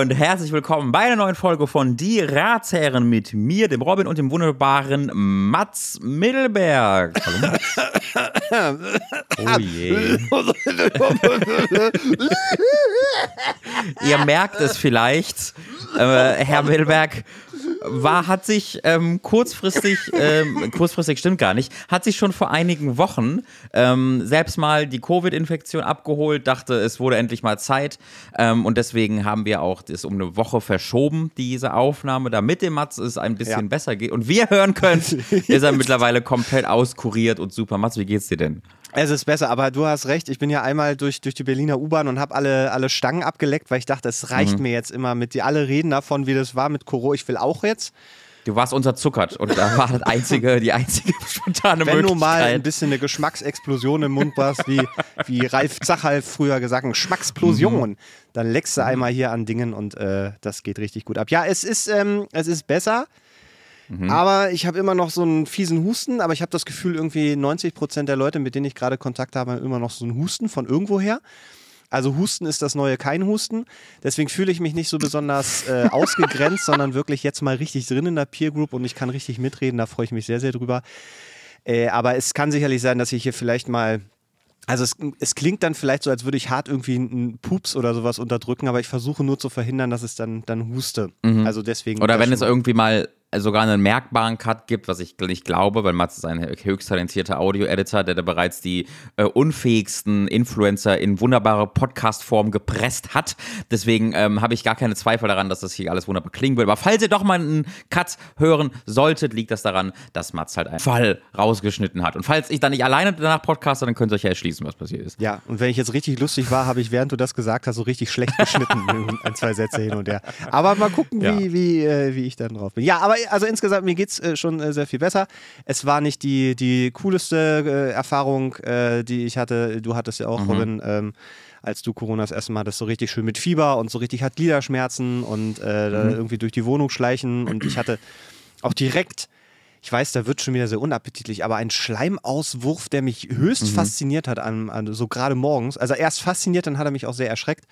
Und herzlich willkommen bei einer neuen Folge von Die Ratsherren mit mir, dem Robin und dem wunderbaren Mats Mittelberg. Hallo Mats. Oh je. Ihr merkt es vielleicht, äh, Herr Mittelberg war, hat sich ähm, kurzfristig, ähm, kurzfristig stimmt gar nicht, hat sich schon vor einigen Wochen ähm, selbst mal die Covid-Infektion abgeholt, dachte, es wurde endlich mal Zeit ähm, und deswegen haben wir auch das um eine Woche verschoben, diese Aufnahme, damit dem Mats es ein bisschen ja. besser geht und wir hören können, ist er mittlerweile komplett auskuriert und super. Mats, wie geht's dir denn? Es ist besser, aber du hast recht. Ich bin ja einmal durch, durch die Berliner U-Bahn und habe alle, alle Stangen abgeleckt, weil ich dachte, es reicht mhm. mir jetzt immer mit die alle reden davon, wie das war mit Koro. Ich will auch jetzt. Du warst unterzuckert und da war das einzige, die einzige spontane Wenn Möglichkeit. Wenn du mal ein bisschen eine Geschmacksexplosion im Mund warst, wie, wie Ralf Zachal früher gesagt, Geschmacksplosion, mhm. dann leckst du einmal hier an Dingen und äh, das geht richtig gut ab. Ja, es ist, ähm, es ist besser. Mhm. Aber ich habe immer noch so einen fiesen Husten, aber ich habe das Gefühl, irgendwie 90 Prozent der Leute, mit denen ich gerade Kontakt habe, haben immer noch so einen Husten von irgendwoher. Also Husten ist das neue kein Husten. Deswegen fühle ich mich nicht so besonders äh, ausgegrenzt, sondern wirklich jetzt mal richtig drin in der Peer Group und ich kann richtig mitreden. Da freue ich mich sehr, sehr drüber. Äh, aber es kann sicherlich sein, dass ich hier vielleicht mal also es, es, klingt dann vielleicht so, als würde ich hart irgendwie einen Pups oder sowas unterdrücken, aber ich versuche nur zu verhindern, dass es dann, dann huste. Mhm. Also deswegen. Oder wenn es irgendwie mal sogar einen merkbaren Cut gibt, was ich nicht glaube, weil Mats ist ein höchst talentierter Audio-Editor, der da bereits die äh, unfähigsten Influencer in wunderbare Podcast-Form gepresst hat. Deswegen ähm, habe ich gar keine Zweifel daran, dass das hier alles wunderbar klingen wird. Aber falls ihr doch mal einen Cut hören solltet, liegt das daran, dass Mats halt einen Fall rausgeschnitten hat. Und falls ich dann nicht alleine danach podcaste, dann könnt ihr euch ja erschließen, was passiert ist. Ja, und wenn ich jetzt richtig lustig war, habe ich, während du das gesagt hast, so richtig schlecht geschnitten. ein, zwei Sätze hin und her. Aber mal gucken, wie, ja. wie, äh, wie ich dann drauf bin. Ja, aber also insgesamt, mir geht es äh, schon äh, sehr viel besser. Es war nicht die, die coolste äh, Erfahrung, die ich hatte. Du hattest ja auch, mhm. Robin, ähm, als du Corona das erste Mal hattest, so richtig schön mit Fieber und so richtig hat Gliederschmerzen und äh, mhm. irgendwie durch die Wohnung schleichen. Und ich hatte auch direkt ich weiß, da wird schon wieder sehr unappetitlich, aber ein Schleimauswurf, der mich höchst mhm. fasziniert hat, an, an, so gerade morgens. Also erst fasziniert, dann hat er mich auch sehr erschreckt.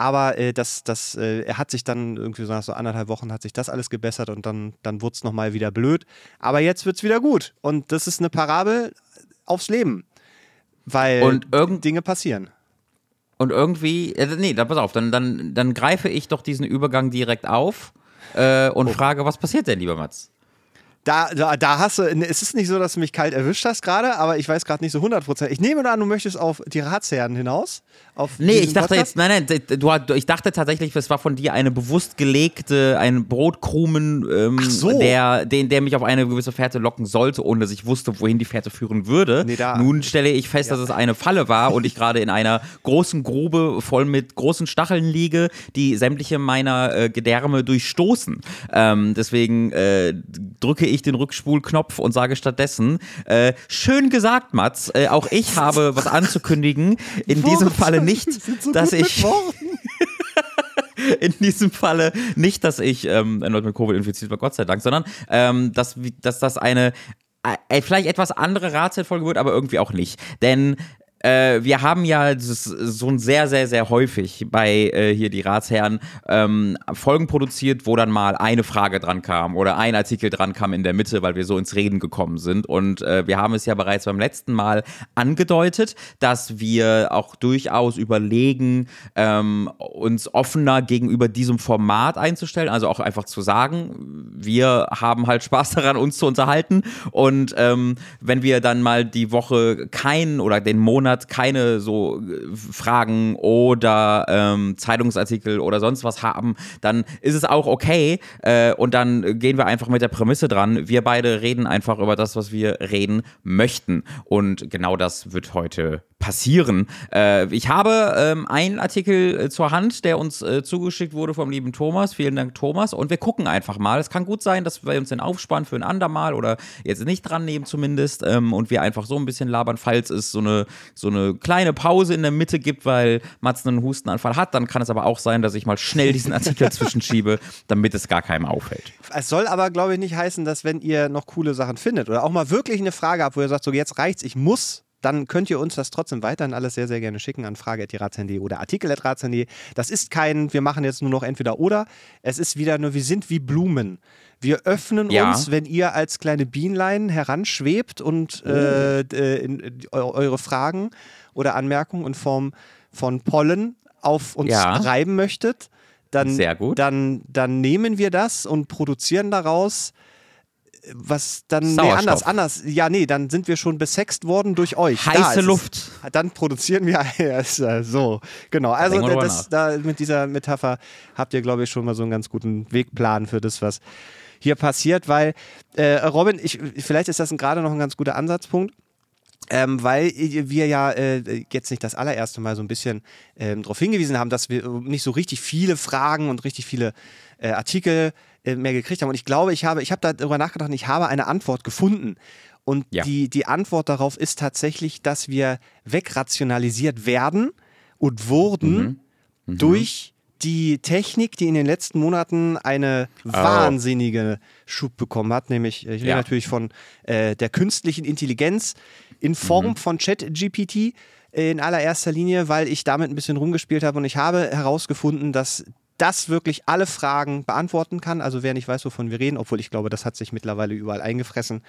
Aber äh, das, das, äh, er hat sich dann irgendwie so nach so anderthalb Wochen hat sich das alles gebessert und dann, dann wurde es nochmal wieder blöd. Aber jetzt wird es wieder gut. Und das ist eine Parabel aufs Leben. Weil und Dinge passieren. Und irgendwie, äh, nee, dann pass auf, dann, dann, dann greife ich doch diesen Übergang direkt auf äh, und oh. frage, was passiert denn, lieber Mats? Da, da, da hast du, es ist nicht so, dass du mich kalt erwischt hast gerade, aber ich weiß gerade nicht so 100%. Ich nehme an, du möchtest auf die Ratsherren hinaus. Auf nee, ich dachte Podcast? jetzt, nein, nein, du, ich dachte tatsächlich, es war von dir eine bewusst gelegte, ein Brotkrumen, ähm, so. der, den, der mich auf eine gewisse Fährte locken sollte, ohne dass ich wusste, wohin die Fährte führen würde. Nee, Nun stelle ich fest, ja. dass es eine Falle war und ich gerade in einer großen Grube voll mit großen Stacheln liege, die sämtliche meiner äh, Gedärme durchstoßen. Ähm, deswegen äh, drücke ich den Rückspulknopf und sage stattdessen, äh, schön gesagt, Mats, äh, auch ich habe was anzukündigen. In diesem Falle nicht, so dass ich... in diesem Falle nicht, dass ich ähm, erneut mit Covid infiziert war, Gott sei Dank, sondern ähm, dass, dass das eine äh, vielleicht etwas andere Ratzeitfolge wird, aber irgendwie auch nicht. Denn äh, wir haben ja so ein sehr, sehr, sehr häufig bei äh, hier die Ratsherren ähm, Folgen produziert, wo dann mal eine Frage dran kam oder ein Artikel dran kam in der Mitte, weil wir so ins Reden gekommen sind. Und äh, wir haben es ja bereits beim letzten Mal angedeutet, dass wir auch durchaus überlegen, ähm, uns offener gegenüber diesem Format einzustellen. Also auch einfach zu sagen, wir haben halt Spaß daran, uns zu unterhalten. Und ähm, wenn wir dann mal die Woche keinen oder den Monat Monat keine so äh, Fragen oder ähm, Zeitungsartikel oder sonst was haben, dann ist es auch okay. Äh, und dann gehen wir einfach mit der Prämisse dran. Wir beide reden einfach über das, was wir reden möchten. Und genau das wird heute passieren. Äh, ich habe ähm, einen Artikel äh, zur Hand, der uns äh, zugeschickt wurde vom lieben Thomas. Vielen Dank, Thomas. Und wir gucken einfach mal. Es kann gut sein, dass wir uns den aufspannen für ein andermal oder jetzt nicht dran nehmen zumindest ähm, und wir einfach so ein bisschen labern, falls es so eine, so eine kleine Pause in der Mitte gibt, weil Mats einen Hustenanfall hat. Dann kann es aber auch sein, dass ich mal schnell diesen Artikel zwischenschiebe, damit es gar keinem auffällt. Es soll aber, glaube ich, nicht heißen, dass wenn ihr noch coole Sachen findet oder auch mal wirklich eine Frage habt, wo ihr sagt, so jetzt reicht's, ich muss dann könnt ihr uns das trotzdem weiterhin alles sehr, sehr gerne schicken an frage.ratshandy oder artikel.ratshandy. Das ist kein, wir machen jetzt nur noch entweder oder. Es ist wieder nur, wir sind wie Blumen. Wir öffnen ja. uns, wenn ihr als kleine Bienlein heranschwebt und oh. äh, in, in, eure Fragen oder Anmerkungen in Form von Pollen auf uns ja. reiben möchtet. Dann, Sehr gut. Dann, dann nehmen wir das und produzieren daraus was dann nee, anders, anders. Ja, nee, dann sind wir schon besext worden durch euch. Heiße Luft. Es, dann produzieren wir ja, so. Genau. Also das, da, mit dieser Metapher habt ihr, glaube ich, schon mal so einen ganz guten Wegplan für das, was hier passiert, weil äh, Robin, ich, vielleicht ist das gerade noch ein ganz guter Ansatzpunkt. Ähm, weil wir ja äh, jetzt nicht das allererste Mal so ein bisschen ähm, darauf hingewiesen haben, dass wir nicht so richtig viele Fragen und richtig viele äh, Artikel äh, mehr gekriegt haben. Und ich glaube, ich habe, ich habe darüber nachgedacht und ich habe eine Antwort gefunden. Und ja. die, die Antwort darauf ist tatsächlich, dass wir wegrationalisiert werden und wurden mhm. Mhm. durch die Technik, die in den letzten Monaten eine oh. wahnsinnige Schub bekommen hat, nämlich ich rede ja. natürlich von äh, der künstlichen Intelligenz in Form mhm. von ChatGPT in allererster Linie, weil ich damit ein bisschen rumgespielt habe und ich habe herausgefunden, dass das wirklich alle Fragen beantworten kann. Also wer nicht weiß, wovon wir reden, obwohl ich glaube, das hat sich mittlerweile überall eingefressen.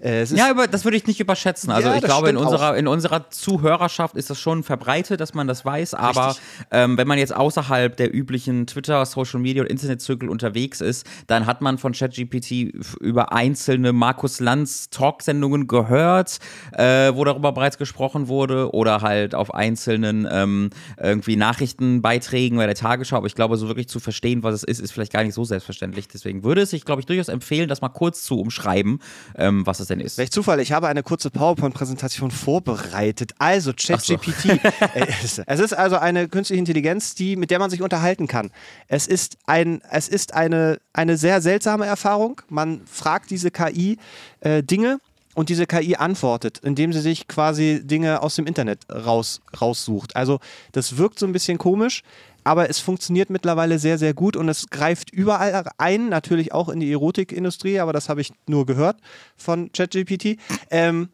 Äh, ja, aber das würde ich nicht überschätzen. Also ja, ich glaube, in unserer, in unserer Zuhörerschaft ist das schon verbreitet, dass man das weiß. Aber ähm, wenn man jetzt außerhalb der üblichen Twitter, Social Media und Internetzirkel unterwegs ist, dann hat man von ChatGPT über einzelne Markus Lanz Talksendungen gehört, äh, wo darüber bereits gesprochen wurde, oder halt auf einzelnen ähm, irgendwie Nachrichtenbeiträgen bei der Tagesschau. Aber ich glaube, so wirklich zu verstehen, was es ist, ist vielleicht gar nicht so selbstverständlich. Deswegen würde es sich, glaube ich, durchaus empfehlen, das mal kurz zu umschreiben, ähm, was es denn ist. Welch Zufall, ich habe eine kurze PowerPoint-Präsentation vorbereitet. Also ChatGPT. So. Äh, es ist also eine künstliche Intelligenz, die, mit der man sich unterhalten kann. Es ist, ein, es ist eine, eine sehr seltsame Erfahrung. Man fragt diese KI äh, Dinge und diese KI antwortet, indem sie sich quasi Dinge aus dem Internet raus, raussucht. Also das wirkt so ein bisschen komisch, aber es funktioniert mittlerweile sehr, sehr gut und es greift überall ein, natürlich auch in die Erotikindustrie, aber das habe ich nur gehört von ChatGPT. Ähm,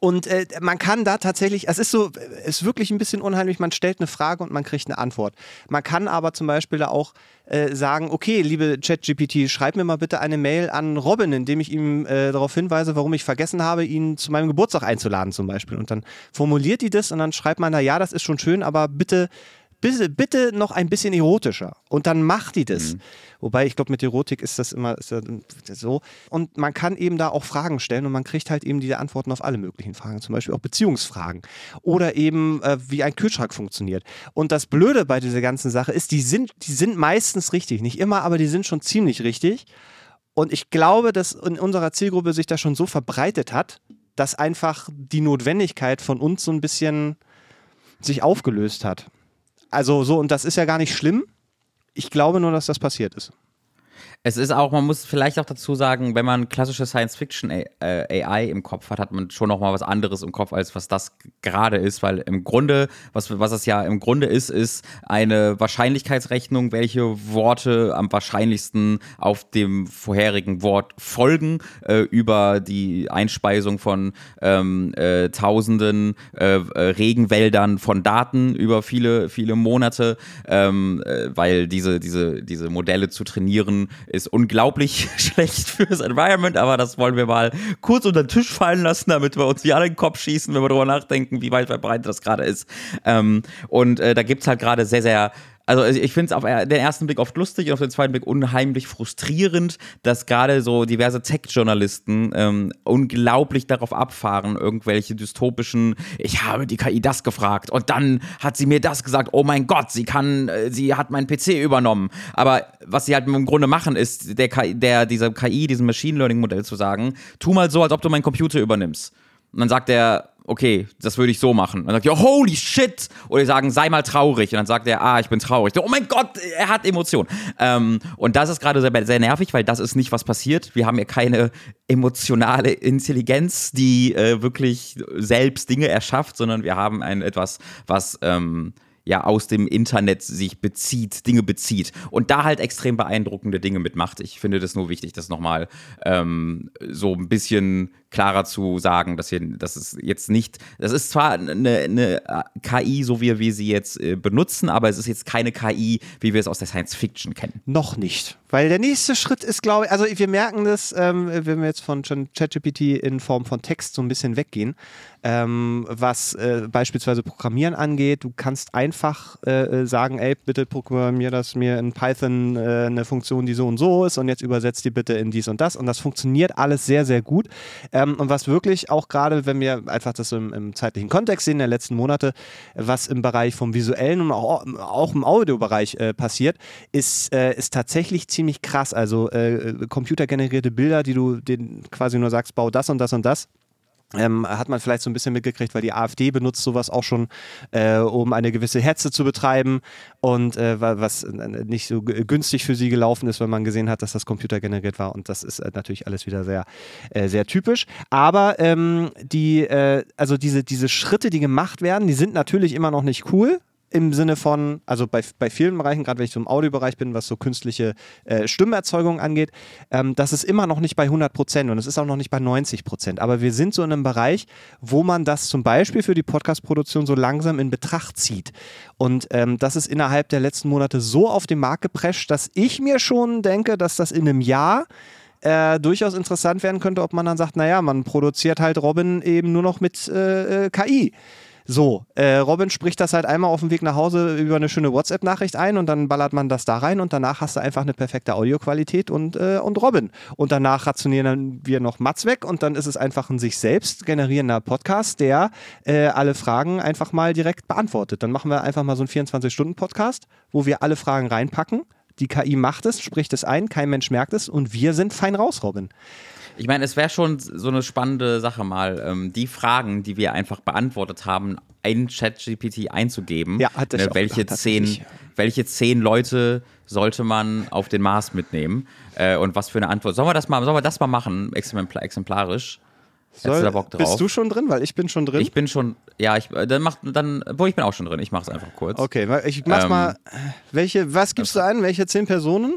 und äh, man kann da tatsächlich, es ist so, es ist wirklich ein bisschen unheimlich, man stellt eine Frage und man kriegt eine Antwort. Man kann aber zum Beispiel da auch äh, sagen, okay, liebe ChatGPT, schreib mir mal bitte eine Mail an Robin, indem ich ihm äh, darauf hinweise, warum ich vergessen habe, ihn zu meinem Geburtstag einzuladen zum Beispiel. Und dann formuliert die das und dann schreibt man da, ja, das ist schon schön, aber bitte bitte, bitte noch ein bisschen erotischer. Und dann macht die das. Mhm. Wobei, ich glaube, mit Erotik ist das immer ist das so. Und man kann eben da auch Fragen stellen und man kriegt halt eben diese Antworten auf alle möglichen Fragen. Zum Beispiel auch Beziehungsfragen. Oder eben, äh, wie ein Kühlschrank funktioniert. Und das Blöde bei dieser ganzen Sache ist, die sind, die sind meistens richtig. Nicht immer, aber die sind schon ziemlich richtig. Und ich glaube, dass in unserer Zielgruppe sich das schon so verbreitet hat, dass einfach die Notwendigkeit von uns so ein bisschen sich aufgelöst hat. Also so, und das ist ja gar nicht schlimm. Ich glaube nur, dass das passiert ist. Es ist auch, man muss vielleicht auch dazu sagen, wenn man klassische Science-Fiction-AI im Kopf hat, hat man schon noch mal was anderes im Kopf, als was das gerade ist, weil im Grunde, was, was es ja im Grunde ist, ist eine Wahrscheinlichkeitsrechnung, welche Worte am wahrscheinlichsten auf dem vorherigen Wort folgen, äh, über die Einspeisung von ähm, äh, tausenden äh, äh Regenwäldern von Daten über viele, viele Monate, ähm, äh, weil diese, diese, diese Modelle zu trainieren, ist unglaublich schlecht fürs Environment, aber das wollen wir mal kurz unter den Tisch fallen lassen, damit wir uns nicht alle in den Kopf schießen, wenn wir darüber nachdenken, wie weit verbreitet das gerade ist. Ähm, und äh, da gibt es halt gerade sehr, sehr also ich finde es auf den ersten Blick oft lustig und auf den zweiten Blick unheimlich frustrierend, dass gerade so diverse Tech-Journalisten ähm, unglaublich darauf abfahren, irgendwelche dystopischen, ich habe die KI das gefragt und dann hat sie mir das gesagt, oh mein Gott, sie kann, äh, sie hat meinen PC übernommen. Aber was sie halt im Grunde machen, ist der, KI, der dieser KI, diesem Machine Learning Modell zu sagen, tu mal so, als ob du meinen Computer übernimmst. Und dann sagt er, okay, das würde ich so machen. Und dann sagt er, holy shit! Oder sagen, sei mal traurig. Und dann sagt er, ah, ich bin traurig. Oh mein Gott, er hat Emotionen. Ähm, und das ist gerade sehr, sehr nervig, weil das ist nicht, was passiert. Wir haben ja keine emotionale Intelligenz, die äh, wirklich selbst Dinge erschafft, sondern wir haben ein etwas, was ähm, ja aus dem Internet sich bezieht, Dinge bezieht und da halt extrem beeindruckende Dinge mitmacht. Ich finde das nur wichtig, das nochmal ähm, so ein bisschen klarer zu sagen, dass, hier, dass es jetzt nicht, das ist zwar eine, eine KI, so wie wir sie jetzt äh, benutzen, aber es ist jetzt keine KI, wie wir es aus der Science Fiction kennen. Noch nicht. Weil der nächste Schritt ist, glaube ich, also wir merken das, ähm, wenn wir jetzt von ChatGPT in Form von Text so ein bisschen weggehen, ähm, was äh, beispielsweise Programmieren angeht. Du kannst einfach äh, sagen, ey, bitte programmier das mir in Python äh, eine Funktion, die so und so ist und jetzt übersetzt die bitte in dies und das und das funktioniert alles sehr, sehr gut. Ähm, und was wirklich auch gerade, wenn wir einfach das im, im, zeitlichen Kontext sehen, der letzten Monate, was im Bereich vom visuellen und auch, auch im Audiobereich äh, passiert, ist, äh, ist tatsächlich ziemlich krass. Also äh, computergenerierte Bilder, die du den quasi nur sagst, bau das und das und das ähm, hat man vielleicht so ein bisschen mitgekriegt, weil die AfD benutzt sowas auch schon, äh, um eine gewisse Hetze zu betreiben und äh, was nicht so günstig für sie gelaufen ist, wenn man gesehen hat, dass das Computer generiert war und das ist äh, natürlich alles wieder sehr, äh, sehr typisch. Aber ähm, die, äh, also diese, diese Schritte, die gemacht werden, die sind natürlich immer noch nicht cool im Sinne von, also bei, bei vielen Bereichen, gerade wenn ich so im Audiobereich bin, was so künstliche äh, Stimmerzeugung angeht, ähm, das ist immer noch nicht bei 100 Prozent und es ist auch noch nicht bei 90 Prozent. Aber wir sind so in einem Bereich, wo man das zum Beispiel für die Podcast-Produktion so langsam in Betracht zieht. Und ähm, das ist innerhalb der letzten Monate so auf den Markt geprescht, dass ich mir schon denke, dass das in einem Jahr äh, durchaus interessant werden könnte, ob man dann sagt, naja, man produziert halt Robin eben nur noch mit äh, äh KI. So, äh, Robin spricht das halt einmal auf dem Weg nach Hause über eine schöne WhatsApp-Nachricht ein und dann ballert man das da rein und danach hast du einfach eine perfekte Audioqualität und, äh, und Robin. Und danach rationieren wir noch Mats weg und dann ist es einfach ein sich selbst generierender Podcast, der äh, alle Fragen einfach mal direkt beantwortet. Dann machen wir einfach mal so einen 24-Stunden-Podcast, wo wir alle Fragen reinpacken. Die KI macht es, spricht es ein, kein Mensch merkt es und wir sind fein raus, Robin. Ich meine, es wäre schon so eine spannende Sache mal, ähm, die Fragen, die wir einfach beantwortet haben, in ChatGPT einzugeben. Ja, hat ne, welche, zehn, welche zehn Leute sollte man auf den Mars mitnehmen? Äh, und was für eine Antwort. Sollen wir das mal, sollen wir das mal machen, exemplarisch? Soll, da Bock drauf? Bist du schon drin? Weil ich bin schon drin. Ich bin schon, ja, ich, dann mach, dann, wo ich bin auch schon drin. Ich mach's einfach kurz. Okay, ich mach's ähm, mal. Welche, was gibst du ein? Welche zehn Personen?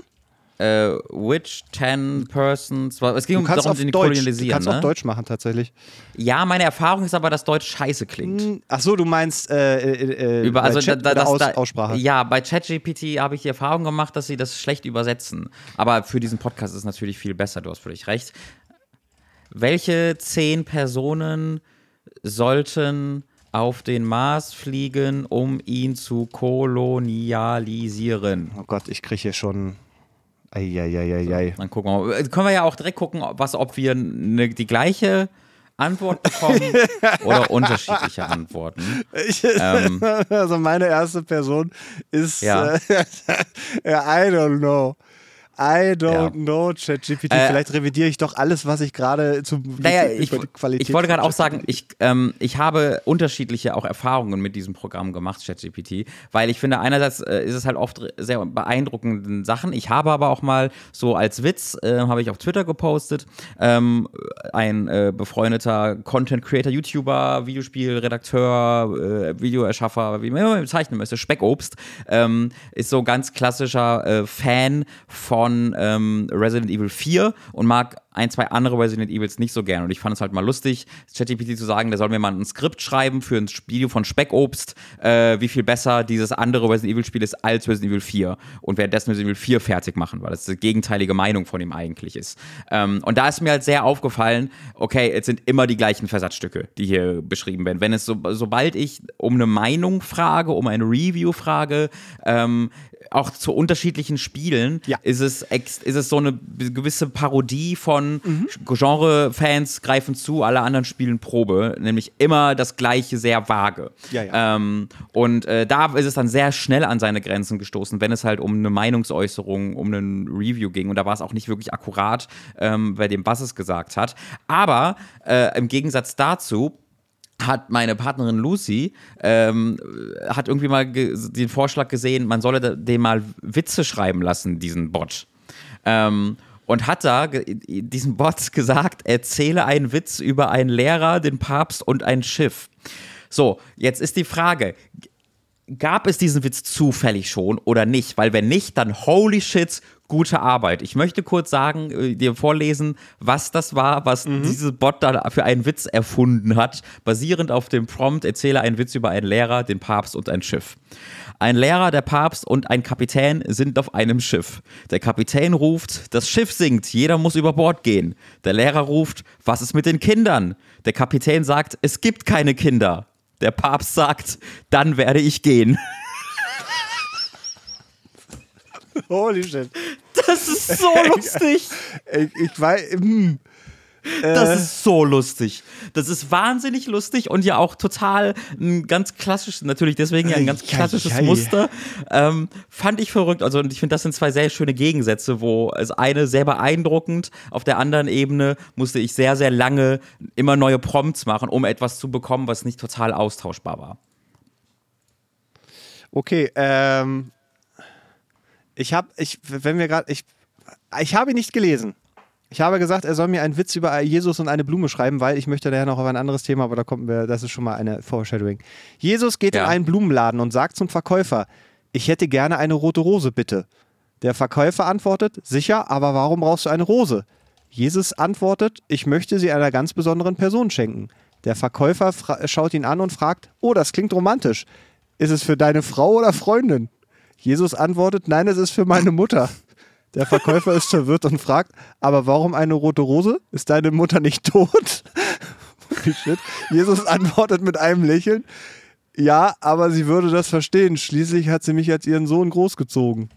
Äh, which 10 persons. Es ging um darum, den kolonialisieren. Du kannst ne? auch Deutsch machen, tatsächlich. Ja, meine Erfahrung ist aber, dass Deutsch scheiße klingt. Hm, ach so, du meinst äh, äh, äh Über, also Chat, da, das, Aus, da, Aussprache. Ja, bei ChatGPT habe ich die Erfahrung gemacht, dass sie das schlecht übersetzen. Aber für diesen Podcast ist es natürlich viel besser, du hast völlig recht. Welche 10 Personen sollten auf den Mars fliegen, um ihn zu kolonialisieren? Oh Gott, ich kriege hier schon Eieieiei. So, dann gucken wir mal. Können wir ja auch direkt gucken, was, ob wir ne, die gleiche Antwort bekommen oder unterschiedliche Antworten. Ich, ähm, also meine erste Person ist ja. äh, I don't know. I don't ja. know, ChatGPT. Äh, Vielleicht revidiere ich doch alles, was ich gerade zum naja, ich, Qualität. Ich wollte gerade auch sagen, ich, ähm, ich habe unterschiedliche auch Erfahrungen mit diesem Programm gemacht, ChatGPT, weil ich finde, einerseits äh, ist es halt oft sehr beeindruckende Sachen. Ich habe aber auch mal so als Witz, äh, habe ich auf Twitter gepostet, ähm, ein äh, befreundeter Content Creator, YouTuber, Videospielredakteur, äh, Videoerschaffer, wie man bezeichnen müsste, Speckobst, ähm, ist so ganz klassischer äh, Fan von von ähm, Resident Evil 4 und mag ein, zwei andere Resident Evils nicht so gern. Und ich fand es halt mal lustig, ChatGPT zu sagen, der soll mir mal ein Skript schreiben für ein Video von Speckobst, äh, wie viel besser dieses andere Resident Evil Spiel ist als Resident Evil 4. Und währenddessen Resident Evil 4 fertig machen, weil das die gegenteilige Meinung von ihm eigentlich ist. Ähm, und da ist mir halt sehr aufgefallen, okay, es sind immer die gleichen Versatzstücke, die hier beschrieben werden. Wenn es so, sobald ich um eine Meinung frage, um eine Review frage, ähm, auch zu unterschiedlichen Spielen ja. ist, es ist es so eine gewisse Parodie von mhm. Genre-Fans greifen zu, alle anderen spielen Probe, nämlich immer das gleiche, sehr vage. Ja, ja. Ähm, und äh, da ist es dann sehr schnell an seine Grenzen gestoßen, wenn es halt um eine Meinungsäußerung, um einen Review ging. Und da war es auch nicht wirklich akkurat ähm, bei dem, was es gesagt hat. Aber äh, im Gegensatz dazu hat meine Partnerin Lucy ähm, hat irgendwie mal den Vorschlag gesehen, man solle dem mal Witze schreiben lassen, diesen Bot. Ähm, und hat da diesem Bot gesagt, erzähle einen Witz über einen Lehrer, den Papst und ein Schiff. So, jetzt ist die Frage, gab es diesen Witz zufällig schon oder nicht? Weil wenn nicht, dann holy shit, gute Arbeit. Ich möchte kurz sagen, äh, dir vorlesen, was das war, was mhm. dieses Bot da für einen Witz erfunden hat, basierend auf dem Prompt, erzähle einen Witz über einen Lehrer, den Papst und ein Schiff. Ein Lehrer, der Papst und ein Kapitän sind auf einem Schiff. Der Kapitän ruft, das Schiff sinkt, jeder muss über Bord gehen. Der Lehrer ruft, was ist mit den Kindern? Der Kapitän sagt, es gibt keine Kinder der Papst sagt, dann werde ich gehen. Holy shit. Das ist so lustig. Ich, ich weiß. Hm. Das äh. ist so lustig. Das ist wahnsinnig lustig und ja auch total ein ganz klassisches, natürlich deswegen ja ein ganz klassisches ja, ja, ja. Muster. Ähm, fand ich verrückt. Also, und ich finde, das sind zwei sehr schöne Gegensätze, wo es eine sehr beeindruckend, auf der anderen Ebene musste ich sehr, sehr lange immer neue Prompts machen, um etwas zu bekommen, was nicht total austauschbar war. Okay, ähm, ich habe, ich, wenn wir gerade, ich, ich habe ihn nicht gelesen. Ich habe gesagt, er soll mir einen Witz über Jesus und eine Blume schreiben, weil ich möchte daher noch auf ein anderes Thema, aber da kommen wir, das ist schon mal eine Foreshadowing. Jesus geht ja. in einen Blumenladen und sagt zum Verkäufer, ich hätte gerne eine rote Rose, bitte. Der Verkäufer antwortet, sicher, aber warum brauchst du eine Rose? Jesus antwortet, ich möchte sie einer ganz besonderen Person schenken. Der Verkäufer schaut ihn an und fragt, oh, das klingt romantisch. Ist es für deine Frau oder Freundin? Jesus antwortet, nein, es ist für meine Mutter. Der Verkäufer ist verwirrt und fragt, aber warum eine rote Rose? Ist deine Mutter nicht tot? Jesus antwortet mit einem Lächeln, ja, aber sie würde das verstehen. Schließlich hat sie mich als ihren Sohn großgezogen.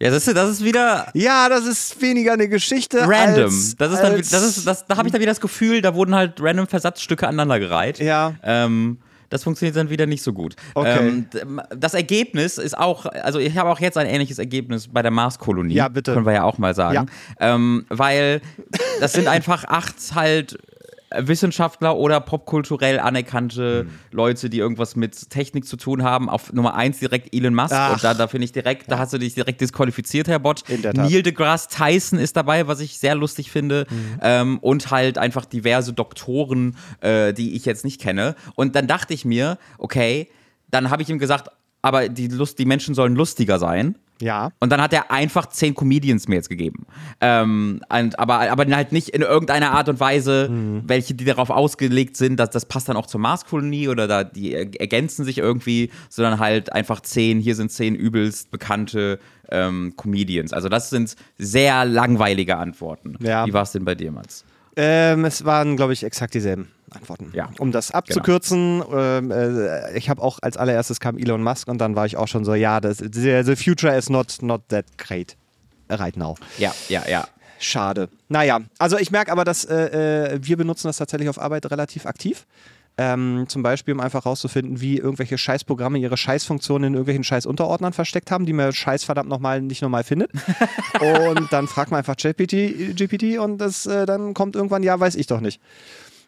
Ja, das ist, das ist wieder. Ja, das ist weniger eine Geschichte. Random. Als, das ist dann, das ist, das, da habe ich dann wieder das Gefühl, da wurden halt random Versatzstücke aneinandergereiht. Ja. Ähm, das funktioniert dann wieder nicht so gut. Okay. Ähm, das Ergebnis ist auch, also ich habe auch jetzt ein ähnliches Ergebnis bei der Marskolonie. Ja, bitte. Können wir ja auch mal sagen. Ja. Ähm, weil das sind einfach acht halt Wissenschaftler oder popkulturell aneckannte mhm. Leute, die irgendwas mit Technik zu tun haben. Auf Nummer eins direkt Elon Musk. Ach. Und da, da finde ich direkt, da hast du dich direkt disqualifiziert, Herr Bot. Neil deGrasse Tyson ist dabei, was ich sehr lustig finde. Mhm. Ähm, und halt einfach diverse Doktoren, äh, die ich jetzt nicht kenne. Und dann dachte ich mir, okay, dann habe ich ihm gesagt, aber die, Lust, die Menschen sollen lustiger sein. Ja. Und dann hat er einfach zehn Comedians mir jetzt gegeben. Ähm, und, aber, aber halt nicht in irgendeiner Art und Weise, mhm. welche, die darauf ausgelegt sind, dass das passt dann auch zur Marskolonie oder da, die ergänzen sich irgendwie, sondern halt einfach zehn, hier sind zehn übelst bekannte ähm, Comedians. Also das sind sehr langweilige Antworten. Ja. Wie war es denn bei dir, Mats? Ähm, es waren, glaube ich, exakt dieselben. Antworten. Ja. Um das abzukürzen, genau. äh, ich habe auch als allererstes kam Elon Musk und dann war ich auch schon so, ja, das, the, the future is not, not that great right now. Ja, ja, ja. Schade. Naja, also ich merke aber, dass äh, äh, wir benutzen das tatsächlich auf Arbeit relativ aktiv. Ähm, zum Beispiel, um einfach rauszufinden, wie irgendwelche Scheißprogramme ihre Scheißfunktionen in irgendwelchen Scheißunterordnern versteckt haben, die man Scheiß verdammt nochmal nicht normal findet. und dann fragt man einfach GPT, GPT und das, äh, dann kommt irgendwann, ja, weiß ich doch nicht.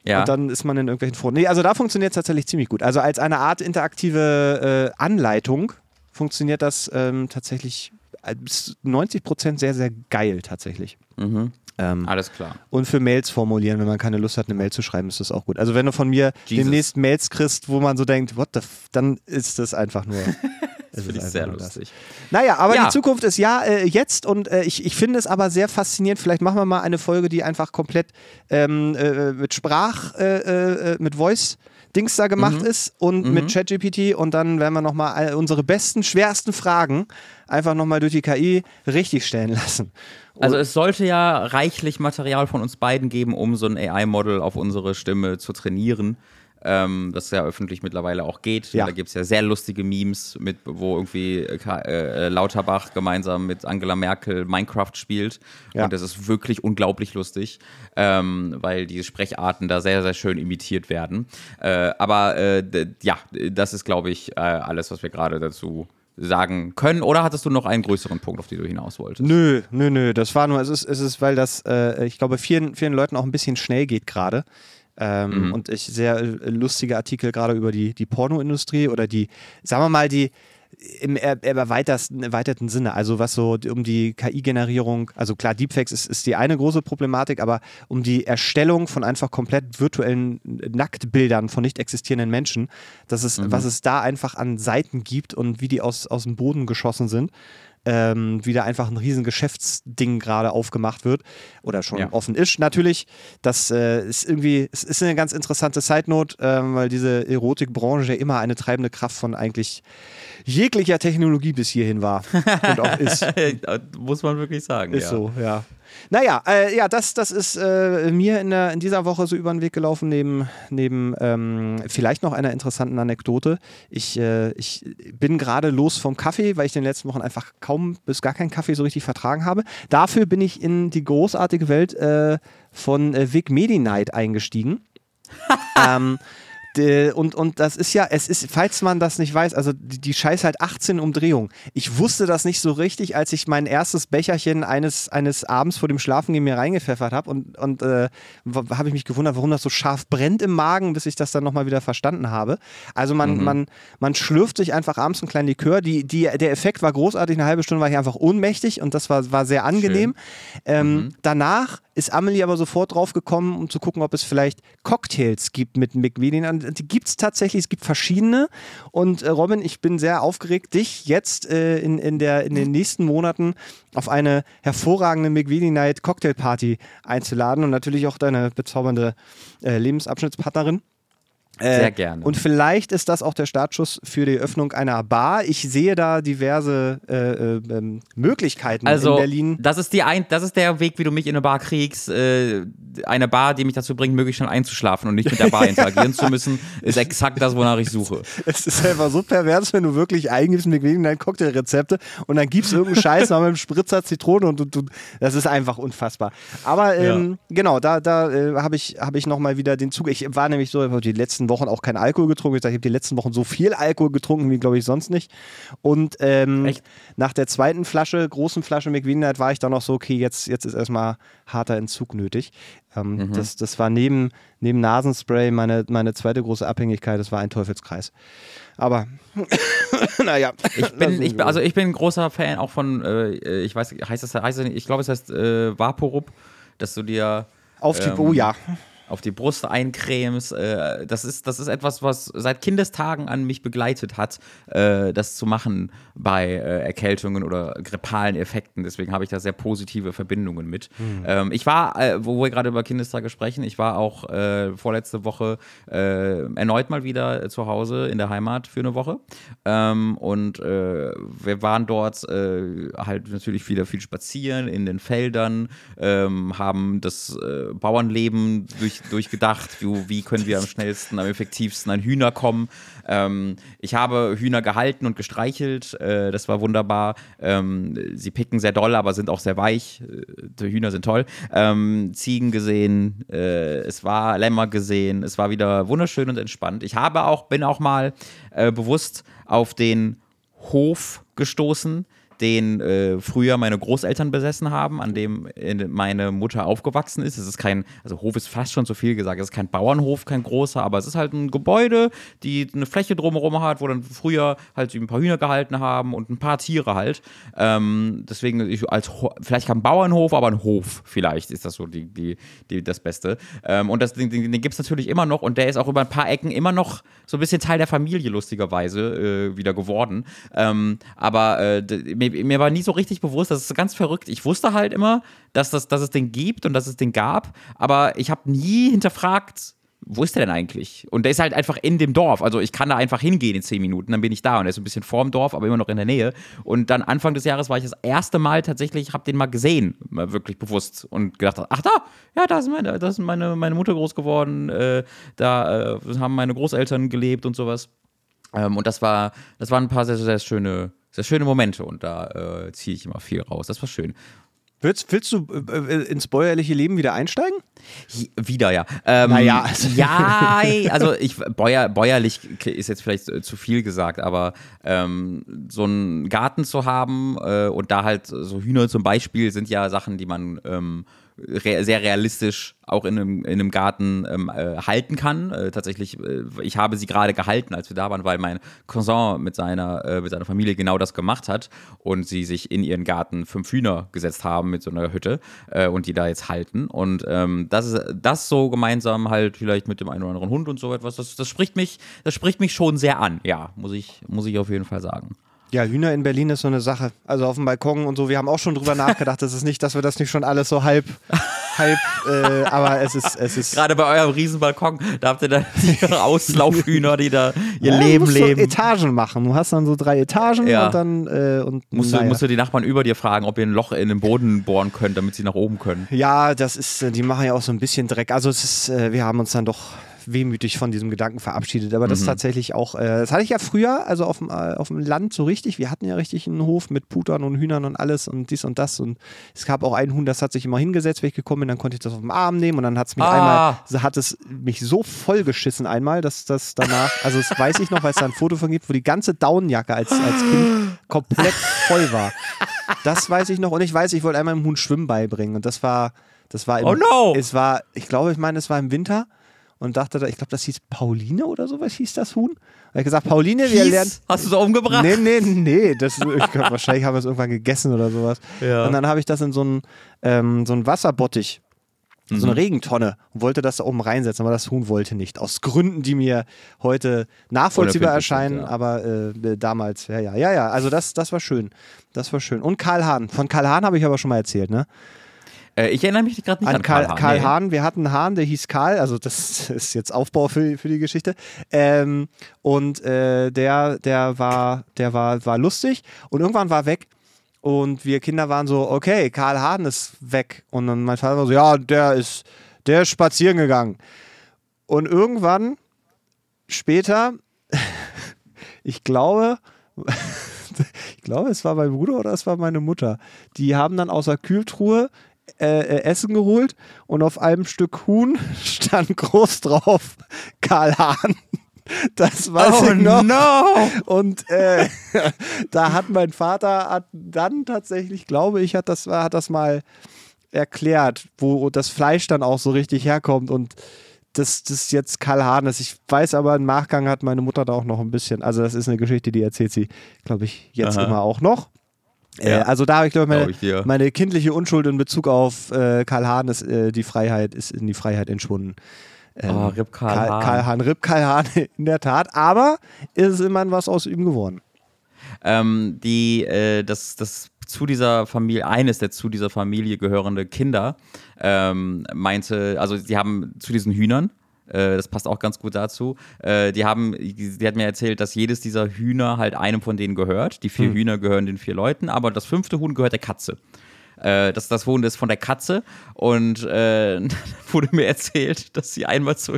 Ja. Und dann ist man in irgendwelchen Foren. Nee, also da funktioniert es tatsächlich ziemlich gut. Also als eine Art interaktive äh, Anleitung funktioniert das ähm, tatsächlich bis 90 Prozent sehr, sehr geil tatsächlich. Mhm. Ähm, Alles klar. Und für Mails formulieren, wenn man keine Lust hat, eine Mail zu schreiben, ist das auch gut. Also wenn du von mir Jesus. demnächst Mails kriegst, wo man so denkt, what the f dann ist das einfach nur. das finde ich sehr lustig. Das. Naja, aber ja. die Zukunft ist ja äh, jetzt und äh, ich, ich finde es aber sehr faszinierend. Vielleicht machen wir mal eine Folge, die einfach komplett ähm, äh, mit Sprach, äh, äh, mit Voice. Dings da gemacht mhm. ist und mhm. mit ChatGPT und dann werden wir nochmal unsere besten, schwersten Fragen einfach nochmal durch die KI richtig stellen lassen. Also es sollte ja reichlich Material von uns beiden geben, um so ein AI-Model auf unsere Stimme zu trainieren. Ähm, das ja öffentlich mittlerweile auch geht. Ja. Da gibt es ja sehr lustige Memes, mit, wo irgendwie äh, äh, Lauterbach gemeinsam mit Angela Merkel Minecraft spielt. Ja. Und das ist wirklich unglaublich lustig, ähm, weil die Sprecharten da sehr, sehr schön imitiert werden. Äh, aber äh, ja, das ist, glaube ich, äh, alles, was wir gerade dazu sagen können? Oder hattest du noch einen größeren Punkt, auf den du hinaus wolltest? Nö, nö, nö. Das war nur, es ist, es ist weil das, äh, ich glaube, vielen, vielen Leuten auch ein bisschen schnell geht gerade. Ähm, mhm. Und ich sehr lustige Artikel gerade über die, die Pornoindustrie oder die, sagen wir mal, die, im erweiterten, erweiterten Sinne. Also was so um die KI-Generierung, also klar, Deepfakes ist, ist die eine große Problematik, aber um die Erstellung von einfach komplett virtuellen Nacktbildern von nicht existierenden Menschen, dass es, mhm. was es da einfach an Seiten gibt und wie die aus, aus dem Boden geschossen sind ähm, wieder einfach ein riesen Geschäftsding gerade aufgemacht wird oder schon ja. offen ist. Natürlich, das äh, ist irgendwie, es ist eine ganz interessante Side-Note, äh, weil diese Erotikbranche ja immer eine treibende Kraft von eigentlich jeglicher Technologie bis hierhin war und auch ist. Muss man wirklich sagen. Ist ja. so, ja. Naja, äh, ja, das, das ist äh, mir in, der, in dieser Woche so über den Weg gelaufen, neben, neben ähm, vielleicht noch einer interessanten Anekdote. Ich, äh, ich bin gerade los vom Kaffee, weil ich in den letzten Wochen einfach kaum bis gar keinen Kaffee so richtig vertragen habe. Dafür bin ich in die großartige Welt äh, von äh, Vic Medi-Night eingestiegen. ähm, und, und das ist ja, es ist, falls man das nicht weiß, also die, die Scheiß halt 18 Umdrehungen. Ich wusste das nicht so richtig, als ich mein erstes Becherchen eines, eines Abends vor dem Schlafengehen mir reingepfeffert habe und, und äh, habe ich mich gewundert, warum das so scharf brennt im Magen, bis ich das dann nochmal wieder verstanden habe. Also man, mhm. man, man schlürft sich einfach abends einen kleinen Likör. Die, die, der Effekt war großartig, eine halbe Stunde war ich einfach ohnmächtig und das war, war sehr angenehm. Ähm, mhm. Danach ist Amelie aber sofort drauf gekommen, um zu gucken, ob es vielleicht Cocktails gibt mit McVean. Die gibt es tatsächlich, es gibt verschiedene. Und äh, Robin, ich bin sehr aufgeregt, dich jetzt äh, in, in, der, in den nächsten Monaten auf eine hervorragende McVean Night Cocktail Party einzuladen und natürlich auch deine bezaubernde äh, Lebensabschnittspartnerin. Sehr äh, gerne. Und vielleicht ist das auch der Startschuss für die Öffnung einer Bar. Ich sehe da diverse äh, äh, ähm, Möglichkeiten also, in Berlin. Das ist, die ein, das ist der Weg, wie du mich in eine Bar kriegst. Äh, eine Bar, die mich dazu bringt, möglichst schnell einzuschlafen und nicht mit der Bar interagieren zu müssen, ist exakt das, wonach ich suche. Es ist einfach so pervers, wenn du wirklich eingibst mit wegen deinen Cocktailrezepte und dann gibst du irgendeinen Scheiß noch mit einem Spritzer Zitrone und du, du, das ist einfach unfassbar. Aber ähm, ja. genau, da, da äh, habe ich, hab ich nochmal wieder den Zug. Ich war nämlich so die letzten Wochen auch kein Alkohol getrunken. Ich, ich habe die letzten Wochen so viel Alkohol getrunken wie, glaube ich, sonst nicht. Und ähm, nach der zweiten Flasche, großen Flasche McVin Night, war ich dann noch so, okay, jetzt, jetzt ist erstmal harter Entzug nötig. Ähm, mhm. das, das war neben, neben Nasenspray meine, meine zweite große Abhängigkeit. Das war ein Teufelskreis. Aber naja. Ich bin, ich, also ich bin ein großer Fan auch von, äh, ich weiß, heißt das, heißt das ich glaube, es heißt äh, Vaporup, dass du dir. Auf ähm, oh ja auf die Brust eincremst. Äh, das, ist, das ist etwas, was seit Kindestagen an mich begleitet hat, äh, das zu machen bei äh, Erkältungen oder grippalen Effekten. Deswegen habe ich da sehr positive Verbindungen mit. Mhm. Ähm, ich war, äh, wo wir gerade über Kindestage sprechen, ich war auch äh, vorletzte Woche äh, erneut mal wieder zu Hause in der Heimat für eine Woche. Ähm, und wir waren dort halt natürlich wieder viel spazieren in den Feldern, ähm, haben das Bauernleben durch durchgedacht, wie, wie, können wir am schnellsten, am effektivsten an Hühner kommen. Ähm, ich habe Hühner gehalten und gestreichelt, äh, das war wunderbar. Ähm, sie picken sehr doll, aber sind auch sehr weich. Äh, die Hühner sind toll. Ähm, Ziegen gesehen, äh, es war Lämmer gesehen, es war wieder wunderschön und entspannt. Ich habe auch, bin auch mal äh, bewusst auf den Hof gestoßen den äh, früher meine Großeltern besessen haben, an dem meine Mutter aufgewachsen ist. Es ist kein, also Hof ist fast schon zu viel gesagt, es ist kein Bauernhof, kein großer, aber es ist halt ein Gebäude, die eine Fläche drumherum hat, wo dann früher halt ein paar Hühner gehalten haben und ein paar Tiere halt. Ähm, deswegen ich als vielleicht kein Bauernhof, aber ein Hof vielleicht ist das so die, die, die das Beste. Ähm, und das, den, den, den gibt es natürlich immer noch und der ist auch über ein paar Ecken immer noch so ein bisschen Teil der Familie lustigerweise äh, wieder geworden. Ähm, aber äh, mir, mir, war nie so richtig bewusst, das ist ganz verrückt. Ich wusste halt immer, dass, das, dass es den gibt und dass es den gab, aber ich habe nie hinterfragt, wo ist der denn eigentlich? Und der ist halt einfach in dem Dorf. Also ich kann da einfach hingehen in zehn Minuten, dann bin ich da und er ist ein bisschen vorm Dorf, aber immer noch in der Nähe. Und dann Anfang des Jahres war ich das erste Mal tatsächlich, habe den mal gesehen, mal wirklich bewusst und gedacht, ach da, ja, da ist meine, da ist meine, meine Mutter groß geworden, äh, da äh, haben meine Großeltern gelebt und sowas. Ähm, und das war, das waren ein paar sehr, sehr schöne, sehr schöne Momente und da äh, ziehe ich immer viel raus. Das war schön. Willst, willst du äh, äh, ins bäuerliche Leben wieder einsteigen? Wieder, ja. Ähm, naja. Also ja, also ich, bäuer, bäuerlich ist jetzt vielleicht äh, zu viel gesagt, aber ähm, so einen Garten zu haben äh, und da halt so Hühner zum Beispiel sind ja Sachen, die man ähm, re sehr realistisch auch in einem, in einem Garten ähm, äh, halten kann. Äh, tatsächlich, äh, ich habe sie gerade gehalten, als wir da waren, weil mein Cousin mit seiner, äh, mit seiner Familie genau das gemacht hat und sie sich in ihren Garten fünf Hühner gesetzt haben mit so einer Hütte äh, und die da jetzt halten. Und ähm, das ist das so gemeinsam halt vielleicht mit dem einen oder anderen Hund und so etwas, das, das spricht mich, das spricht mich schon sehr an, ja, muss ich, muss ich auf jeden Fall sagen. Ja, Hühner in Berlin ist so eine Sache. Also auf dem Balkon und so. Wir haben auch schon drüber nachgedacht. Das ist nicht, dass wir das nicht schon alles so halb, halb, äh, aber es ist, es ist. Gerade bei eurem Riesenbalkon, da habt ihr dann die Auslaufhühner, die da ihr ja, Leben du musst leben. So Etagen machen. Du hast dann so drei Etagen ja. und dann äh, und musst, naja. du, musst du die Nachbarn über dir fragen, ob ihr ein Loch in den Boden bohren könnt, damit sie nach oben können. Ja, das ist, äh, die machen ja auch so ein bisschen Dreck. Also es ist, äh, wir haben uns dann doch wehmütig von diesem Gedanken verabschiedet. Aber das mhm. ist tatsächlich auch, äh, das hatte ich ja früher, also auf dem, äh, auf dem Land so richtig. Wir hatten ja richtig einen Hof mit Putern und Hühnern und alles und dies und das. Und es gab auch einen Huhn, das hat sich immer hingesetzt, wenn ich gekommen bin, dann konnte ich das auf dem Arm nehmen und dann hat es mich ah. einmal, hat es mich so vollgeschissen einmal, dass das danach, also das weiß ich noch, weil es da ein Foto von gibt, wo die ganze Daunenjacke als, als Kind komplett voll war. Das weiß ich noch und ich weiß, ich wollte einmal dem Huhn Schwimmen beibringen und das war, das war im, oh no! Es war, ich glaube, ich meine, es war im Winter und dachte, ich glaube, das hieß Pauline oder sowas hieß das Huhn. Da habe ich gesagt, Pauline, wir lernen. Hast du es umgebracht? Nee, nee, nee. Das, ich glaub, wahrscheinlich haben wir es irgendwann gegessen oder sowas. Ja. Und dann habe ich das in so einen ähm, so Wasserbottich, mhm. so eine mhm. Regentonne und wollte das da oben reinsetzen, aber das Huhn wollte nicht. Aus Gründen, die mir heute nachvollziehbar erscheinen, ja. aber äh, damals, ja, ja, ja, ja. Also das, das war schön. Das war schön. Und Karl Hahn. Von Karl Hahn habe ich aber schon mal erzählt, ne? Äh, ich erinnere mich gerade nicht an, an Karl, Karl, Hahn. Karl Hahn. Wir hatten einen Hahn, der hieß Karl, also das ist jetzt Aufbau für, für die Geschichte. Ähm, und äh, der, der, war, der war, war lustig und irgendwann war weg. Und wir Kinder waren so, okay, Karl Hahn ist weg. Und dann mein Vater war so, ja, der ist, der ist spazieren gegangen. Und irgendwann später, ich glaube, ich glaube, es war mein Bruder oder es war meine Mutter. Die haben dann aus der Kühltruhe äh, äh, Essen geholt und auf einem Stück Huhn stand groß drauf Karl Hahn. Das weiß oh, ich noch. No. Und äh, da hat mein Vater hat dann tatsächlich, glaube ich, hat das, hat das mal erklärt, wo das Fleisch dann auch so richtig herkommt und das, das jetzt Karl Hahn ist. Ich weiß aber, im Nachgang hat meine Mutter da auch noch ein bisschen, also das ist eine Geschichte, die erzählt sie, glaube ich, jetzt Aha. immer auch noch. Ja. Äh, also da habe ich, glaube meine, ich, ja. meine kindliche Unschuld in Bezug auf äh, Karl Hahn ist äh, die Freiheit, ist in die Freiheit entschwunden. Ähm, oh, Rip Karl, Karl Hahn. Karl Hahn, Rip Karl Hahn, in der Tat. Aber ist es immerhin was aus ihm geworden. Ähm, die, äh, das, das zu dieser Familie, eines der zu dieser Familie gehörende Kinder ähm, meinte, also sie haben zu diesen Hühnern, äh, das passt auch ganz gut dazu. Äh, die haben, die, hat mir erzählt, dass jedes dieser Hühner halt einem von denen gehört. Die vier hm. Hühner gehören den vier Leuten, aber das fünfte Huhn gehört der Katze. Äh, das, das Huhn ist von der Katze und äh, wurde mir erzählt, dass sie einmal zu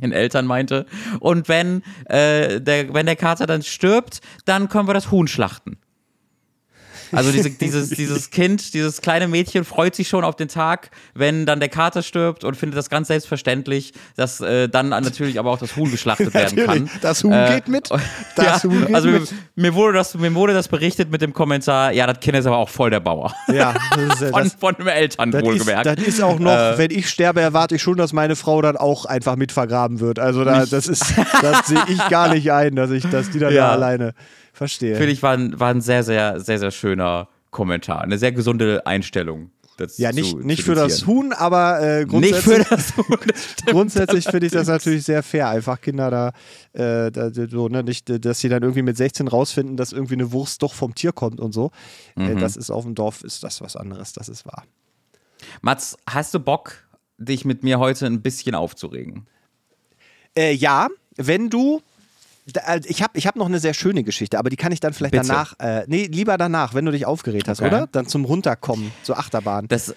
ihren Eltern meinte. Und wenn, äh, der, wenn der Kater dann stirbt, dann können wir das Huhn schlachten. Also diese, dieses, dieses Kind, dieses kleine Mädchen freut sich schon auf den Tag, wenn dann der Kater stirbt und findet das ganz selbstverständlich, dass äh, dann natürlich aber auch das Huhn geschlachtet werden kann. Das Huhn äh, geht mit. Das ja, Huhn geht also mit. Mir, mir, wurde das, mir wurde das berichtet mit dem Kommentar, ja, das Kind ist aber auch voll der Bauer. Ja, das ist, von, das, von den Eltern das wohlgemerkt. Ist, das ist auch noch, äh, wenn ich sterbe, erwarte ich schon, dass meine Frau dann auch einfach mit vergraben wird. Also da, das ist, das sehe ich gar nicht ein, dass ich, dass die dann ja. da alleine Verstehe. Finde ich, war ein, war ein sehr, sehr, sehr, sehr schöner Kommentar. Eine sehr gesunde Einstellung. Das ja, nicht, zu, nicht für das Huhn, aber äh, grundsätzlich, nicht für das Huhn, grundsätzlich finde ich das natürlich sehr fair. Einfach Kinder da, äh, da, so, ne, nicht, dass sie dann irgendwie mit 16 rausfinden, dass irgendwie eine Wurst doch vom Tier kommt und so. Äh, mhm. Äh, das ist auf dem Dorf, ist das was anderes, das ist wahr. Mats, hast du Bock, dich mit mir heute ein bisschen aufzuregen? Äh, ja, wenn du ich habe ich hab noch eine sehr schöne Geschichte, aber die kann ich dann vielleicht Bitte. danach, äh, nee, lieber danach, wenn du dich aufgeregt hast, okay. oder? Dann zum Runterkommen, zur Achterbahn. Das,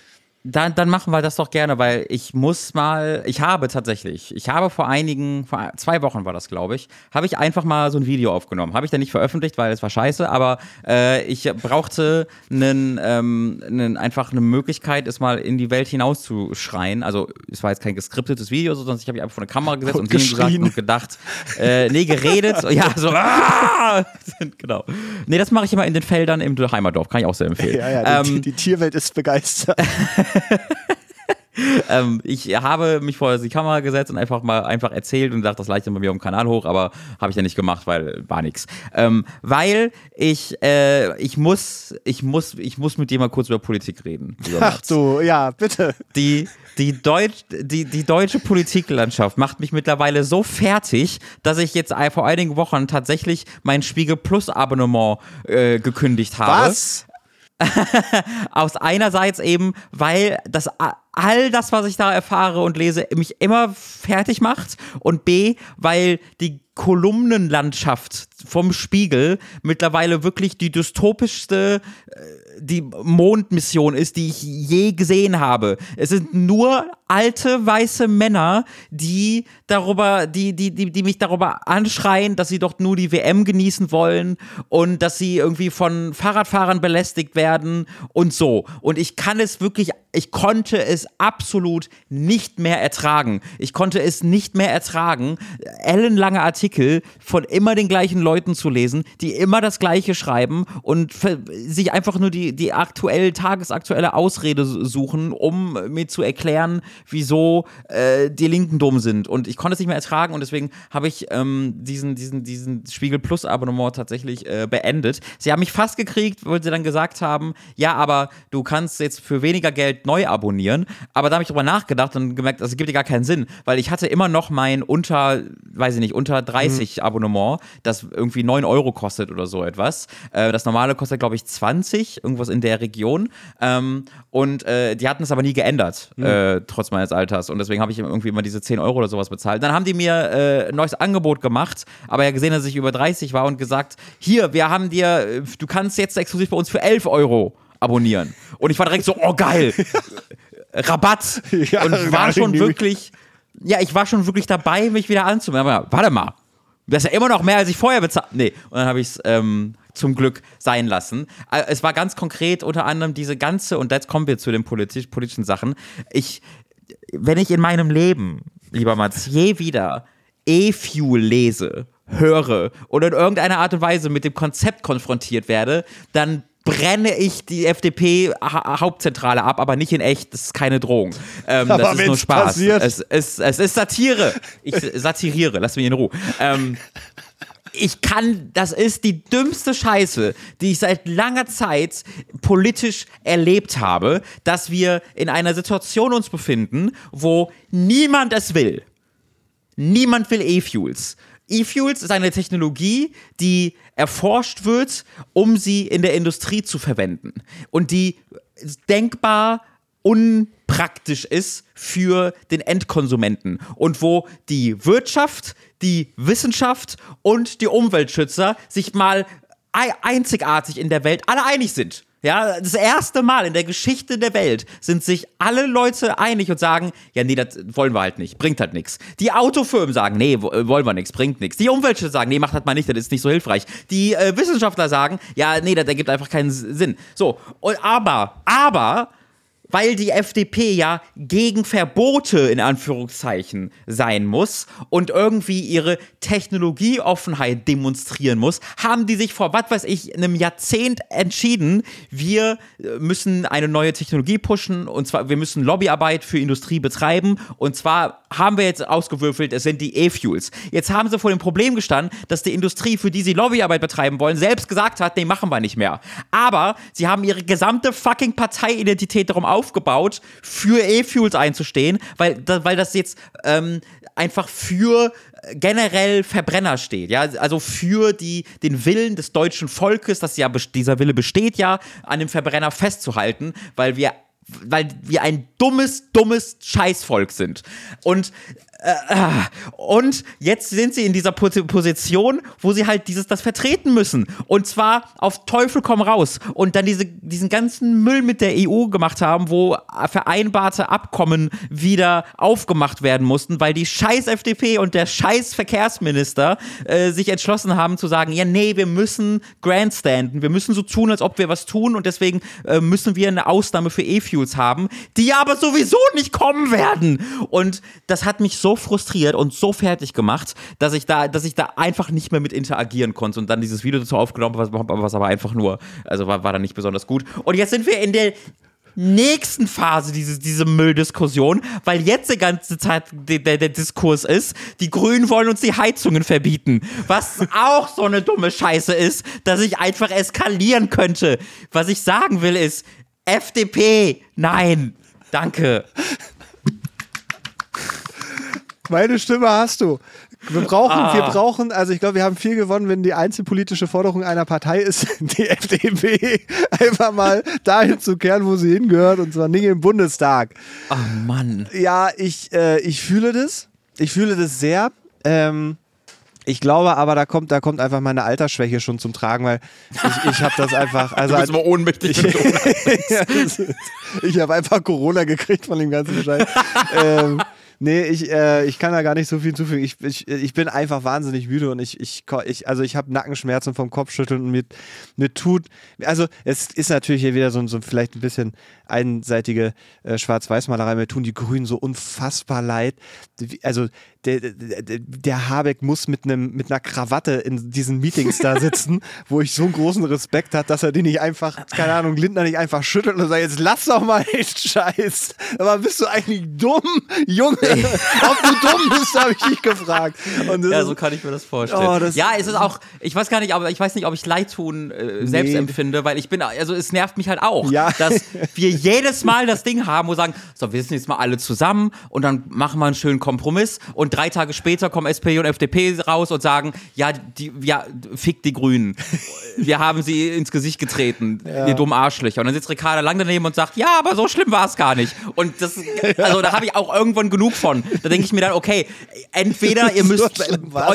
dann, dann machen wir das doch gerne, weil ich muss mal, ich habe tatsächlich, ich habe vor einigen, vor zwei Wochen war das, glaube ich, habe ich einfach mal so ein Video aufgenommen. Habe ich dann nicht veröffentlicht, weil es war scheiße, aber äh, ich brauchte einen, ähm, einen, einfach eine Möglichkeit, es mal in die Welt hinauszuschreien. Also es war jetzt kein geskriptetes Video, sondern ich habe mich einfach vor eine Kamera gesetzt und, und gesagt und gedacht, äh, nee, geredet, ja, so, ah! genau. Nee, das mache ich immer in den Feldern im Heimerdorf, kann ich auch sehr empfehlen. Ja, ja, die, ähm, die Tierwelt ist begeistert. ähm, ich habe mich vor die Kamera gesetzt und einfach mal einfach erzählt und dachte, das leichte bei mir auf dem Kanal hoch, aber habe ich ja nicht gemacht, weil war nichts. Ähm, weil ich, äh, ich muss, ich muss, ich muss mit dir mal kurz über Politik reden. Ach du, ja, bitte. Die, die, Deutsch, die, die deutsche Politiklandschaft macht mich mittlerweile so fertig, dass ich jetzt vor einigen Wochen tatsächlich mein Spiegel Plus Abonnement äh, gekündigt habe. Was? Aus einerseits eben, weil das all das, was ich da erfahre und lese, mich immer fertig macht und B, weil die Kolumnenlandschaft vom Spiegel mittlerweile wirklich die dystopischste äh, die Mondmission ist, die ich je gesehen habe. Es sind nur alte weiße Männer, die darüber, die, die, die, die mich darüber anschreien, dass sie doch nur die WM genießen wollen und dass sie irgendwie von Fahrradfahrern belästigt werden und so. Und ich kann es wirklich, ich konnte es absolut nicht mehr ertragen. Ich konnte es nicht mehr ertragen, ellenlange Artikel von immer den gleichen Leuten zu lesen, die immer das Gleiche schreiben und sich einfach nur die, die aktuell, tagesaktuelle Ausrede suchen, um mir zu erklären, wieso äh, die Linken dumm sind. Und ich konnte es nicht mehr ertragen und deswegen habe ich ähm, diesen, diesen, diesen Spiegel Plus Abonnement tatsächlich äh, beendet. Sie haben mich fast gekriegt, weil sie dann gesagt haben, ja, aber du kannst jetzt für weniger Geld neu abonnieren. Aber da habe ich drüber nachgedacht und gemerkt, das gibt ja gar keinen Sinn, weil ich hatte immer noch mein unter, weiß ich nicht, unter 30 mhm. Abonnement, das irgendwie 9 Euro kostet oder so etwas. Äh, das normale kostet, glaube ich, 20, irgendwas in der Region. Ähm, und äh, die hatten es aber nie geändert, mhm. äh, trotz meines Alters. Und deswegen habe ich irgendwie immer diese 10 Euro oder sowas bezahlt. Dann haben die mir äh, ein neues Angebot gemacht, aber ja gesehen, dass ich über 30 war und gesagt, hier, wir haben dir, äh, du kannst jetzt exklusiv bei uns für 11 Euro abonnieren. Und ich war direkt so, oh geil, Rabatt. Ja, und ich war schon wirklich, ja, ich war schon wirklich dabei, mich wieder anzumelden. Aber warte mal, das ist ja immer noch mehr, als ich vorher bezahlt. Nee, und dann habe ich es ähm, zum Glück sein lassen. Äh, es war ganz konkret unter anderem diese ganze, und jetzt kommen wir zu den politisch, politischen Sachen. Ich, wenn ich in meinem Leben, lieber Mats, je wieder E-Fuel lese, höre oder in irgendeiner Art und Weise mit dem Konzept konfrontiert werde, dann brenne ich die FDP-Hauptzentrale ab, aber nicht in echt. Das ist keine Drohung. Ähm, das ist nur Spaß. Passiert. Es, es, es ist Satire. Ich satiriere. Lass mich in Ruhe. Ähm, ich kann, das ist die dümmste Scheiße, die ich seit langer Zeit politisch erlebt habe, dass wir in einer Situation uns befinden, wo niemand es will. Niemand will E-Fuels. E-Fuels ist eine Technologie, die erforscht wird, um sie in der Industrie zu verwenden und die denkbar unpraktisch ist für den Endkonsumenten und wo die Wirtschaft, die Wissenschaft und die Umweltschützer sich mal einzigartig in der Welt alle einig sind. Ja, das erste Mal in der Geschichte der Welt sind sich alle Leute einig und sagen, ja, nee, das wollen wir halt nicht, bringt halt nichts. Die Autofirmen sagen, nee, wollen wir nichts, bringt nichts. Die Umweltschützer sagen, nee, macht das mal nicht, das ist nicht so hilfreich. Die äh, Wissenschaftler sagen, ja, nee, das ergibt einfach keinen Sinn. So, und aber, aber weil die FDP ja gegen Verbote in Anführungszeichen sein muss und irgendwie ihre Technologieoffenheit demonstrieren muss, haben die sich vor, was weiß ich, einem Jahrzehnt entschieden, wir äh, müssen eine neue Technologie pushen und zwar, wir müssen Lobbyarbeit für Industrie betreiben und zwar haben wir jetzt ausgewürfelt, es sind die E-Fuels. Jetzt haben sie vor dem Problem gestanden, dass die Industrie, für die sie Lobbyarbeit betreiben wollen, selbst gesagt hat, nee, machen wir nicht mehr. Aber sie haben ihre gesamte fucking Parteiidentität darum aufgebaut, für E-Fuels einzustehen, weil, weil das jetzt ähm, einfach für generell Verbrenner steht, ja, also für die, den Willen des deutschen Volkes, dass ja dieser Wille besteht ja, an dem Verbrenner festzuhalten, weil wir weil wir ein dummes, dummes Scheißvolk sind. Und äh, und jetzt sind sie in dieser Position, wo sie halt dieses das vertreten müssen. Und zwar auf Teufel komm raus. Und dann diese, diesen ganzen Müll mit der EU gemacht haben, wo vereinbarte Abkommen wieder aufgemacht werden mussten, weil die scheiß FDP und der scheiß Verkehrsminister äh, sich entschlossen haben zu sagen, ja, nee, wir müssen grandstanden, wir müssen so tun, als ob wir was tun und deswegen äh, müssen wir eine Ausnahme für E-Fuels haben, die aber sowieso nicht kommen werden. Und das hat mich so so frustriert und so fertig gemacht, dass ich da, dass ich da einfach nicht mehr mit interagieren konnte und dann dieses Video dazu aufgenommen habe, was, aber einfach nur, also war, war dann nicht besonders gut. Und jetzt sind wir in der nächsten Phase diese, diese Mülldiskussion, weil jetzt die ganze Zeit der, der, der Diskurs ist, die Grünen wollen uns die Heizungen verbieten. Was auch so eine dumme Scheiße ist, dass ich einfach eskalieren könnte. Was ich sagen will ist, FDP, nein, danke. Meine Stimme hast du. Wir brauchen, ah. wir brauchen, also ich glaube, wir haben viel gewonnen, wenn die einzelpolitische Forderung einer Partei ist, die FDP einfach mal dahin zu kehren, wo sie hingehört, und zwar nicht im Bundestag. Oh Mann. Ja, ich, äh, ich fühle das. Ich fühle das sehr. Ähm, ich glaube aber, da kommt, da kommt einfach meine Altersschwäche schon zum Tragen, weil ich, ich habe das einfach. Also du bist mal ohnmächtig. Ich, ich habe einfach Corona gekriegt von dem ganzen Scheiß. ähm, Nee, ich, äh, ich kann da gar nicht so viel zufügen. Ich, ich, ich bin einfach wahnsinnig müde und ich, ich, ich also ich habe Nackenschmerzen vom Kopfschütteln und mir, mir tut, also es ist natürlich hier wieder so, so vielleicht ein bisschen einseitige äh, Schwarz-Weiß-Malerei. Mir tun die Grünen so unfassbar leid. Also der, der, der Habeck muss mit, einem, mit einer Krawatte in diesen Meetings da sitzen, wo ich so einen großen Respekt habe, dass er den nicht einfach, keine Ahnung, Lindner nicht einfach schüttelt und sagt, jetzt lass doch mal den Scheiß. Aber bist du eigentlich dumm? Junge, ob du dumm bist, habe ich dich gefragt. ja, so kann ich mir das vorstellen. Oh, das ja, es ist auch, ich weiß gar nicht, aber ich weiß nicht, ob ich Leidtun äh, selbst nee. empfinde, weil ich bin, also es nervt mich halt auch, ja. dass wir jedes Mal das Ding haben, wo wir sagen, so, wir sind jetzt mal alle zusammen und dann machen wir einen schönen Kompromiss und drei Tage später kommen SPD und FDP raus und sagen, ja, die, ja, fick die Grünen. Wir haben sie ins Gesicht getreten, ja. ihr dummen Arschlöcher. Und dann sitzt Ricarda lang daneben und sagt, ja, aber so schlimm war es gar nicht. Und das, also da habe ich auch irgendwann genug von. Da denke ich mir dann, okay, entweder ihr müsst, eu,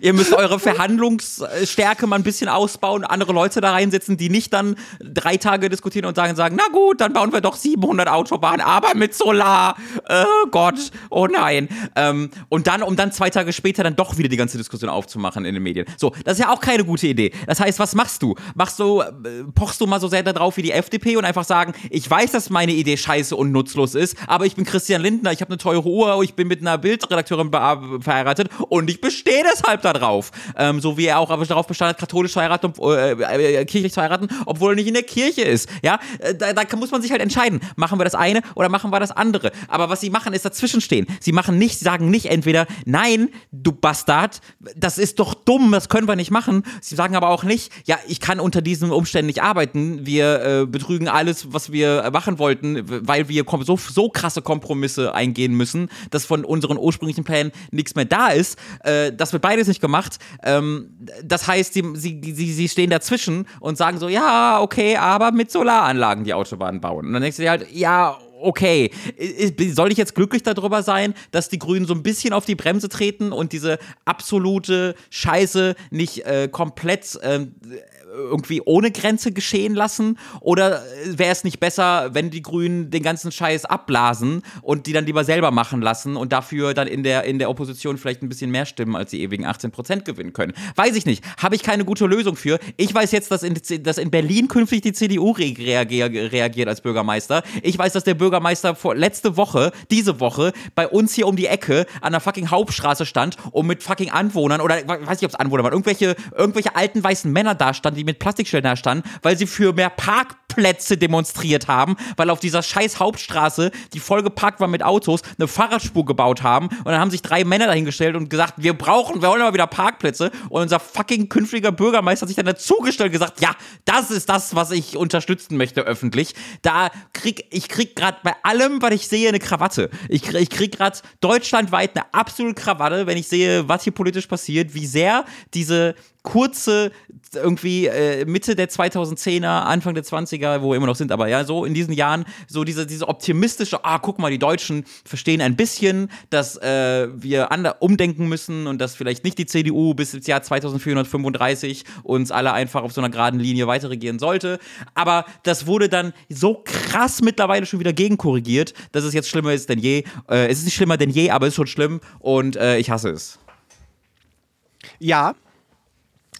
ihr müsst eure Verhandlungsstärke mal ein bisschen ausbauen, andere Leute da reinsetzen, die nicht dann drei Tage diskutieren und sagen, sagen, na gut, dann bauen wir doch 700 Autobahnen, aber mit Solar. Oh Gott, oh nein. Ähm, und dann, um dann zwei Tage später dann doch wieder die ganze Diskussion aufzumachen in den Medien. So, das ist ja auch keine gute Idee. Das heißt, was machst du? Machst du, äh, pochst du mal so sehr darauf wie die FDP und einfach sagen, ich weiß, dass meine Idee scheiße und nutzlos ist, aber ich bin Christian Lindner, ich habe eine teure Uhr, ich bin mit einer Bildredakteurin verheiratet und ich bestehe deshalb darauf. Ähm, so wie er auch aber darauf bestand, katholisch zu heiraten, äh, äh, kirchlich zu heiraten, obwohl er nicht in der Kirche ist. Ja, äh, da, da muss man sich halt entscheiden. Machen wir das eine oder machen wir das andere? Aber was sie machen, ist dazwischenstehen. Sie machen nicht sie sagen nicht entweder, nein, du Bastard, das ist doch dumm, das können wir nicht machen. Sie sagen aber auch nicht, ja, ich kann unter diesen Umständen nicht arbeiten, wir äh, betrügen alles, was wir machen wollten, weil wir so, so krasse Kompromisse eingehen müssen, dass von unseren ursprünglichen Plänen nichts mehr da ist. Äh, das wird beides nicht gemacht. Ähm, das heißt, sie, sie, sie, stehen dazwischen und sagen so, ja, okay, aber mit Solaranlagen die Autobahnen bauen. Und dann denkst du dir halt, ja, okay, soll ich jetzt glücklich darüber sein, dass die Grünen so ein bisschen auf die Bremse treten und diese absolute Scheiße nicht äh, komplett äh, irgendwie ohne Grenze geschehen lassen? Oder wäre es nicht besser, wenn die Grünen den ganzen Scheiß abblasen und die dann lieber selber machen lassen und dafür dann in der, in der Opposition vielleicht ein bisschen mehr Stimmen als die ewigen 18 Prozent gewinnen können? Weiß ich nicht. Habe ich keine gute Lösung für. Ich weiß jetzt, dass in, dass in Berlin künftig die CDU reagier, reagiert als Bürgermeister. Ich weiß, dass der Bürgermeister vor, letzte Woche, diese Woche, bei uns hier um die Ecke an der fucking Hauptstraße stand und mit fucking Anwohnern oder weiß nicht, ob es Anwohner waren, irgendwelche, irgendwelche alten weißen Männer da standen, die mit Plastikschildern da standen, weil sie für mehr Parkplätze demonstriert haben, weil auf dieser scheiß Hauptstraße, die voll geparkt war mit Autos, eine Fahrradspur gebaut haben und dann haben sich drei Männer dahingestellt und gesagt, wir brauchen, wir wollen aber wieder Parkplätze und unser fucking künftiger Bürgermeister hat sich dann dazugestellt und gesagt, ja, das ist das, was ich unterstützen möchte öffentlich. Da krieg ich krieg gerade bei allem, was ich sehe, eine Krawatte. Ich, ich krieg gerade deutschlandweit eine absolute Krawatte, wenn ich sehe, was hier politisch passiert, wie sehr diese kurze, irgendwie äh, Mitte der 2010er, Anfang der 20er, wo wir immer noch sind, aber ja, so in diesen Jahren, so diese, diese optimistische, ah, guck mal, die Deutschen verstehen ein bisschen, dass äh, wir umdenken müssen und dass vielleicht nicht die CDU bis ins Jahr 2435 uns alle einfach auf so einer geraden Linie weiterregieren sollte. Aber das wurde dann so krass mittlerweile schon wieder gegenkorrigiert, dass es jetzt schlimmer ist denn je. Äh, es ist nicht schlimmer denn je, aber es ist schon schlimm und äh, ich hasse es. Ja,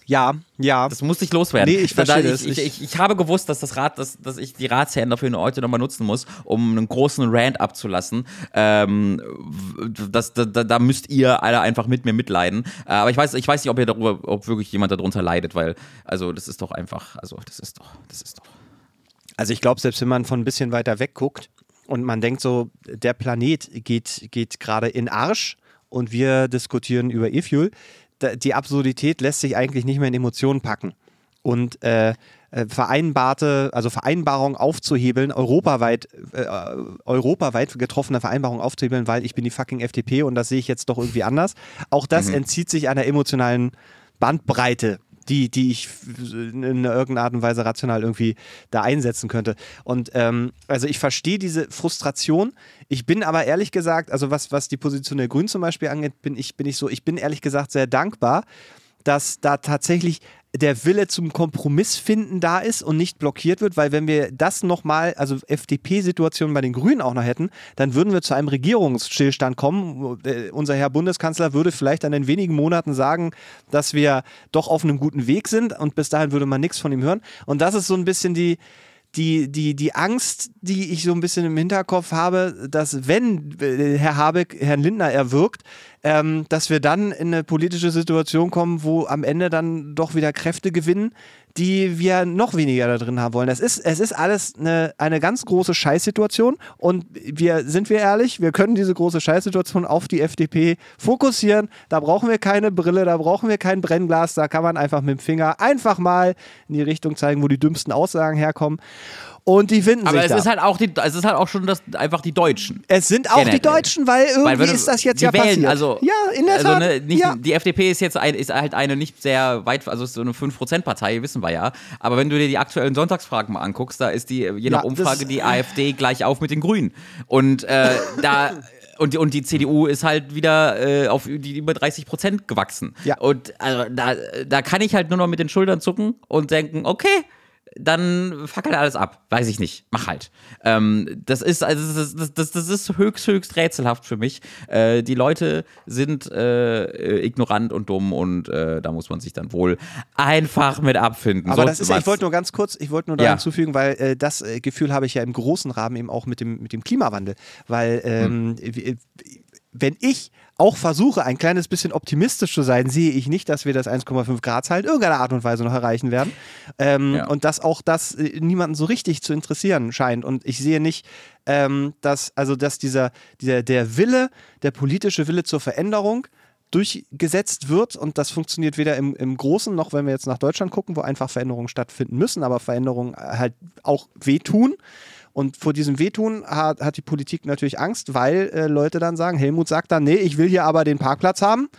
ja, ja. Das muss ich loswerden. Nee, ich verstehe das. Ich, ich, ich, habe gewusst, dass das Rad, dass, dass ich die Ratsherren dafür heute nochmal nutzen muss, um einen großen Rant abzulassen. Ähm, das, da, da, müsst ihr alle einfach mit mir mitleiden. Äh, aber ich weiß, ich weiß nicht, ob ihr darüber, ob wirklich jemand darunter leidet, weil, also das ist doch einfach, also das ist doch, das ist doch. Also ich glaube, selbst wenn man von ein bisschen weiter weg guckt und man denkt so, der Planet geht, geht gerade in Arsch und wir diskutieren über E-Fuel, die Absurdität lässt sich eigentlich nicht mehr in Emotionen packen. Und äh, äh, vereinbarte, also Vereinbarungen aufzuhebeln, europaweit, äh, europaweit getroffene Vereinbarungen aufzuhebeln, weil ich bin die fucking FDP und das sehe ich jetzt doch irgendwie anders. Auch das mhm. entzieht sich einer emotionalen Bandbreite, die, die ich in irgendeiner Art und Weise rational irgendwie da einsetzen könnte. Und ähm, also ich verstehe diese Frustration. Ich bin aber ehrlich gesagt, also was, was die Position der Grünen zum Beispiel angeht, bin ich, bin ich so, ich bin ehrlich gesagt sehr dankbar, dass da tatsächlich der Wille zum Kompromiss finden da ist und nicht blockiert wird, weil wenn wir das nochmal, also FDP-Situation bei den Grünen auch noch hätten, dann würden wir zu einem Regierungsstillstand kommen. Äh, unser Herr Bundeskanzler würde vielleicht dann in wenigen Monaten sagen, dass wir doch auf einem guten Weg sind und bis dahin würde man nichts von ihm hören. Und das ist so ein bisschen die, die, die, die Angst, die ich so ein bisschen im Hinterkopf habe, dass wenn äh, Herr Habeck Herrn Lindner erwirkt, ähm, dass wir dann in eine politische Situation kommen, wo am Ende dann doch wieder Kräfte gewinnen, die wir noch weniger da drin haben wollen. Es ist, es ist alles eine, eine ganz große Scheißsituation und wir, sind wir ehrlich, wir können diese große Scheißsituation auf die FDP fokussieren. Da brauchen wir keine Brille, da brauchen wir kein Brennglas, da kann man einfach mit dem Finger einfach mal in die Richtung zeigen, wo die dümmsten Aussagen herkommen. Und die finden Aber sich es ist halt auch die, es ist halt auch schon das, einfach die Deutschen. Es sind auch Generell. die Deutschen, weil irgendwie weil, ist das jetzt ja wählen, passiert. Also, ja, in der also, Tat. Ne, nicht, ja. Die FDP ist jetzt ein, ist halt eine nicht sehr weit, also ist so eine 5%-Partei, wissen wir ja. Aber wenn du dir die aktuellen Sonntagsfragen mal anguckst, da ist die, je nach ja, Umfrage, die AfD gleich auf mit den Grünen. Und äh, da und die, und die CDU ist halt wieder äh, auf die über 30 Prozent gewachsen. Ja. Und also, da, da kann ich halt nur noch mit den Schultern zucken und denken, okay, dann fuck halt alles ab. Weiß ich nicht. Mach halt. Ähm, das ist, also das, das, das, das, ist höchst, höchst rätselhaft für mich. Äh, die Leute sind äh, ignorant und dumm und äh, da muss man sich dann wohl einfach mit abfinden. Aber so, das ist, ich wollte nur ganz kurz, ich wollte nur da ja. hinzufügen, weil äh, das äh, Gefühl habe ich ja im großen Rahmen eben auch mit dem, mit dem Klimawandel. Weil ähm, hm. wenn ich auch versuche, ein kleines bisschen optimistisch zu sein, sehe ich nicht, dass wir das 1,5 Grad in irgendeiner Art und Weise noch erreichen werden. Ähm, ja. Und dass auch das äh, niemanden so richtig zu interessieren scheint. Und ich sehe nicht, ähm, dass, also dass dieser, dieser, der Wille, der politische Wille zur Veränderung, durchgesetzt wird und das funktioniert weder im, im Großen noch, wenn wir jetzt nach Deutschland gucken, wo einfach Veränderungen stattfinden müssen, aber Veränderungen halt auch wehtun. Und vor diesem Wehtun hat, hat die Politik natürlich Angst, weil äh, Leute dann sagen, Helmut sagt dann, nee, ich will hier aber den Parkplatz haben.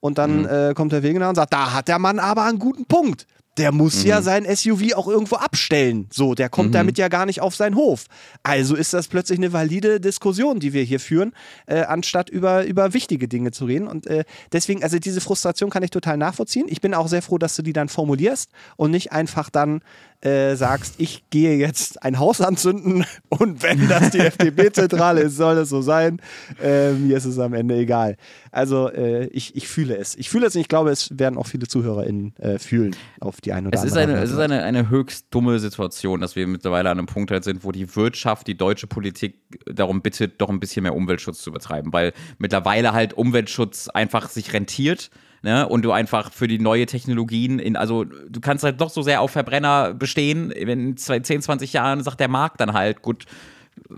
Und dann mhm. äh, kommt der Wegener und sagt, da hat der Mann aber einen guten Punkt der muss mhm. ja sein SUV auch irgendwo abstellen. So, der kommt mhm. damit ja gar nicht auf seinen Hof. Also ist das plötzlich eine valide Diskussion, die wir hier führen, äh, anstatt über, über wichtige Dinge zu reden. Und äh, deswegen, also diese Frustration kann ich total nachvollziehen. Ich bin auch sehr froh, dass du die dann formulierst und nicht einfach dann äh, sagst, ich gehe jetzt ein Haus anzünden und wenn das die FDP-Zentrale ist, soll es so sein. Äh, mir ist es am Ende egal. Also äh, ich, ich fühle es. Ich fühle es und ich glaube, es werden auch viele ZuhörerInnen äh, fühlen auf die eine oder es andere ist eine, Es ist eine, eine höchst dumme Situation, dass wir mittlerweile an einem Punkt halt sind, wo die Wirtschaft, die deutsche Politik darum bittet, doch ein bisschen mehr Umweltschutz zu betreiben, weil mittlerweile halt Umweltschutz einfach sich rentiert ne? Und du einfach für die neue Technologien in, also du kannst halt doch so sehr auf Verbrenner bestehen, in 10, 20 Jahren sagt der Markt dann halt, gut,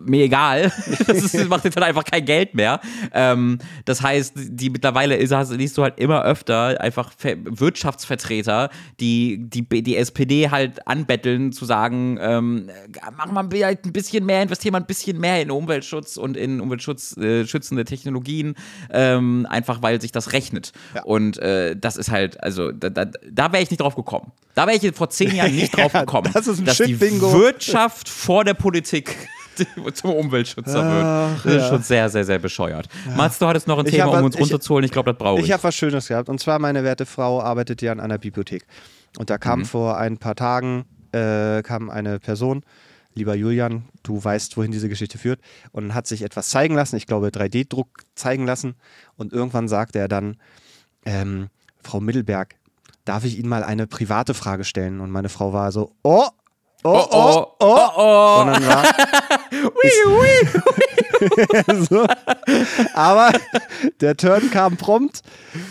mir egal. das ist, macht jetzt halt einfach kein Geld mehr. Ähm, das heißt, die mittlerweile ist, liest du halt immer öfter einfach Wirtschaftsvertreter, die, die die SPD halt anbetteln, zu sagen, ähm, mach mal halt ein bisschen mehr, investier mal ein bisschen mehr in Umweltschutz und in umweltschutzschützende äh, Technologien, ähm, einfach weil sich das rechnet. Ja. Und äh, das ist halt, also da, da, da wäre ich nicht drauf gekommen. Da wäre ich vor zehn Jahren nicht drauf gekommen, das ist ein dass die Wirtschaft vor der Politik zum Umweltschützer wird. Das ist schon sehr, sehr, sehr bescheuert. Ja. Mats, du hattest noch ein ich Thema, um uns runterzuholen. Ich glaube, das brauche ich. Ich habe was Schönes gehabt. Und zwar, meine werte Frau arbeitet ja an einer Bibliothek. Und da kam mhm. vor ein paar Tagen äh, kam eine Person, lieber Julian, du weißt, wohin diese Geschichte führt, und hat sich etwas zeigen lassen, ich glaube 3D-Druck zeigen lassen. Und irgendwann sagte er dann, ähm, Frau Mittelberg, darf ich Ihnen mal eine private Frage stellen? Und meine Frau war so, oh, oh, oh, oh, oh. oh. Und dann war. so. Aber der Turn kam prompt.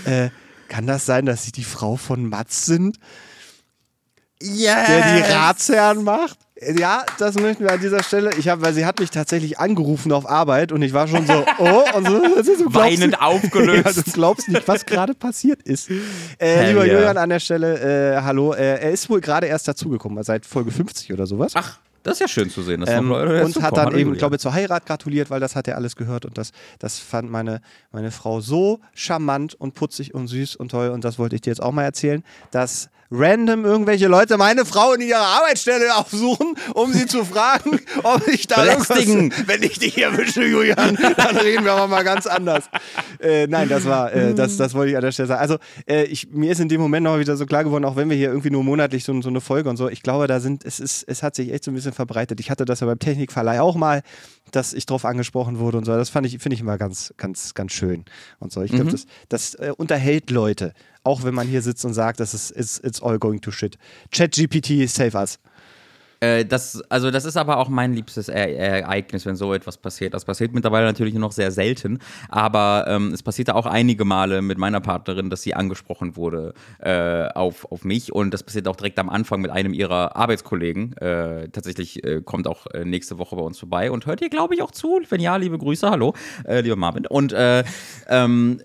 Äh, kann das sein, dass Sie die Frau von Mats sind? Yes. Der die Ratsherren macht? Ja, das möchten wir an dieser Stelle. Ich habe, weil sie hat mich tatsächlich angerufen auf Arbeit und ich war schon so, oh, und so, so weinend nicht, aufgelöst. Ja, du glaubst nicht, was gerade passiert ist. Äh, lieber yeah. Julian an der Stelle, äh, hallo. Äh, er ist wohl gerade erst dazugekommen, seit Folge 50 oder sowas. Ach. Das ist ja schön zu sehen. Ähm, und hat dann eben, glaube ich, zur Heirat gratuliert, weil das hat er alles gehört und das, das fand meine, meine Frau so charmant und putzig und süß und toll und das wollte ich dir jetzt auch mal erzählen, dass random irgendwelche Leute meine Frau in ihrer Arbeitsstelle aufsuchen, um sie zu fragen, ob ich da Belästigen. wenn ich dich erwische, Julian, dann reden wir aber mal ganz anders. Äh, nein, das war, äh, das, das wollte ich an der Stelle sagen. Also äh, ich, mir ist in dem Moment noch wieder so klar geworden, auch wenn wir hier irgendwie nur monatlich so, so eine Folge und so, ich glaube, da sind, es ist, es hat sich echt so ein bisschen verbreitet. Ich hatte das ja beim Technikverleih auch mal, dass ich drauf angesprochen wurde und so. Das fand ich, finde ich immer ganz, ganz, ganz schön und so. Ich glaube, mhm. das, das äh, unterhält Leute auch wenn man hier sitzt und sagt, das ist it's, it's all going to shit. ChatGPT save us. Äh, das, also das ist aber auch mein liebstes Ereignis, wenn so etwas passiert. Das passiert mittlerweile natürlich nur noch sehr selten, aber ähm, es passierte auch einige Male mit meiner Partnerin, dass sie angesprochen wurde äh, auf, auf mich und das passiert auch direkt am Anfang mit einem ihrer Arbeitskollegen. Äh, tatsächlich äh, kommt auch äh, nächste Woche bei uns vorbei und hört ihr, glaube ich, auch zu. Wenn ja, liebe Grüße, hallo, lieber Marvin. Und ähm,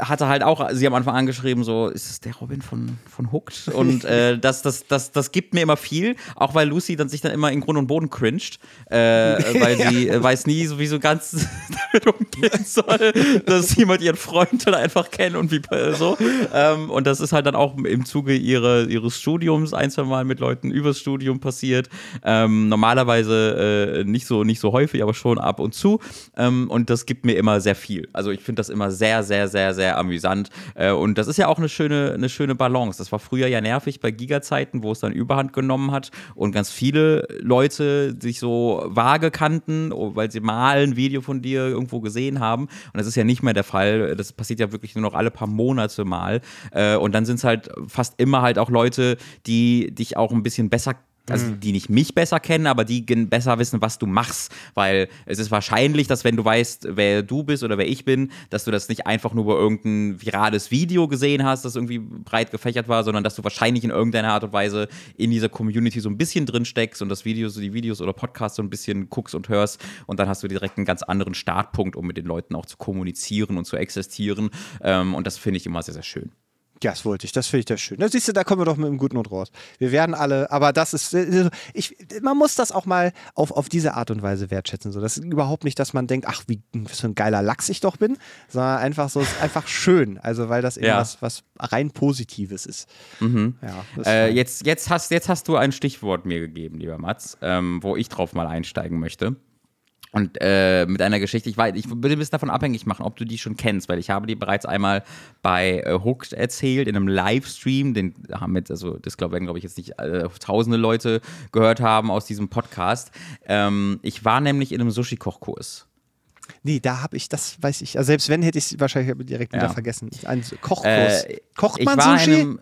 hatte halt auch sie am Anfang angeschrieben, so, ist es der Robin von, von Hooked? Und das, das, das, das gibt mir immer viel, auch weil Lucy dann sich dann immer in Grund und Boden cringed, äh, weil sie äh, weiß nie, so, wie so ganz damit umgehen soll, dass jemand ihren Freund dann einfach kennt und wie äh, so. Ähm, und das ist halt dann auch im Zuge ihre, ihres Studiums ein, zwei Mal mit Leuten übers Studium passiert. Ähm, normalerweise äh, nicht, so, nicht so häufig, aber schon ab und zu. Ähm, und das gibt mir immer sehr viel. Also ich finde das immer sehr, sehr, sehr, sehr amüsant. Äh, und das ist ja auch eine schöne, eine schöne Balance. Das war früher ja nervig bei Giga-Zeiten, wo es dann Überhand genommen hat und ganz ganz viele Leute sich so vage kannten, oh, weil sie mal ein Video von dir irgendwo gesehen haben. Und das ist ja nicht mehr der Fall. Das passiert ja wirklich nur noch alle paar Monate mal. Äh, und dann sind es halt fast immer halt auch Leute, die dich auch ein bisschen besser also mhm. die nicht mich besser kennen, aber die besser wissen, was du machst. Weil es ist wahrscheinlich, dass wenn du weißt, wer du bist oder wer ich bin, dass du das nicht einfach nur über irgendein virales Video gesehen hast, das irgendwie breit gefächert war, sondern dass du wahrscheinlich in irgendeiner Art und Weise in dieser Community so ein bisschen drin steckst und das Video, so die Videos oder Podcasts so ein bisschen guckst und hörst und dann hast du direkt einen ganz anderen Startpunkt, um mit den Leuten auch zu kommunizieren und zu existieren. Ähm, und das finde ich immer sehr, sehr schön. Ja, das wollte ich. Das finde ich das schön. Da siehst du, da kommen wir doch mit einem guten Not raus. Wir werden alle, aber das ist, ich, man muss das auch mal auf, auf diese Art und Weise wertschätzen. So, das ist überhaupt nicht, dass man denkt, ach, wie was für ein geiler Lachs ich doch bin, sondern einfach so, ist einfach schön. Also, weil das eben ja. was, was rein Positives ist. Mhm. Ja, äh, jetzt, jetzt, hast, jetzt hast du ein Stichwort mir gegeben, lieber Mats, ähm, wo ich drauf mal einsteigen möchte. Und äh, mit einer Geschichte, ich, weiß, ich würde ein bisschen davon abhängig machen, ob du die schon kennst, weil ich habe die bereits einmal bei äh, Hooked erzählt, in einem Livestream, den haben jetzt, also das glaub, werden, glaube ich, jetzt nicht äh, tausende Leute gehört haben aus diesem Podcast. Ähm, ich war nämlich in einem Sushi-Kochkurs. Nee, da habe ich, das weiß ich, also selbst wenn, hätte ich es wahrscheinlich direkt wieder vergessen. Ein Kochkurs. Äh, Kocht man Sushi? Einem,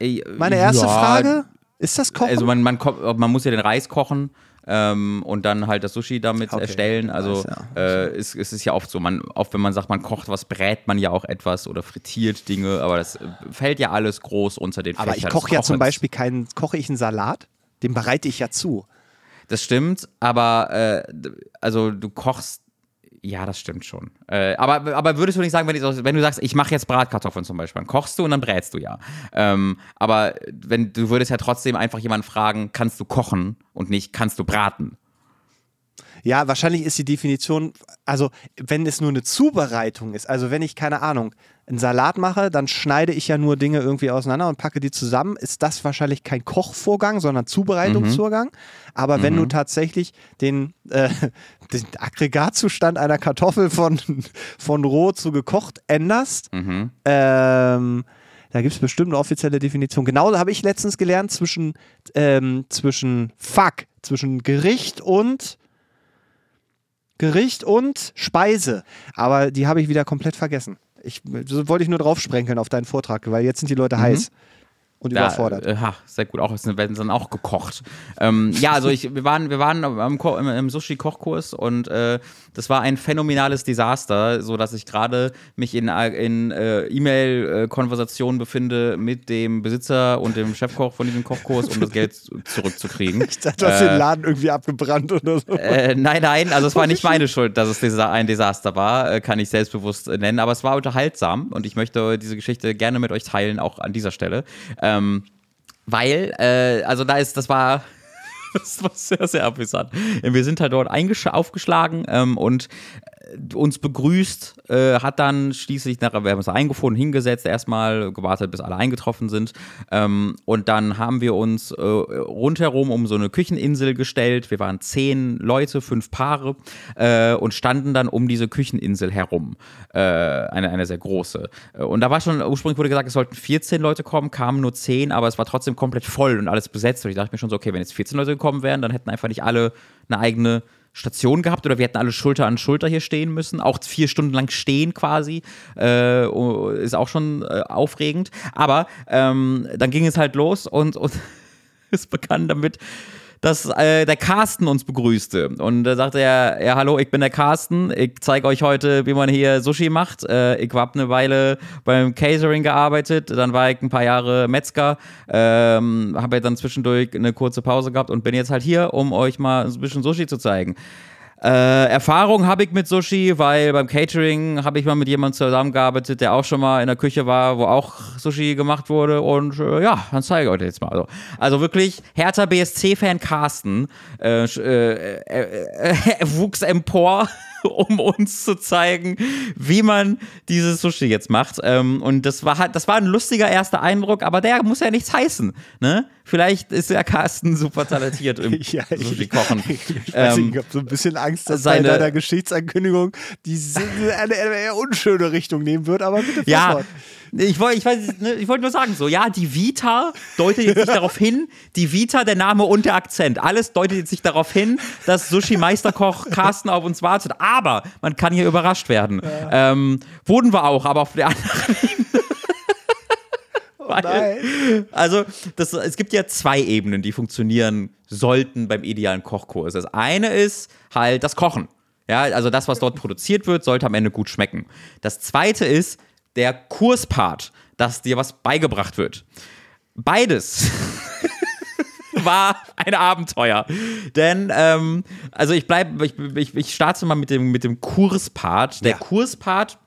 äh, Meine erste ja, Frage, ist das Kochen? Also man, man, man muss ja den Reis kochen ähm, und dann halt das Sushi damit okay. erstellen. Also äh, es, es ist ja oft so, man, oft wenn man sagt, man kocht was, brät man ja auch etwas oder frittiert Dinge, aber das äh, fällt ja alles groß unter den Aber ich koche ja zum Beispiel keinen, koche ich einen Salat, den bereite ich ja zu. Das stimmt, aber äh, also du kochst ja, das stimmt schon. Äh, aber, aber würdest du nicht sagen, wenn, ich, wenn du sagst, ich mache jetzt Bratkartoffeln zum Beispiel, dann kochst du und dann brätst du ja. Ähm, aber wenn du würdest ja trotzdem einfach jemanden fragen, kannst du kochen und nicht kannst du braten? Ja, wahrscheinlich ist die Definition, also wenn es nur eine Zubereitung ist, also wenn ich keine Ahnung, einen Salat mache, dann schneide ich ja nur Dinge irgendwie auseinander und packe die zusammen, ist das wahrscheinlich kein Kochvorgang, sondern Zubereitungsvorgang. Mhm. Aber mhm. wenn du mhm. tatsächlich den, äh, den Aggregatzustand einer Kartoffel von, von roh zu gekocht änderst, mhm. ähm, da gibt es bestimmt eine offizielle Definition. Genau habe ich letztens gelernt zwischen, ähm, zwischen Fuck, zwischen Gericht und Gericht und Speise. Aber die habe ich wieder komplett vergessen. Ich, so wollte ich nur drauf sprenkeln auf deinen Vortrag, weil jetzt sind die Leute mhm. heiß. Und überfordert. Ja, äh, sehr gut, auch werden dann auch gekocht. Ähm, ja, also ich, wir waren, wir waren im, im, im Sushi-Kochkurs und äh, das war ein phänomenales Desaster, so dass ich gerade mich in, in äh, E-Mail-Konversationen befinde mit dem Besitzer und dem Chefkoch von diesem Kochkurs, um das Geld zurückzukriegen. Ich dachte, du hast den Laden irgendwie abgebrannt oder so. Äh, nein, nein, also es war nicht meine Schuld, dass es ein Desaster war, äh, kann ich selbstbewusst nennen, aber es war unterhaltsam und ich möchte diese Geschichte gerne mit euch teilen, auch an dieser Stelle. Ähm, weil, äh, also da ist, das war, das war sehr, sehr amüsant. Wir sind halt dort aufgeschlagen ähm, und uns begrüßt, äh, hat dann schließlich nachher, wir haben uns eingefunden, hingesetzt, erstmal gewartet, bis alle eingetroffen sind. Ähm, und dann haben wir uns äh, rundherum um so eine Kücheninsel gestellt. Wir waren zehn Leute, fünf Paare äh, und standen dann um diese Kücheninsel herum. Äh, eine, eine sehr große. Äh, und da war schon, ursprünglich wurde gesagt, es sollten 14 Leute kommen, kamen nur 10, aber es war trotzdem komplett voll und alles besetzt. Und ich dachte mir schon so, okay, wenn jetzt 14 Leute gekommen wären, dann hätten einfach nicht alle eine eigene Station gehabt oder wir hätten alle Schulter an Schulter hier stehen müssen. Auch vier Stunden lang stehen quasi. Äh, ist auch schon äh, aufregend. Aber ähm, dann ging es halt los und, und es begann damit, dass äh, der Carsten uns begrüßte. Und da sagte er, ja, hallo, ich bin der Carsten. Ich zeige euch heute, wie man hier Sushi macht. Äh, ich habe eine Weile beim Catering gearbeitet. Dann war ich ein paar Jahre Metzger. Ähm, habe ja dann zwischendurch eine kurze Pause gehabt und bin jetzt halt hier, um euch mal ein bisschen Sushi zu zeigen. Äh, Erfahrung habe ich mit Sushi, weil beim Catering habe ich mal mit jemandem zusammengearbeitet, der auch schon mal in der Küche war, wo auch Sushi gemacht wurde. Und äh, ja, dann zeige ich euch jetzt mal. Also, also wirklich, Hertha BSC-Fan Carsten äh, äh, äh, äh wuchs empor um uns zu zeigen, wie man dieses Sushi jetzt macht. Ähm, und das war halt, das war ein lustiger erster Eindruck, aber der muss ja nichts heißen. Ne? Vielleicht ist ja Carsten super talentiert im ja, Sushi-Kochen. Ich, ich, ähm, ich habe so ein bisschen Angst, dass seine, bei deiner Geschichtsankündigung die eine, eher unschöne Richtung nehmen wird, aber bitte ja, fort. Ich wollte ich ne, ich wollt nur sagen, so, ja, die Vita deutet jetzt nicht darauf hin, die Vita, der Name und der Akzent. Alles deutet jetzt nicht darauf hin, dass Sushi-Meisterkoch Carsten auf uns wartet. Aber man kann hier überrascht werden. Ja. Ähm, wurden wir auch, aber auf der anderen Weil, also, das, es gibt ja zwei Ebenen, die funktionieren sollten beim idealen Kochkurs. Das eine ist halt das Kochen. Ja, also das, was dort produziert wird, sollte am Ende gut schmecken. Das zweite ist, der Kurspart, dass dir was beigebracht wird. Beides war ein Abenteuer. Denn, ähm, also ich bleibe, ich, ich, ich, starte mal mit dem, mit dem Kurspart. Der ja. Kurspart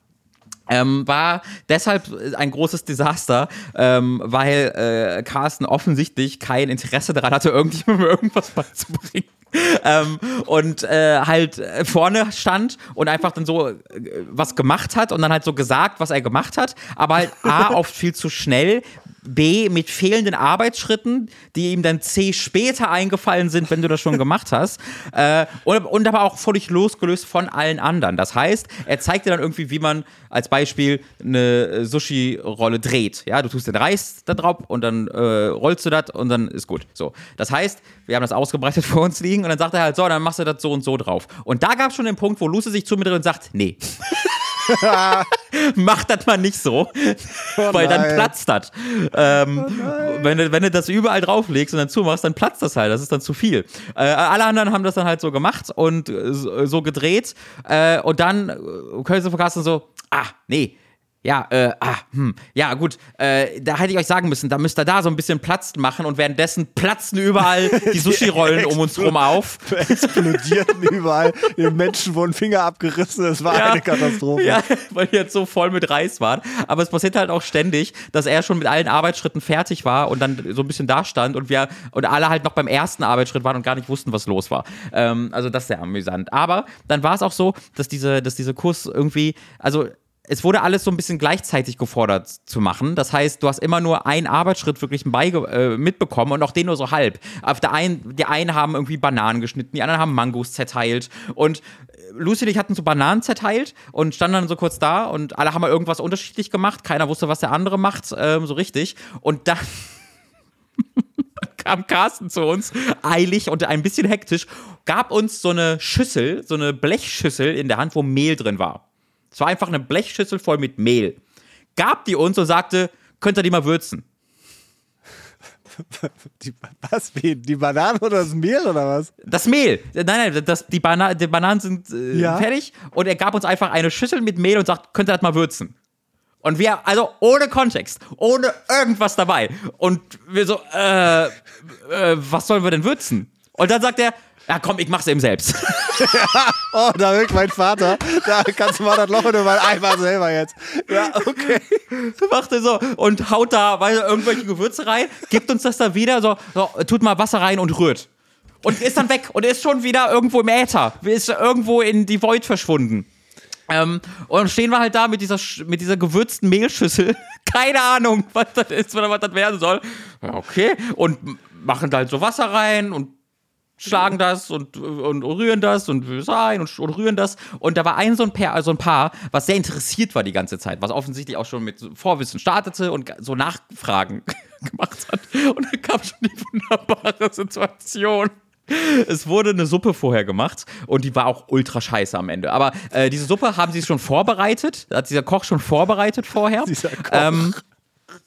ähm, war deshalb ein großes Desaster, ähm, weil äh, Carsten offensichtlich kein Interesse daran hatte, irgendjemandem irgendwas beizubringen. ähm, und äh, halt vorne stand und einfach dann so äh, was gemacht hat und dann halt so gesagt, was er gemacht hat, aber halt A, oft viel zu schnell, B, mit fehlenden Arbeitsschritten, die ihm dann C später eingefallen sind, wenn du das schon gemacht hast. Äh, und, und, aber auch völlig losgelöst von allen anderen. Das heißt, er zeigt dir dann irgendwie, wie man als Beispiel eine Sushi-Rolle dreht. Ja, du tust den Reis da drauf und dann äh, rollst du das und dann ist gut. So. Das heißt, wir haben das ausgebreitet vor uns liegen und dann sagt er halt, so, dann machst du das so und so drauf. Und da gab es schon den Punkt, wo Lucy sich zu mir drin und sagt, nee. Mach das mal nicht so, oh weil dann platzt das. Ähm, oh wenn, du, wenn du das überall drauflegst und dann zumachst, dann platzt das halt. Das ist dann zu viel. Äh, alle anderen haben das dann halt so gemacht und äh, so gedreht. Äh, und dann äh, können sie verkasten so, ah, nee, ja, äh, ah, hm, ja, gut, äh, da hätte ich euch sagen müssen, da müsst ihr da so ein bisschen Platz machen und währenddessen platzen überall die Sushi-Rollen um uns rum auf. Explodierten überall, den Menschen wurden Finger abgerissen, es war ja, eine Katastrophe. Ja, weil die jetzt so voll mit Reis waren. Aber es passiert halt auch ständig, dass er schon mit allen Arbeitsschritten fertig war und dann so ein bisschen da stand und wir und alle halt noch beim ersten Arbeitsschritt waren und gar nicht wussten, was los war. Ähm, also das ist sehr amüsant. Aber dann war es auch so, dass diese, dass diese Kurs irgendwie, also es wurde alles so ein bisschen gleichzeitig gefordert zu machen. Das heißt, du hast immer nur einen Arbeitsschritt wirklich äh, mitbekommen und auch den nur so halb. Auf der einen, die einen haben irgendwie Bananen geschnitten, die anderen haben Mangos zerteilt und äh, Lucy und ich hatten so Bananen zerteilt und standen dann so kurz da und alle haben mal irgendwas unterschiedlich gemacht. Keiner wusste, was der andere macht, ähm, so richtig. Und dann kam Carsten zu uns, eilig und ein bisschen hektisch, gab uns so eine Schüssel, so eine Blechschüssel in der Hand, wo Mehl drin war. Es war einfach eine Blechschüssel voll mit Mehl. Gab die uns und sagte, könnt ihr die mal würzen? Die, was? Die Bananen oder das Mehl oder was? Das Mehl. Nein, nein, das, die, Bana die Bananen sind äh, Ja. fertig und er gab uns einfach eine Schüssel mit Mehl und sagt, könnt ihr das mal würzen? Und wir, also ohne Kontext, ohne irgendwas dabei. Und wir so, äh, äh, was sollen wir denn würzen? Und dann sagt er, ja komm, ich mach's eben selbst. Oh, da wirkt mein Vater. Da kannst du mal das Loch in den Eimer selber jetzt. Ja, okay. macht er so und haut da weißt du, irgendwelche Gewürze rein, gibt uns das da wieder, so, so, tut mal Wasser rein und rührt. Und ist dann weg und ist schon wieder irgendwo im Äther. Ist irgendwo in die Void verschwunden. Ähm, und dann stehen wir halt da mit dieser, mit dieser gewürzten Mehlschüssel. Keine Ahnung, was das ist oder was das werden soll. Ja, okay. Und machen da halt so Wasser rein und schlagen das und, und rühren das und rein und, und rühren das. Und da war ein so ein, Paar, so ein Paar, was sehr interessiert war die ganze Zeit, was offensichtlich auch schon mit Vorwissen startete und so Nachfragen gemacht hat. Und dann kam schon die wunderbare Situation. Es wurde eine Suppe vorher gemacht und die war auch ultra scheiße am Ende. Aber äh, diese Suppe haben sie schon vorbereitet, hat dieser Koch schon vorbereitet vorher. Dieser Koch. Ähm,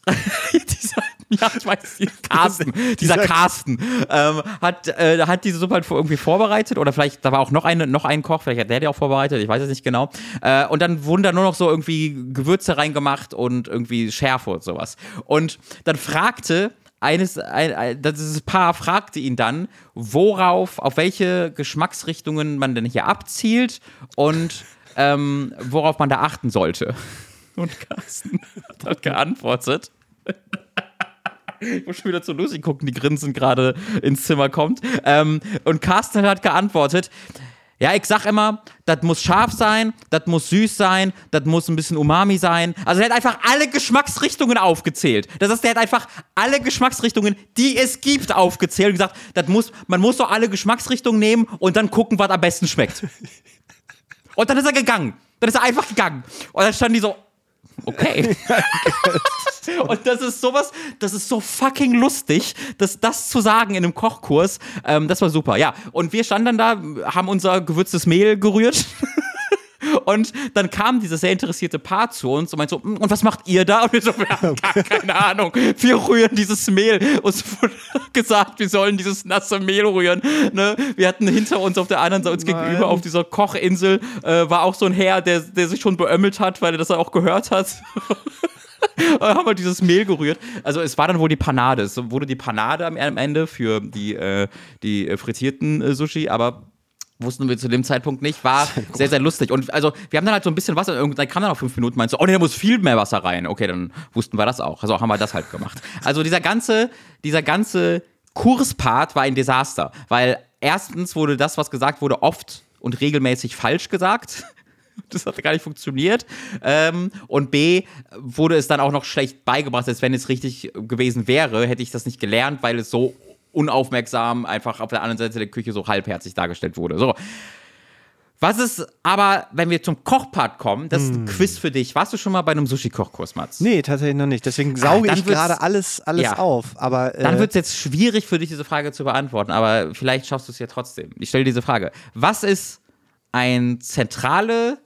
dieser, ja, ich weiß, dieser Carsten, dieser Carsten ähm, hat, äh, hat diese Suppe halt irgendwie vorbereitet oder vielleicht, da war auch noch, eine, noch ein Koch, vielleicht hat der die auch vorbereitet, ich weiß es nicht genau. Äh, und dann wurden da nur noch so irgendwie Gewürze reingemacht und irgendwie Schärfe und sowas. Und dann fragte eines, ein, ein, dieses Paar fragte ihn dann, worauf, auf welche Geschmacksrichtungen man denn hier abzielt und ähm, worauf man da achten sollte. Und Carsten hat halt geantwortet. Ich muss schon wieder zu Lucy gucken, die grinsend gerade ins Zimmer kommt. Ähm, und Carsten hat geantwortet: Ja, ich sag immer, das muss scharf sein, das muss süß sein, das muss ein bisschen Umami sein. Also, er hat einfach alle Geschmacksrichtungen aufgezählt. Das heißt, der hat einfach alle Geschmacksrichtungen, die es gibt, aufgezählt und gesagt: das muss, Man muss doch alle Geschmacksrichtungen nehmen und dann gucken, was am besten schmeckt. Und dann ist er gegangen. Dann ist er einfach gegangen. Und dann standen die so, okay. Und das ist sowas, das ist so fucking lustig, dass das zu sagen in einem Kochkurs, ähm, das war super. Ja, und wir standen dann da, haben unser gewürztes Mehl gerührt. Und dann kam dieses sehr interessierte Paar zu uns und meinte so, "Mm, und was macht ihr da? Und wir so, wir haben gar keine Ahnung. Wir rühren dieses Mehl. Uns wurde gesagt, wir sollen dieses nasse Mehl rühren. Ne? Wir hatten hinter uns auf der anderen Seite, uns Nein. gegenüber auf dieser Kochinsel, äh, war auch so ein Herr, der, der sich schon beömmelt hat, weil er das auch gehört hat. Und haben wir dieses Mehl gerührt. Also es war dann wohl die Panade. Es wurde die Panade am am Ende für die, äh, die äh, frittierten äh, Sushi, aber wussten wir zu dem Zeitpunkt nicht. War sehr, sehr lustig. Und also wir haben dann halt so ein bisschen Wasser, irgendwann kam dann noch fünf Minuten, meinst du, oh nee, da muss viel mehr Wasser rein. Okay, dann wussten wir das auch. Also haben wir das halt gemacht. Also dieser ganze, dieser ganze Kurspart war ein Desaster, weil erstens wurde das, was gesagt wurde, oft und regelmäßig falsch gesagt. Das hat gar nicht funktioniert. Ähm, und B, wurde es dann auch noch schlecht beigebracht, als wenn es richtig gewesen wäre, hätte ich das nicht gelernt, weil es so unaufmerksam einfach auf der anderen Seite der Küche so halbherzig dargestellt wurde. So. Was ist aber, wenn wir zum Kochpart kommen, das ist ein Quiz für dich. Warst du schon mal bei einem Sushi-Kochkurs, Mats? Nee, tatsächlich noch nicht. Deswegen sauge Ah, ich gerade alles, alles Ja. auf. Aber äh, Dann wird es jetzt schwierig für dich, diese Frage zu beantworten, aber vielleicht schaffst du es ja trotzdem. Ich stelle diese Frage. Was ist ein zentrale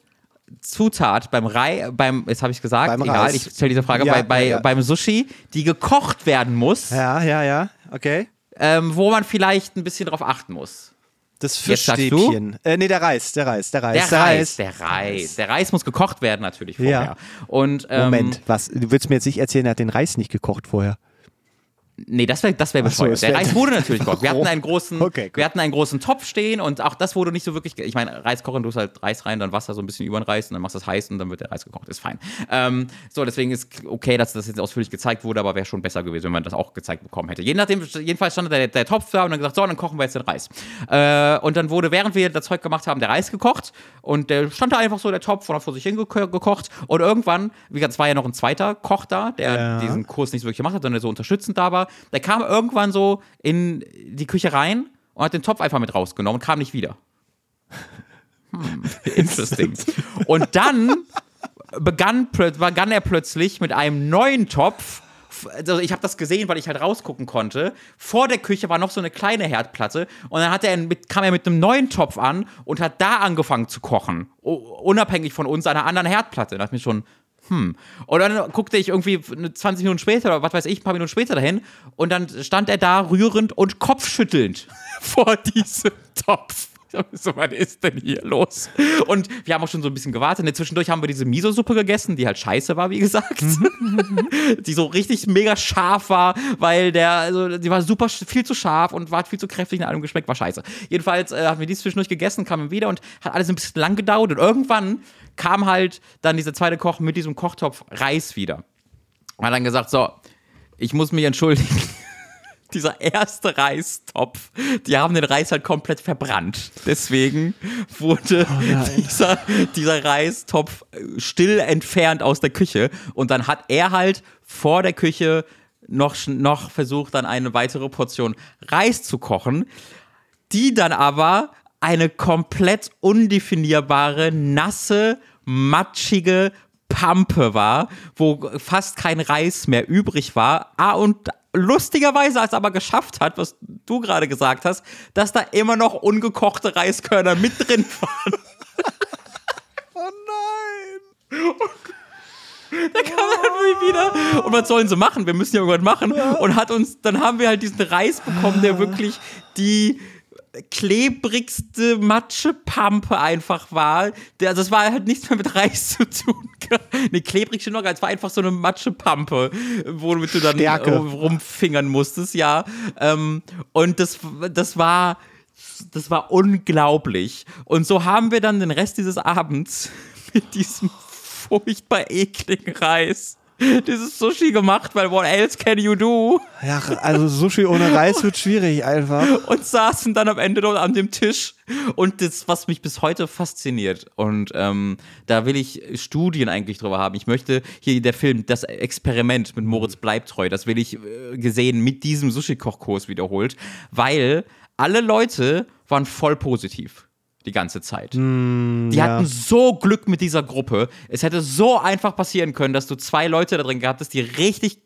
Zutat beim Rei, beim, jetzt habe ich gesagt, Beim egal, Reis. ich stelle diese Frage, Ja, bei, bei, ja. beim Sushi, die gekocht werden muss, ja, ja, ja. Okay. Ähm, wo man vielleicht ein bisschen drauf achten muss. Das? Fischstäbchen. Äh, nee, der Reis, der Reis, der Reis. Der, Reis, der Reis. Der Reis muss gekocht werden natürlich vorher. Ja. Und, ähm, Moment, was? Du willst mir jetzt nicht erzählen, er hat den Reis nicht gekocht vorher. Nee, das wäre das wär so, bescheuert. es der Reis wurde natürlich gekocht. Wir hatten einen großen, Okay, wir hatten einen großen Topf stehen und auch das wurde nicht so wirklich. Ich meine, Reis kochen, du hast halt Reis rein, dann Wasser so ein bisschen über den Reis und dann machst du es heiß und dann wird der Reis gekocht. Ist fein. Ähm, so, deswegen ist okay, dass das jetzt ausführlich gezeigt wurde, aber wäre schon besser gewesen, wenn man das auch gezeigt bekommen hätte. Je nachdem, jedenfalls stand der, der Topf da und dann gesagt, so, dann kochen wir jetzt den Reis. Äh, und dann wurde, während wir das Zeug gemacht haben, der Reis gekocht und der stand da einfach so der Topf und hat vor sich hingekocht und irgendwann, wie gesagt, es war ja noch ein zweiter Koch da, der Ja. diesen Kurs nicht so wirklich gemacht hat, sondern der so unterstützend da war. Der kam irgendwann so in die Küche rein und hat den Topf einfach mit rausgenommen und kam nicht wieder. Hm, interesting. Und dann begann, begann er plötzlich mit einem neuen Topf. Also ich habe das gesehen, weil ich halt rausgucken konnte. Vor der Küche war noch so eine kleine Herdplatte und dann hat er mit, kam er mit einem neuen Topf an und hat da angefangen zu kochen. Unabhängig von uns, einer anderen Herdplatte. Da dachte ich mir schon, hm. Und dann guckte ich irgendwie 20 Minuten später oder was weiß ich, ein paar Minuten später dahin und dann stand er da rührend und kopfschüttelnd vor diesem Topf. So, was ist denn hier los? Und wir haben auch schon so ein bisschen gewartet. Und zwischendurch haben wir diese Miso-Suppe gegessen, die halt scheiße war, wie gesagt. die so richtig mega scharf war, weil der, also die war super viel zu scharf und war viel zu kräftig in allem geschmeckt, war scheiße. Jedenfalls äh, haben wir die zwischendurch gegessen, kamen wieder und hat alles ein bisschen lang gedauert. Und irgendwann kam halt dann dieser zweite Koch mit diesem Kochtopf Reis wieder. Und hat dann gesagt: So, ich muss mich entschuldigen dieser erste Reistopf, die haben den Reis halt komplett verbrannt. Deswegen wurde oh dieser, dieser Reistopf still entfernt aus der Küche. Und dann hat er halt vor der Küche noch, noch versucht, dann eine weitere Portion Reis zu kochen, die dann aber eine komplett undefinierbare, nasse, matschige Pampe war, wo fast kein Reis mehr übrig war. Ah, und lustigerweise es aber geschafft hat, was du gerade gesagt hast, dass da immer noch ungekochte Reiskörner mit drin waren. oh nein! Da kam er wieder. Und was sollen sie machen? Wir müssen ja irgendwas machen. Und hat uns, dann haben wir halt diesen Reis bekommen, der wirklich die klebrigste Matschepampe einfach war. Also es war halt nichts mehr mit Reis zu tun. ne, klebrig schon noch, es war einfach so eine Matschepampe, womit du dann Stärke. rumfingern musstest, ja. Ähm, und das, das war das war unglaublich. Und so haben wir dann den Rest dieses Abends mit diesem furchtbar ekligen Reis dieses Sushi gemacht, weil what else can you do? Ja, also Sushi ohne Reis wird schwierig einfach. Und saßen dann am Ende dort an dem Tisch. Und das, was mich bis heute fasziniert, und ähm, da will ich Studien eigentlich drüber haben. Ich möchte hier der Film, das Experiment mit Moritz Bleibtreu, das will ich äh, gesehen mit diesem Sushi-Kochkurs wiederholt, weil alle Leute waren voll positiv die ganze Zeit. Mm, die ja. hatten so Glück mit dieser Gruppe. Es hätte so einfach passieren können, dass du zwei Leute da drin gehabt hast, die richtig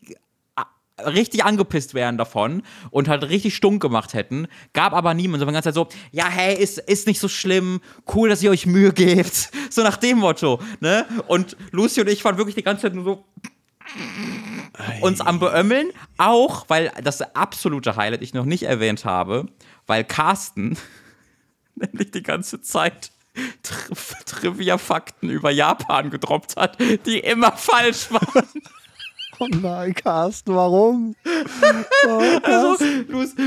richtig angepisst wären davon und halt richtig stunk gemacht hätten. Gab aber niemand. So die ganze Zeit so, ja, hey, ist, ist nicht so schlimm. Cool, dass ihr euch Mühe gebt. So nach dem Motto, ne? Und Lucy und ich waren wirklich die ganze Zeit nur so uns am Beömmeln. Auch, weil das absolute Highlight ich noch nicht erwähnt habe, weil Carsten nämlich die ganze Zeit Tri Trivia-Fakten über Japan gedroppt hat, die immer falsch waren. Oh nein, Carsten, warum? Oh, also,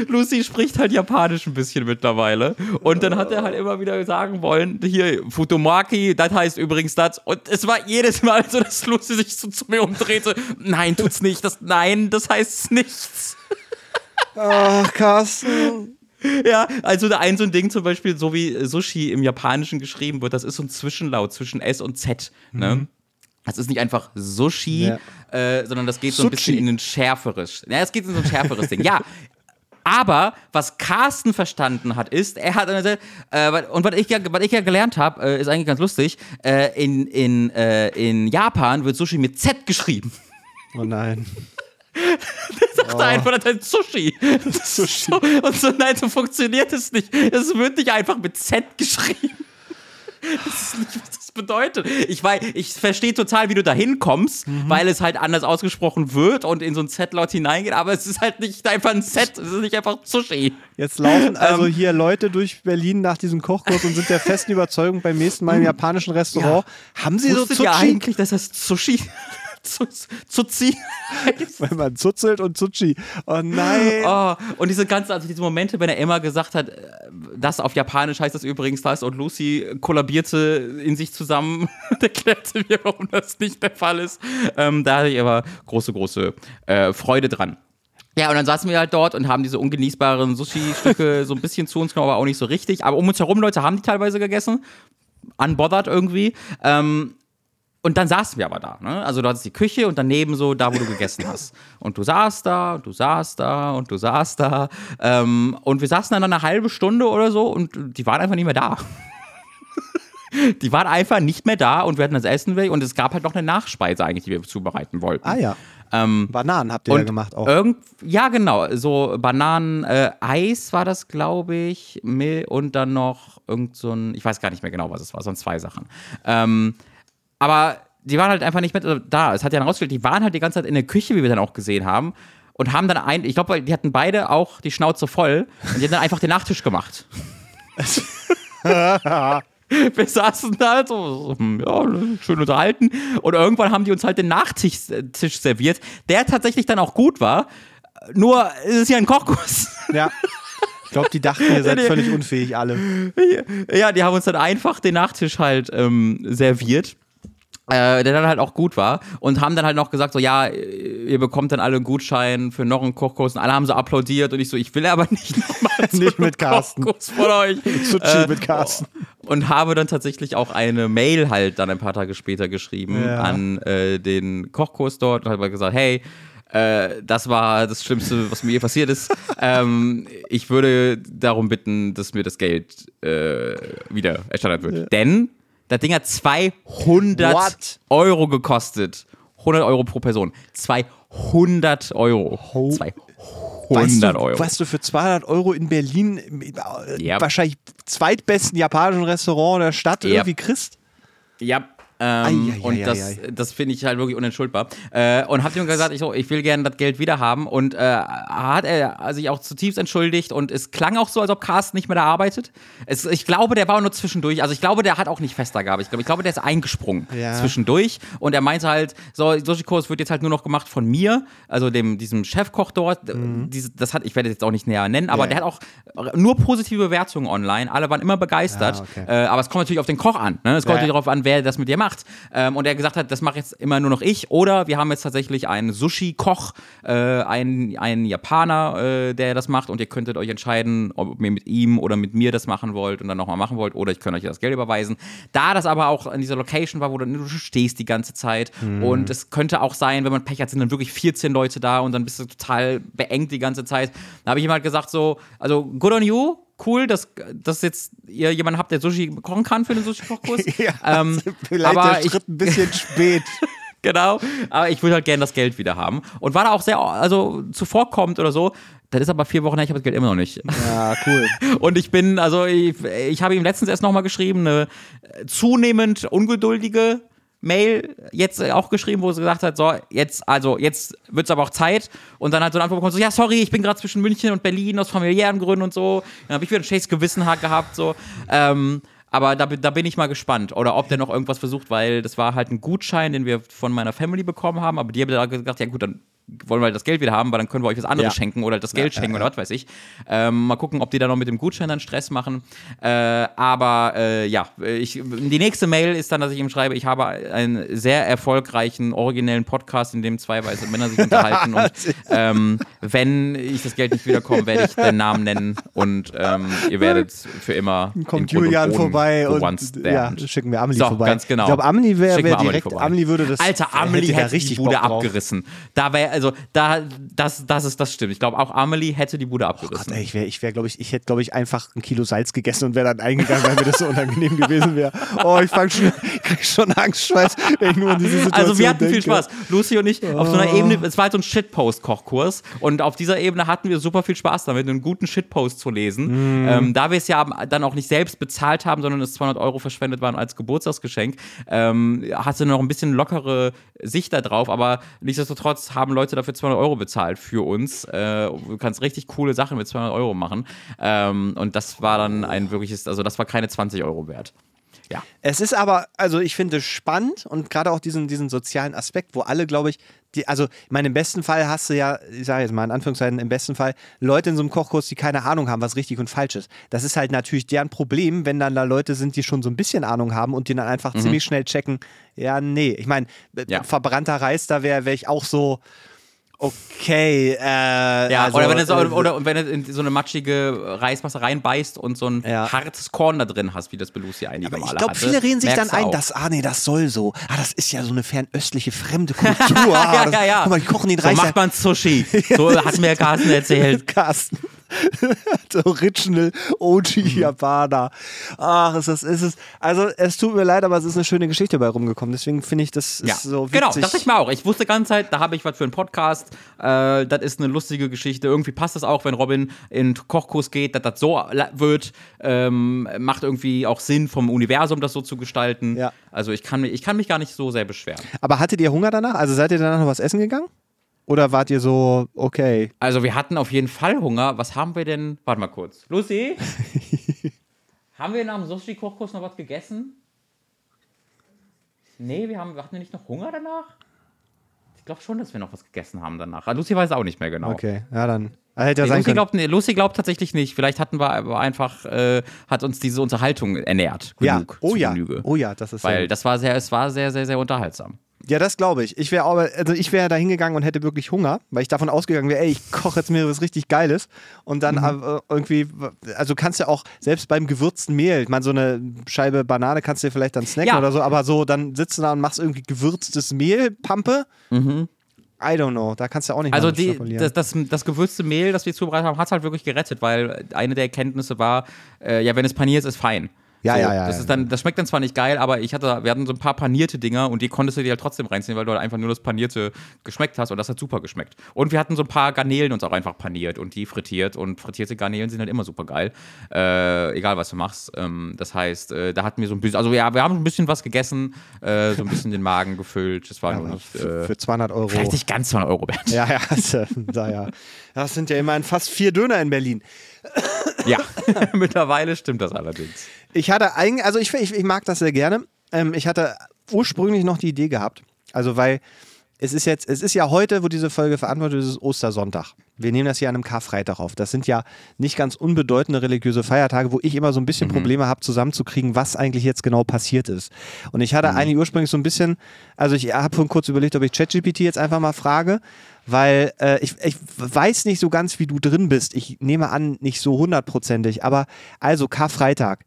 Lucy spricht halt Japanisch ein bisschen mittlerweile. Und dann hat er halt immer wieder sagen wollen: hier, Futomaki, das heißt übrigens das. Und es war jedes Mal so, dass Lucy sich so zu mir umdrehte: Nein, tut's nicht. Das, nein, das heißt nichts. Ach, Carsten. Ja, also ein so ein Ding zum Beispiel, so wie Sushi im Japanischen geschrieben wird, das ist so ein Zwischenlaut zwischen S und Z. Ne? Mhm. Das ist nicht einfach Sushi, ja. äh, sondern das geht so ein bisschen in ein schärferes. Ja, es geht in so ein schärferes Ding. Ja, aber was Carsten verstanden hat, ist, er hat äh, und was ich ja, was ich ja gelernt habe, äh, ist eigentlich ganz lustig. Äh, in, in, äh, in Japan wird Sushi mit Z geschrieben. Oh nein. Der sagte oh. einfach, das heißt Sushi. Sushi. So, und so, nein, so funktioniert es nicht. Es wird nicht einfach mit Z geschrieben. Das ist nicht, was das bedeutet. Ich, ich verstehe total, wie du da hinkommst, mhm. weil es halt anders ausgesprochen wird und in so ein Z-Laut hineingeht, aber es ist halt nicht einfach ein Z, es ist nicht einfach Sushi. Jetzt laufen also ähm, hier Leute durch Berlin nach diesem Kochkurs und sind der festen Überzeugung, beim nächsten Mal im japanischen Restaurant ja. haben sie Wusstet so Sushi? eigentlich, dass das Sushi Zuzi. Weil man zuzelt und Zuchi. Oh nein. Oh, und diese ganzen, also diese Momente, wenn er Emma gesagt hat, äh, das auf Japanisch heißt das übrigens das und Lucy kollabierte in sich zusammen und erklärte mir, warum das nicht der Fall ist. Ähm, da hatte ich aber große, große äh, Freude dran. Ja, und dann saßen wir halt dort und haben diese ungenießbaren Sushi-Stücke so ein bisschen zu uns genommen, aber auch nicht so richtig. Aber um uns herum Leute haben die teilweise gegessen. Unbothered irgendwie. Ähm, und dann saßen wir aber da. Ne? Also du hattest die Küche und daneben so da, wo du gegessen hast. Und du saßt da und du saßt da und du saßt da. Ähm, und wir saßen dann eine halbe Stunde oder so und die waren einfach nicht mehr da. die waren einfach nicht mehr da und wir hatten das Essen weg und es gab halt noch eine Nachspeise eigentlich, die wir zubereiten wollten. Ah ja. Ähm, Bananen habt ihr ja gemacht auch. Irgend, ja, genau. So Bananen-Eis äh, war das, glaube ich. Und dann noch irgend so ein, ich weiß gar nicht mehr genau, was es war, sondern zwei Sachen. Ähm, aber die waren halt einfach nicht mehr da. Es hat ja herausgestellt, die waren halt die ganze Zeit in der Küche, wie wir dann auch gesehen haben. Und haben dann ein, ich glaube, die hatten beide auch die Schnauze voll und die haben dann einfach den Nachtisch gemacht. wir saßen da halt so, ja, schön unterhalten. Und irgendwann haben die uns halt den Nachtisch äh, Tisch serviert, der tatsächlich dann auch gut war. Nur es ist ja ein Kochkurs. Ja. Ich glaube, die dachten, ihr seid völlig unfähig alle. Ja, die haben uns dann einfach den Nachtisch halt ähm, serviert. Äh, der dann halt auch gut war und haben dann halt noch gesagt so ja ihr bekommt dann alle einen Gutschein für noch einen Kochkurs und alle haben so applaudiert und ich so ich will aber nicht nochmal nicht mit Carsten Kochkurs von euch äh, mit Carsten und habe dann tatsächlich auch eine Mail halt dann ein paar Tage später geschrieben ja. an äh, den Kochkurs dort und habe gesagt hey äh, das war das Schlimmste, was mir je passiert ist. ähm, ich würde darum bitten, dass mir das Geld äh, wieder erstattet wird. Ja. Denn das Ding hat 200 What? Euro gekostet. 100 Euro pro Person. 200 Euro. Ho 200 weißt du, Euro. Was du für 200 Euro in Berlin äh, yep. wahrscheinlich zweitbesten japanischen Restaurant der Stadt yep. irgendwie kriegst? Ja, ähm, ai, ai, und ai, das, das finde ich halt wirklich unentschuldbar. Äh, und habe ihm gesagt, ich, so, ich will gerne das Geld wieder haben. Und äh, hat er sich auch zutiefst entschuldigt. Und es klang auch so, als ob Carsten nicht mehr da arbeitet. Es, ich glaube, der war nur zwischendurch. Also ich glaube, der hat auch nicht fester gehabt. Ich glaube, ich glaube, der ist eingesprungen ja. zwischendurch. Und er meinte halt, so, Sushi-Kurs wird jetzt halt nur noch gemacht von mir, also dem, diesem Chefkoch dort. Mhm. Diese, das hat, ich werde jetzt auch nicht näher nennen, aber ja. der hat auch nur positive Bewertungen online. Alle waren immer begeistert. Ja, okay. äh, aber es kommt natürlich auf den Koch an. Ne? Es kommt natürlich darauf an, wer das mit dir macht gemacht. Ähm, und er gesagt hat, das mache jetzt immer nur noch ich. Oder wir haben jetzt tatsächlich einen Sushi-Koch, äh, einen, einen Japaner, äh, der das macht. Und ihr könntet euch entscheiden, ob ihr mit ihm oder mit mir das machen wollt und dann nochmal machen wollt. Oder ich könnte euch das Geld überweisen. Da das aber auch in dieser Location war, wo du, du stehst die ganze Zeit. Mhm. Und es könnte auch sein, wenn man Pech hat, sind dann wirklich 14 Leute da und dann bist du total beengt die ganze Zeit. Da habe ich ihm halt gesagt, so, also good on you, cool, dass, dass jetzt ihr jemanden habt, der Sushi kochen kann für den Sushi-Kochkurs. ja, ähm, vielleicht aber der Schritt ich, ein bisschen spät. genau, aber ich würde halt gerne das Geld wieder haben. Und war da auch sehr, also zuvorkommt oder so. Das ist aber vier Wochen her, ich habe das Geld immer noch nicht. Ja, cool. Und ich bin, also ich, ich habe ihm letztens erst nochmal geschrieben, eine zunehmend ungeduldige Mail jetzt auch geschrieben, wo sie gesagt hat, so, jetzt, also jetzt wird es aber auch Zeit. Und dann hat so eine Antwort bekommen, so, ja, sorry, ich bin gerade zwischen München und Berlin aus familiären Gründen und so. Dann habe ich wieder ein schlechtes Gewissen gehabt, so. Ähm, aber da, da, bin ich mal gespannt. Oder ob der noch irgendwas versucht, weil das war halt ein Gutschein, den wir von meiner Family bekommen haben. Aber die haben da gesagt, ja gut, dann wollen wir halt das Geld wieder haben, weil dann können wir euch was anderes ja. schenken oder das Geld ja, schenken ja, oder was weiß ich. Ähm, mal gucken, ob die da noch mit dem Gutschein dann Stress machen. Äh, aber äh, ja, ich, die nächste Mail ist dann, dass ich ihm schreibe, ich habe einen sehr erfolgreichen, originellen Podcast, in dem zwei weiße Männer sich unterhalten. und ähm, wenn ich das Geld nicht wiederkomme, werde ich den Namen nennen und ähm, ihr werdet für immer. Kommt Julian vorbei und ja, schicken wir Amelie so, vorbei. Ganz genau. Ich glaube, Amelie wäre wär direkt, Amelie würde das. Alter, Amelie hätte, hätte richtig die Bude abgerissen. Da wäre also da, das, das ist, das stimmt. Ich glaube, auch Amelie hätte die Bude abgerissen. Oh Gott, ey, ich wäre, ich wäre, glaube ich, ich hätte, glaube ich, einfach ein Kilo Salz gegessen und wäre dann eingegangen, weil mir das so unangenehm gewesen wäre. Oh, ich fange schon, krieg schon Angstschweiß, wenn ich nur an diese Situation Also wir hatten denke. viel Spaß. Lucy und ich oh. auf so einer Ebene, es war halt so ein Shitpost-Kochkurs und auf dieser Ebene hatten wir super viel Spaß damit, einen guten Shitpost zu lesen. Mm. Ähm, da wir es ja dann auch nicht selbst bezahlt haben, sondern es 200 Euro verschwendet waren als Geburtstagsgeschenk, ähm, hatte noch ein bisschen lockere Sicht da drauf, aber nichtsdestotrotz haben Leute dafür 200 Euro bezahlt für uns. Äh, du kannst richtig coole Sachen mit 200 Euro machen. Ähm, und das war dann ein wirkliches, also das war keine 20 Euro wert. Ja. Es ist aber, also ich finde spannend und gerade auch diesen, diesen sozialen Aspekt, wo alle, glaube ich, die, also ich meine, im besten Fall hast du ja, ich sage jetzt mal in Anführungszeichen, im besten Fall Leute in so einem Kochkurs, die keine Ahnung haben, was richtig und falsch ist. Das ist halt natürlich deren Problem, wenn dann da Leute sind, die schon so ein bisschen Ahnung haben und die dann einfach mhm. ziemlich schnell checken, ja, nee. Ich meine, ja. verbrannter Reis, da wäre wär ich auch so, Okay, äh, ja, also, oder wenn, es, äh, oder, wenn du in so eine matschige Reismasse reinbeißt und so ein ja. hartes Korn da drin hast, wie das Belusi einige Aber Ich glaube, viele reden sich dann ein, dass, ah nee, das soll so. Ah, das ist ja so eine fernöstliche fremde Kultur. Ah, ja, ja, ja. Guck mal, die kochen den Reis. So macht man Sushi. So hat mir Carsten erzählt. Carsten. Original OG Japaner. Ach, ist das, ist es. Also, es tut mir leid, aber es ist eine schöne Geschichte bei rumgekommen. Deswegen finde ich das Ja, so witzig. genau, dachte ich mir auch. Ich wusste die ganze Zeit, da habe ich was für einen Podcast. Äh, das ist eine lustige Geschichte. Irgendwie passt das auch, wenn Robin in Kochkurs geht, dass das so wird. Ähm, macht irgendwie auch Sinn vom Universum, das so zu gestalten. Ja. Also ich kann, ich kann mich gar nicht so sehr beschweren. Aber hattet ihr Hunger danach? Also seid ihr danach noch was essen gegangen? Oder wart ihr so, okay, Also wir hatten auf jeden Fall Hunger. Was haben wir denn? Warte mal kurz. Lucy? haben wir nach dem Sushi-Kochkurs noch was gegessen? Nee, wir haben, hatten wir nicht noch Hunger danach? Ich glaube schon, dass wir noch was gegessen haben danach. Ah, Lucy weiß auch nicht mehr genau. okay, ja dann. Hätte ja Nee, sein Lucy, glaubt, nee, Lucy glaubt tatsächlich nicht. Vielleicht hatten wir aber einfach, äh, hat uns diese Unterhaltung ernährt. ja, Genug, oh zu ja, Genüge. oh ja, das ist Weil gut. das war sehr, es war sehr, sehr, sehr unterhaltsam. Ja, das glaube ich. Ich wäre aber, also ich wäre da hingegangen und hätte wirklich Hunger, weil ich davon ausgegangen wäre, ey, ich koche jetzt mir was richtig Geiles und dann Mhm. äh, irgendwie, also kannst du auch selbst beim gewürzten Mehl, ich meine, so eine Scheibe Banane kannst du dir vielleicht dann snacken Ja. oder so, aber so, dann sitzt du da und machst irgendwie gewürztes Mehl, Pampe. I don't know, da kannst du auch nicht Mhm. Also die, das, das, das gewürzte Mehl, das wir zubereitet haben, hat es halt wirklich gerettet, weil eine der Erkenntnisse war, äh, ja, wenn es paniert ist, ist fein. Ja, so, ja, ja, Das, ja. ist dann, das schmeckt dann zwar nicht geil, aber ich hatte, wir hatten so ein paar panierte Dinger und die konntest du dir halt trotzdem reinziehen, weil du halt einfach nur das panierte geschmeckt hast und das hat super geschmeckt. Und wir hatten so ein paar Garnelen uns auch einfach paniert und die frittiert und frittierte Garnelen sind halt immer super geil, äh, egal was du machst. Ähm, das heißt, äh, da hatten wir so ein bisschen, also ja, wir haben ein bisschen was gegessen, äh, so ein bisschen den Magen gefüllt. Das war nur nicht, für, äh, für 200 Euro. vielleicht nicht ganz 200 Euro wert. Ja, ja, also, da ja. Das sind ja immerhin fast vier Döner in Berlin. Ja, mittlerweile stimmt das allerdings. Ich hatte eigentlich, also ich, ich, ich mag das sehr gerne. Ähm, ich hatte ursprünglich noch die Idee gehabt, also weil es ist jetzt, es ist ja heute, wo diese Folge verantwortet ist, ist Ostersonntag. Wir nehmen das hier an einem Karfreitag auf. Das sind ja nicht ganz unbedeutende religiöse Feiertage, wo ich immer so ein bisschen Probleme habe, zusammenzukriegen, was eigentlich jetzt genau passiert ist. Und ich hatte eigentlich ursprünglich so ein bisschen, also ich habe vorhin kurz überlegt, ob ich ChatGPT jetzt einfach mal frage, weil äh, ich, ich weiß nicht so ganz, wie du drin bist. Ich nehme an, nicht so hundertprozentig, aber also Karfreitag.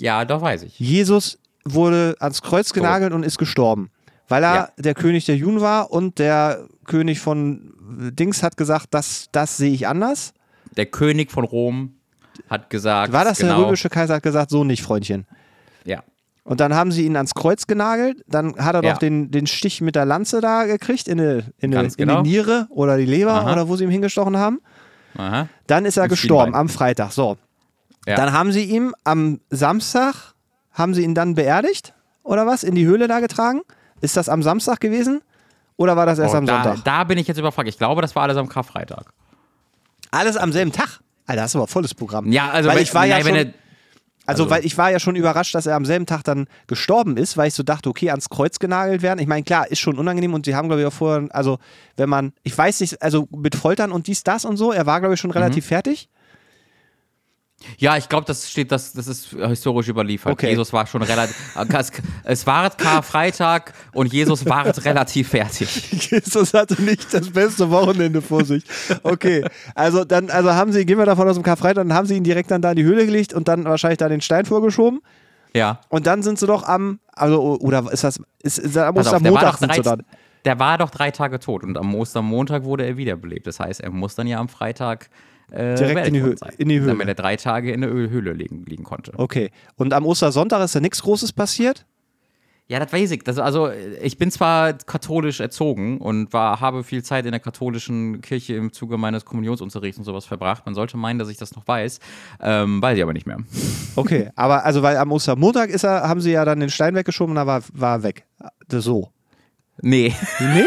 Ja, doch weiß ich. Jesus wurde ans Kreuz genagelt und ist gestorben, weil er Ja. der König der Juden war und der König von Dings hat gesagt, das, das sehe ich anders. Der König von Rom hat gesagt. War das genau, der römische Kaiser hat gesagt, so nicht, Freundchen. Ja. Und dann haben sie ihn ans Kreuz genagelt, dann hat er Ja. doch den, den Stich mit der Lanze da gekriegt in die, in die, Ganz in genau. die Niere oder die Leber Aha. oder wo sie ihm hingestochen haben. Aha. Dann ist er Im gestorben Schienbein. am Freitag. So. Ja. Dann haben sie ihm am Samstag, haben sie ihn dann beerdigt oder was? In die Höhle da getragen? Ist das am Samstag gewesen? Oder war das erst Oh, am da, Sonntag? da bin ich jetzt überfragt. Ich glaube, das war alles am Karfreitag. Alles am selben Tag. Alter, das ist aber volles Programm. Ja, also weil ich war ja nein, schon, wenn er, also, also- weil ich war ja schon überrascht, dass er am selben Tag dann gestorben ist, weil ich so dachte, okay, ans Kreuz genagelt werden. Ich meine, klar, ist schon unangenehm und sie haben, glaube ich, auch vorher, also wenn man, ich weiß nicht, also mit Foltern und dies, das und so, er war, glaube ich, schon relativ Mhm. fertig. Ja, ich glaube, das steht, das, das ist historisch überliefert. Okay. Jesus war schon relativ. es, war Karfreitag und Jesus war relativ fertig. Jesus hatte nicht das beste Wochenende vor sich. Okay, also dann, also haben sie, gehen wir davon aus dem Karfreitag, dann haben sie ihn direkt dann da in die Höhle gelegt und dann wahrscheinlich da den Stein vorgeschoben. Ja. Und dann sind sie doch am, also, oder ist das, ist, ist am auf, Ostermontag doch sind sie dann. der war doch drei Tage tot und am Ostermontag wurde er wiederbelebt. Das heißt, er muss dann ja am Freitag äh, Direkt in die sein, in die Höhle. Damit er drei Tage in der Höhle liegen, liegen konnte. Okay. Und am Ostersonntag ist da nichts Großes passiert? Ja, das weiß ich. Das, also, ich bin zwar katholisch erzogen und war, habe viel Zeit in der katholischen Kirche im Zuge meines Kommunionsunterrichts und sowas verbracht. Man sollte meinen, dass ich das noch weiß. Ähm, weiß ich aber nicht mehr. Okay, aber also, weil am Ostermontag ist er, haben sie ja dann den Stein weggeschoben und da war, war er weg. So. Nee. Nee?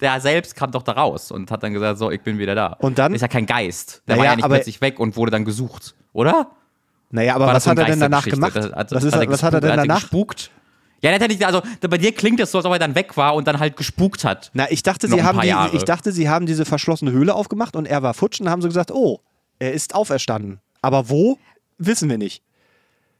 Der selbst kam doch da raus und hat dann gesagt: So, ich bin wieder da. Und dann? Ist ja kein Geist. Der Naja, war ja nicht plötzlich weg und wurde dann gesucht, oder? Naja, aber War was das hat er denn danach gemacht? Das- was, ist, was hat er denn hat danach? gespukt? Ja, der hat nicht, also bei dir klingt es so, als ob er dann weg war und dann halt gespukt hat. Na, ich dachte, sie haben die, ich dachte, sie haben diese verschlossene Höhle aufgemacht und er war futsch und haben so gesagt, oh, er ist auferstanden. Aber wo, wissen wir nicht.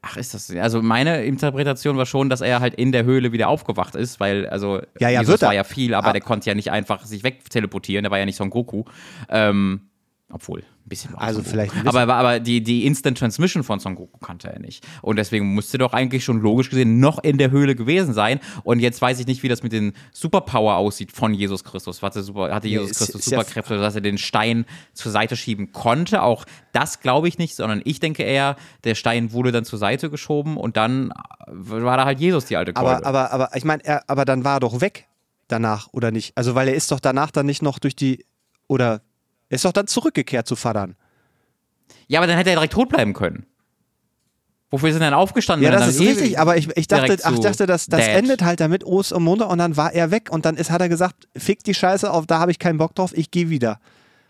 Ach, ist das. Also meine Interpretation war schon, dass er halt in der Höhle wieder aufgewacht ist, weil, also Ja, ja, Jesus war ja viel, aber Ah. der konnte ja nicht einfach sich wegteleportieren, der war ja nicht Son Goku. Ähm, Obwohl, ein bisschen war Also vielleicht ein bisschen. Aber, aber, die, die Instant Transmission von Son Goku kannte er nicht. Und deswegen musste doch eigentlich schon logisch gesehen noch in der Höhle gewesen sein. Und jetzt weiß ich nicht, wie das mit den Superpower aussieht von Jesus Christus. Hatte, super, hatte Jesus ist- Christus ist ja- Superkräfte, dass er den Stein zur Seite schieben konnte? Auch das glaube ich nicht, sondern ich denke eher, der Stein wurde dann zur Seite geschoben und dann war da halt Jesus die alte Keule. Aber, aber, aber ich meine, er, aber dann war er doch weg danach, oder nicht? Also, weil er ist doch danach dann nicht noch durch die, oder er ist doch dann zurückgekehrt zu Vadern. ja, aber dann hätte er direkt tot bleiben können. Wofür sind denn aufgestanden? Ja, das ist richtig, aber ich, ich dachte, ach, dachte, das, das Dad? endet halt damit Ost und Montag und dann war er weg und dann ist, hat er gesagt, fick die Scheiße auf, da habe ich keinen Bock drauf, ich gehe wieder.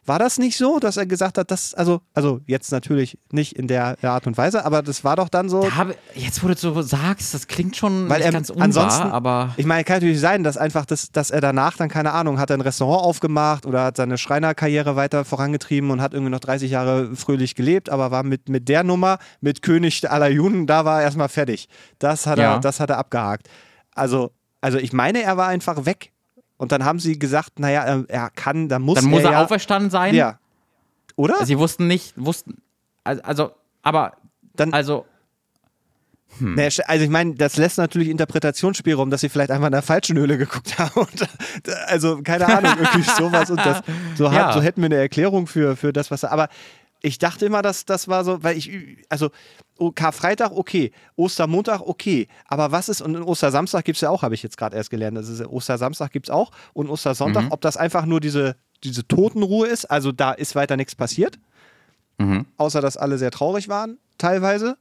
War das nicht so, dass er gesagt hat, das, also, also jetzt natürlich nicht in der Art und Weise, aber das war doch dann so, Da habe- jetzt, wo du so sagst, das klingt schon weil er ganz unwahr, ansonsten, aber ich meine, kann natürlich sein, dass einfach, das, dass er danach dann, keine Ahnung, hat ein Restaurant aufgemacht oder hat seine Schreinerkarriere weiter vorangetrieben und hat irgendwie noch 30 Jahre fröhlich gelebt, aber war mit, mit der Nummer, mit König aller Juden, da war er erstmal fertig. Das hat, Ja. er, das hat er abgehakt. Also, also ich meine, er war einfach weg. Und dann haben sie gesagt, naja, er, er kann, dann muss dann muss er, er ja, auferstanden sein. Ja. Oder? Sie wussten nicht, wussten, also, aber, Dann- also, Nee, also ich meine, das lässt natürlich Interpretationsspielraum, dass sie vielleicht einfach in der falschen Höhle geguckt haben. Und, äh, also keine Ahnung, irgendwie sowas. Und das, so, hat, Ja. so hätten wir eine Erklärung für, für das, was er. Aber ich dachte immer, dass das war so, weil ich, also oh, Karfreitag okay, Ostermontag okay, aber was ist, und Ostersamstag gibt es ja auch, habe ich jetzt gerade erst gelernt, das ist, Ostersamstag gibt es auch und Ostersonntag, Mhm. ob das einfach nur diese, diese Totenruhe ist, also da ist weiter nichts passiert, mhm. außer dass alle sehr traurig waren, teilweise.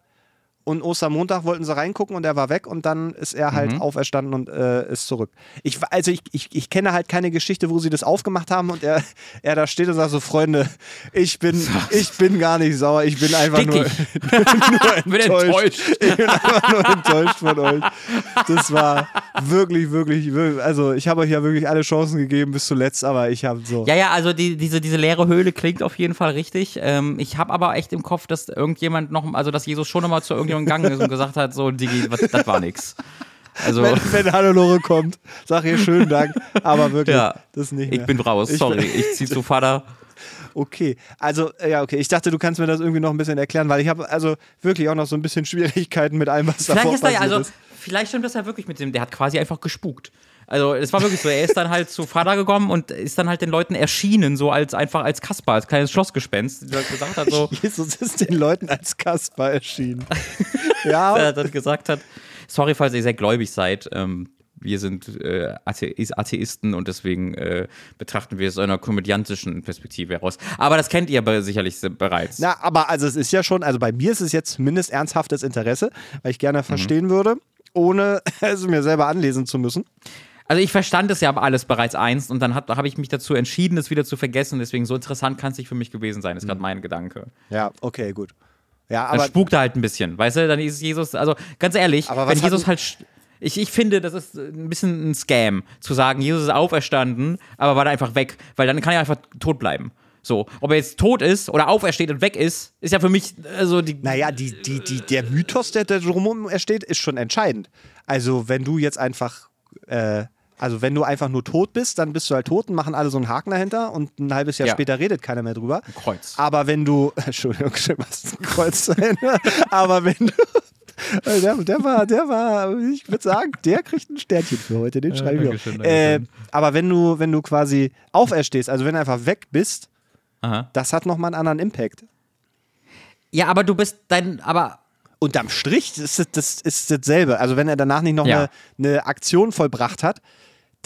Und Ostermontag wollten sie reingucken und er war weg und dann ist er halt auferstanden und äh, ist zurück. Ich, also ich, ich, ich kenne halt keine Geschichte, wo sie das aufgemacht haben und er, er da steht und sagt so, Freunde, ich bin, ich bin gar nicht sauer, ich bin einfach nur, Stickig. nur bin enttäuscht. Ich bin einfach nur enttäuscht von euch. Das war wirklich, wirklich, wirklich also ich habe euch ja wirklich alle Chancen gegeben bis zuletzt, aber ich habe so. Ja, ja, also die, diese, diese leere Höhle klingt auf jeden Fall richtig. Ähm, ich habe aber echt im Kopf, dass irgendjemand noch, also dass Jesus schon nochmal zu irgendjemandem gegangen ist und gesagt hat, so, Digi, das war nix. Also, Wenn, wenn Hannelore kommt, sag ihr schönen Dank, aber wirklich, ja, das nicht ich mehr. bin raus, Ich sorry, bin- ich zieh zu Vater. Okay, also äh, ja, okay. Ich dachte, du kannst mir das irgendwie noch ein bisschen erklären, weil ich habe also wirklich auch noch so ein bisschen Schwierigkeiten mit allem, was Vielleicht davor ist ja, also, ist. vielleicht stimmt das ja wirklich mit dem, der hat quasi einfach gespukt. Also es war wirklich so, er ist dann halt zu Vater gekommen und ist dann halt den Leuten erschienen, so als einfach als Kasper, als kleines Schlossgespenst, der gesagt hat so, Jesus ist den Leuten als Kasper erschienen. ja, er dann gesagt hat, sorry, falls ihr sehr gläubig seid, ähm, wir sind äh, Atheis- Atheisten und deswegen äh, betrachten wir es aus einer komödiantischen Perspektive heraus. Aber das kennt ihr aber sicherlich bereits. na, aber also es ist ja schon, also bei mir ist es jetzt zumindest ernsthaftes Interesse, weil ich Mhm. gerne verstehen würde, ohne es mir selber anlesen zu müssen. Also ich verstand es ja aber alles bereits einst und dann habe ich mich dazu entschieden, es wieder zu vergessen. Deswegen so interessant kann es nicht für mich gewesen sein, ist Mhm. gerade mein Gedanke. Ja, okay, gut. Ja, Dann aber spukt er halt ein bisschen, weißt du? Dann ist Jesus, also ganz ehrlich, Aber wenn Jesus halt. Ich, ich finde, das ist ein bisschen ein Scam, zu sagen, Jesus ist auferstanden, aber war da einfach weg, weil dann kann er einfach tot bleiben. So, ob er jetzt tot ist oder aufersteht und weg ist, ist ja für mich also die. Naja, die, die, die, der Mythos, der da drumherum entsteht, ist schon entscheidend. Also, wenn du jetzt einfach, äh, also wenn du einfach nur tot bist, dann bist du halt tot und machen alle so einen Haken dahinter und ein halbes Jahr Ja. später redet keiner mehr drüber. Kreuz. Aber wenn du, Entschuldigung, du hast ein Kreuz dahinter, aber wenn du, der, der war, der war, ich würde sagen, der kriegt ein Sternchen für heute, den schreibe ich Dankeschön, auf. Äh, aber wenn du, wenn du quasi auferstehst, also wenn du einfach weg bist, Aha. das hat nochmal einen anderen Impact. Ja, aber du bist dein, aber Unterm Strich ist das, das ist dasselbe. Also wenn er danach nicht noch Ja. eine, eine Aktion vollbracht hat,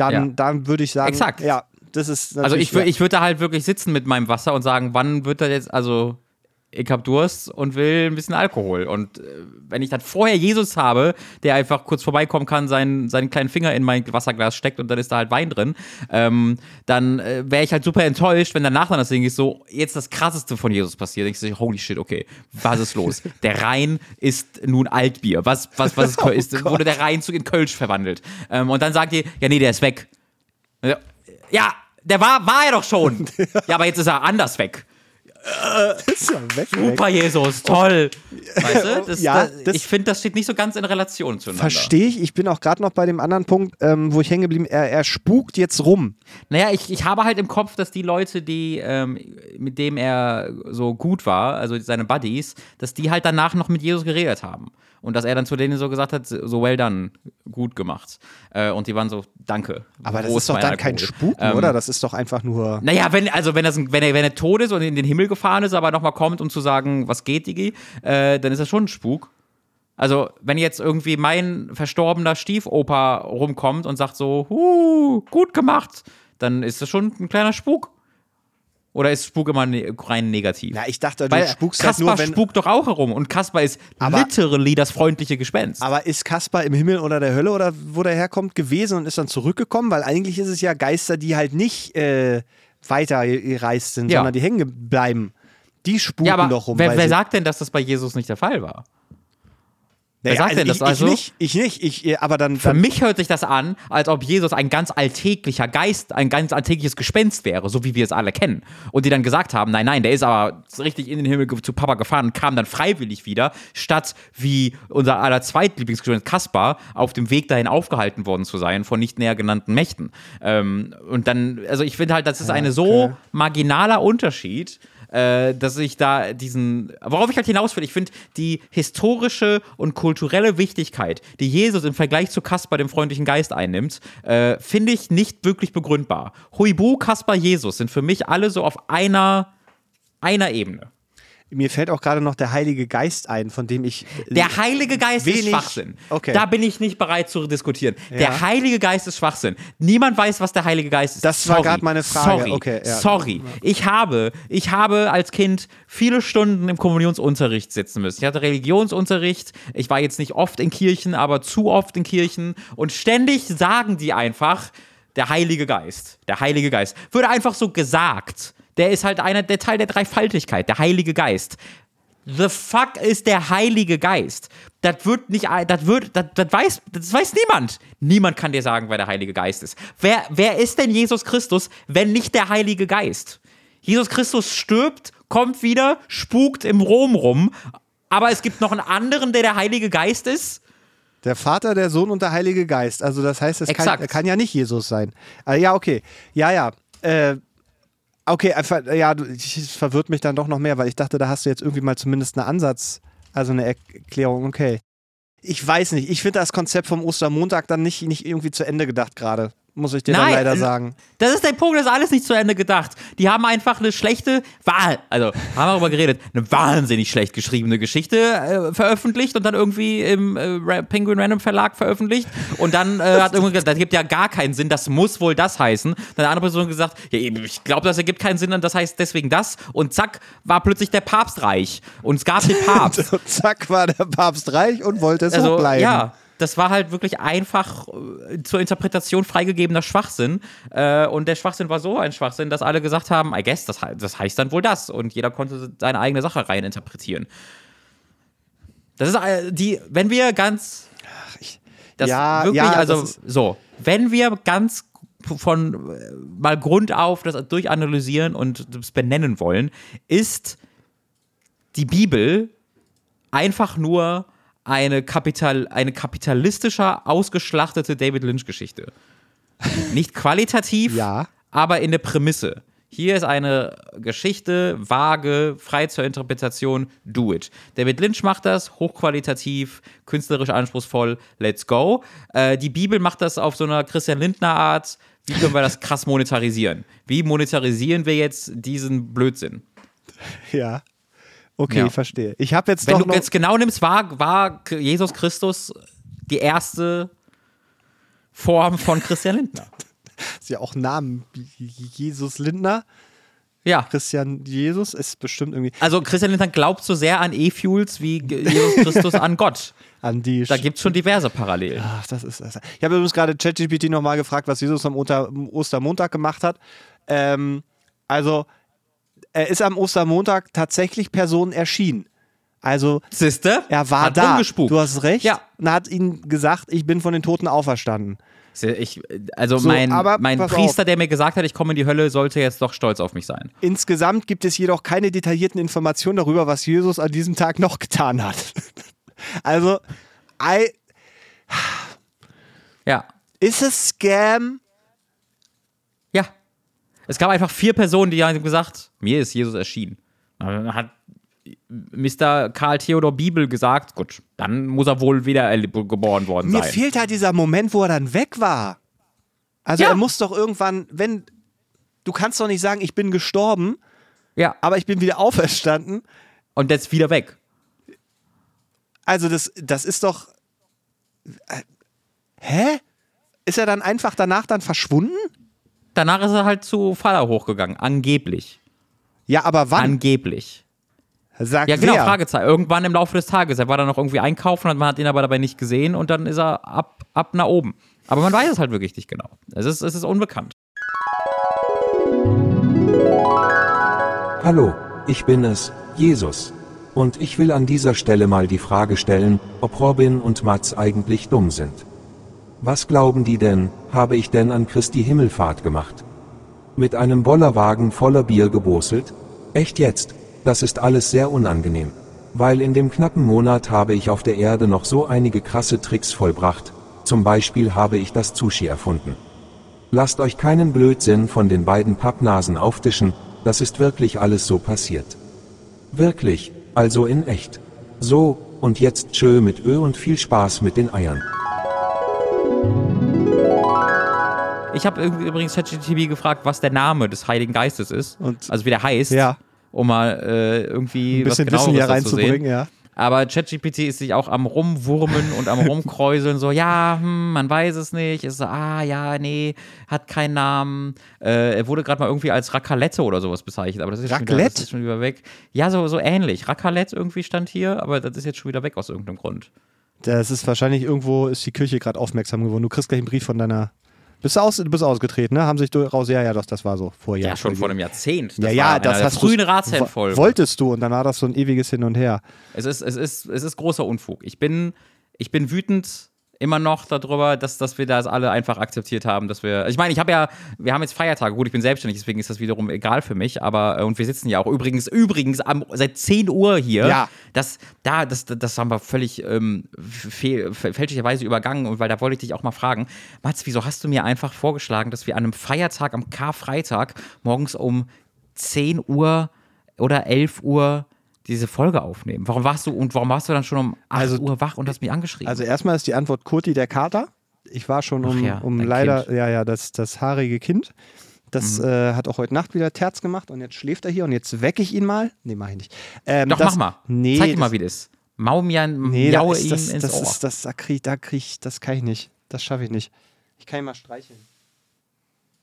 dann, Ja. dann würde ich sagen, Exakt. ja, das ist Also natürlich- ich, wür- ja. ich würde da halt wirklich sitzen mit meinem Wasser und sagen, wann wird er jetzt, also ich hab Durst und will ein bisschen Alkohol. Und äh, wenn ich dann vorher Jesus habe, der einfach kurz vorbeikommen kann, seinen, seinen kleinen Finger in mein Wasserglas steckt und dann ist da halt Wein drin, ähm, dann äh, wäre ich halt super enttäuscht, wenn danach dann das Ding ist, so jetzt das krasseste von Jesus passiert. Ich so, holy shit, okay, was ist los? Der Rhein ist nun Altbier. Was, was, was ist, ist wurde der Rhein in Kölsch verwandelt? Ähm, und dann sagt ihr, ja nee, der ist weg. Ja, Ja, der war, war er doch schon. ja, aber jetzt ist er anders weg. Das ist ja weg, Super Jesus, toll. Weißt du? Das, ja, das, ich finde, das steht nicht so ganz in Relation zueinander. Verstehe ich. Ich bin auch gerade noch bei dem anderen Punkt, ähm, wo ich hängen geblieben er, er spukt jetzt rum. Naja, ich, ich habe halt im Kopf, dass die Leute, die, ähm, mit dem er so gut war, also seine Buddies, dass die halt danach noch mit Jesus geredet haben. Und dass er dann zu denen so gesagt hat, so well done, gut gemacht. Äh, und die waren so, danke. Aber das ist doch dann Alkohol. kein Spuken, ähm, oder? Das ist doch einfach nur. Naja, wenn, also wenn, das, wenn, er, wenn er tot ist und in den Himmel gefahren ist, aber nochmal kommt, um zu sagen, was geht, Digi, äh, dann ist das schon ein Spuk. Also, wenn jetzt irgendwie mein verstorbener Stiefoper rumkommt und sagt so, huh, gut gemacht, dann ist das schon ein kleiner Spuk. Oder ist Spuk immer ne rein negativ? Na, ich dachte, du Weil spukst Kaspar halt nur, wenn spukt doch auch herum und Kaspar ist aber, literally das freundliche Gespenst. Aber ist Kaspar im Himmel oder der Hölle oder wo der herkommt gewesen und ist dann zurückgekommen? Weil eigentlich ist es ja Geister, die halt nicht äh, weiter gereist sind, ja. sondern die hängen bleiben. Die spuken ja, doch rum. Wer, wer sagt denn, dass das bei Jesus nicht der Fall war? Wer naja, sagt also denn das ich, also? Ich nicht, ich nicht, ich, äh, aber dann, Für dann mich hört sich das an, als ob Jesus ein ganz alltäglicher Geist, ein ganz alltägliches Gespenst wäre, so wie wir es alle kennen. Und die dann gesagt haben, nein, nein, der ist aber richtig in den Himmel zu Papa gefahren und kam dann freiwillig wieder, statt wie unser aller Zweitlieblingsgespenst Kaspar auf dem Weg dahin aufgehalten worden zu sein von nicht näher genannten Mächten. Ähm, und dann, also ich finde halt, das ist ja, ein so marginaler Unterschied, äh, dass ich da diesen, worauf ich halt hinaus will, ich finde die historische und kulturelle Wichtigkeit, die Jesus im Vergleich zu Kaspar, dem freundlichen Geist, einnimmt, äh, finde ich nicht wirklich begründbar. Huibu, Kaspar, Jesus sind für mich alle so auf einer, einer Ebene. Mir fällt auch gerade noch der Heilige Geist ein, von dem ich. Der Heilige Geist wenig, ist Schwachsinn. Okay. Da bin ich nicht bereit zu diskutieren. Ja. Der Heilige Geist ist Schwachsinn. Niemand weiß, was der Heilige Geist ist. Das Sorry. war gerade meine Frage. Sorry. Okay, ja. Sorry. Ich habe, ich habe als Kind viele Stunden im Kommunionsunterricht sitzen müssen. Ich hatte Religionsunterricht. Ich war jetzt nicht oft in Kirchen, aber zu oft in Kirchen. Und ständig sagen die einfach, der Heilige Geist. Der Heilige Geist. Würde einfach so gesagt der ist halt einer der Teil der Dreifaltigkeit, der Heilige Geist. The fuck ist der Heilige Geist? Das wird nicht, das wird, das, das weiß, das weiß niemand. Niemand kann dir sagen, wer der Heilige Geist ist. Wer, wer ist denn Jesus Christus, wenn nicht der Heilige Geist? Jesus Christus stirbt, kommt wieder, spukt im Rom rum, aber es gibt noch einen anderen, der der Heilige Geist ist. Der Vater, der Sohn und der Heilige Geist. Also das heißt, es kann, kann, ja nicht Jesus sein. Äh, ja, okay. Ja, ja. Äh, Okay, einfach, ja, es verwirrt mich dann doch noch mehr, weil ich dachte, da hast du jetzt irgendwie mal zumindest einen Ansatz, also eine Erklärung, okay. Ich weiß nicht, ich finde das Konzept vom Ostermontag dann nicht, nicht irgendwie zu Ende gedacht gerade muss ich dir Nein, leider sagen. Das ist der Punkt, das ist alles nicht zu Ende gedacht. Die haben einfach eine schlechte, Wahl, also haben wir darüber geredet, eine wahnsinnig schlecht geschriebene Geschichte äh, veröffentlicht und dann irgendwie im äh, Penguin Random Verlag veröffentlicht. Und dann äh, hat irgendwann gesagt, das gibt ja gar keinen Sinn, das muss wohl das heißen. Dann hat eine andere Person gesagt, ja, ich glaube, das ergibt keinen Sinn, das heißt deswegen das. Und zack, war plötzlich der Papst reich. Und es gab den Papst. und zack, war der Papst reich und wollte es also, so bleiben. Ja das war halt wirklich einfach äh, zur Interpretation freigegebener Schwachsinn. Äh, und der Schwachsinn war so ein Schwachsinn, dass alle gesagt haben, I guess, das, das heißt dann wohl das. Und jeder konnte seine eigene Sache rein interpretieren. Das ist äh, die, wenn wir ganz. Ach, ich, ja, wirklich, ja, also so, wenn wir ganz von mal Grund auf das durchanalysieren und das benennen wollen, ist die Bibel einfach nur eine, Kapital, eine kapitalistischer, ausgeschlachtete David Lynch-Geschichte. Nicht qualitativ, ja. aber in der Prämisse. Hier ist eine Geschichte, vage, frei zur Interpretation, do it. David Lynch macht das, hochqualitativ, künstlerisch anspruchsvoll, let's go. Äh, die Bibel macht das auf so einer Christian Lindner Art, wie können wir das krass monetarisieren? Wie monetarisieren wir jetzt diesen Blödsinn? Ja. Okay, ja. verstehe. Ich habe jetzt Wenn doch du jetzt genau nimmst, war, war Jesus Christus die erste Form von Christian Lindner. das ist ja auch Namen. Jesus Lindner. Ja. Christian Jesus ist bestimmt irgendwie. Also Christian Lindner glaubt so sehr an E-Fuels wie Jesus Christus an Gott. An die da gibt es schon diverse Parallelen. Ach, das ist das. Ich habe übrigens gerade ChatGPT nochmal gefragt, was Jesus am Ostermontag gemacht hat. Ähm, also er ist am Ostermontag tatsächlich Personen erschienen. Also, Siehste? er war hat da. Umgespukt. Du hast recht. Ja. Und hat ihnen gesagt, ich bin von den Toten auferstanden. Ich, also So, mein, aber mein Priester, der mir gesagt hat, ich komme in die Hölle, sollte jetzt doch stolz auf mich sein. Insgesamt gibt es jedoch keine detaillierten Informationen darüber, was Jesus an diesem Tag noch getan hat. Also, I, Ja. ist es Scam? Es gab einfach vier Personen, die haben gesagt, mir ist Jesus erschienen. Dann hat Mr. Karl Theodor Bibel gesagt, gut, dann muss er wohl wieder geboren worden Mir sein. fehlt halt dieser Moment, wo er dann weg war. Also Ja. er muss doch irgendwann, wenn, du kannst doch nicht sagen, ich bin gestorben, Ja, aber ich bin wieder auferstanden. und jetzt wieder weg. Also das, das ist doch, äh, hä? Ist er dann einfach danach dann verschwunden? Danach ist er halt zu Vater hochgegangen, angeblich. Ja, aber wann? Angeblich. Sagt Ja, genau, wer? Fragezeichen. Irgendwann im Laufe des Tages. Er war dann noch irgendwie einkaufen und man hat ihn aber dabei nicht gesehen und dann ist er ab, ab nach oben. Aber man weiß es halt wirklich nicht genau. Es ist, es ist unbekannt. Hallo, ich bin es, Jesus. Und ich will an dieser Stelle mal die Frage stellen, ob Robin und Mats eigentlich dumm sind. Was glauben die denn, habe ich denn an Christi Himmelfahrt gemacht? Mit einem Bollerwagen voller Bier geboselt? Echt jetzt? Das ist alles sehr unangenehm. Weil in dem knappen Monat habe ich auf der Erde noch so einige krasse Tricks vollbracht. Zum Beispiel habe ich das Sushi erfunden. Lasst euch keinen Blödsinn von den beiden Pappnasen auftischen, das ist wirklich alles so passiert. Wirklich, also in echt. So, und jetzt tschö mit Ö und viel Spaß mit den Eiern. Ich habe übrigens ChatGTV gefragt, was der Name des Heiligen Geistes ist. Und- also wie der heißt. Ja. Um mal äh, irgendwie Ein bisschen was Wissen hier reinzubringen, ja. Aber ChatGPT ist sich auch am Rumwurmen und am Rumkräuseln, so, ja, hm, man weiß es nicht. Ist so, ah, ja, nee, hat keinen Namen. Äh, er wurde gerade mal irgendwie als Racalette oder sowas bezeichnet, aber das ist, schon wieder, Raclette? das ist schon wieder weg. Ja, so, so ähnlich. Racalette irgendwie stand hier, aber das ist jetzt schon wieder weg aus irgendeinem Grund. Das ist wahrscheinlich irgendwo, ist die Kirche gerade aufmerksam geworden. Du kriegst gleich einen Brief von deiner. Bist du, aus, du bist ausgetreten, ne? Haben sich raus. Ja, ja, das, das war so. Vor Ja, Jahren. schon vor einem Jahrzehnt. Das ja, ja, das hast du. Ratsherrenfolgen. Wolltest du und dann war das so ein ewiges Hin und Her. Es ist, es ist, es ist großer Unfug. Ich bin, ich bin wütend immer noch darüber, dass, dass wir das alle einfach akzeptiert haben, dass wir. Ich meine, ich habe ja, wir haben jetzt Feiertage, gut, ich bin selbstständig, deswegen ist das wiederum egal für mich, aber äh, und wir sitzen ja auch übrigens, übrigens am, seit 10 Uhr hier. Ja. Das, da, das, das haben wir völlig ähm, fehl, fälschlicherweise übergangen und weil da wollte ich dich auch mal fragen, Mats, wieso hast du mir einfach vorgeschlagen, dass wir an einem Feiertag, am Karfreitag, morgens um 10 Uhr oder 11 Uhr diese Folge aufnehmen? Warum warst du und warum warst du dann schon um 8 Also- Uhr wach und hast mich angeschrieben? Also erstmal ist die Antwort Kurti der Kater. Ich war schon um, ja, um leider, Kind. ja, ja, das, das haarige Kind. Das Mhm. äh, hat auch heute Nacht wieder Terz gemacht und jetzt schläft er hier und jetzt wecke ich ihn mal. Nee, mach ich nicht. Ähm, Doch, das, mach mal. Nee, Zeig dir das- mal, wie das ist. Mau mir ein, Nee, da ihm das, ins das Ohr. ist, das, da krieg, da krieg ich, das kann ich nicht. Das schaffe ich nicht. Ich kann ihn mal streicheln.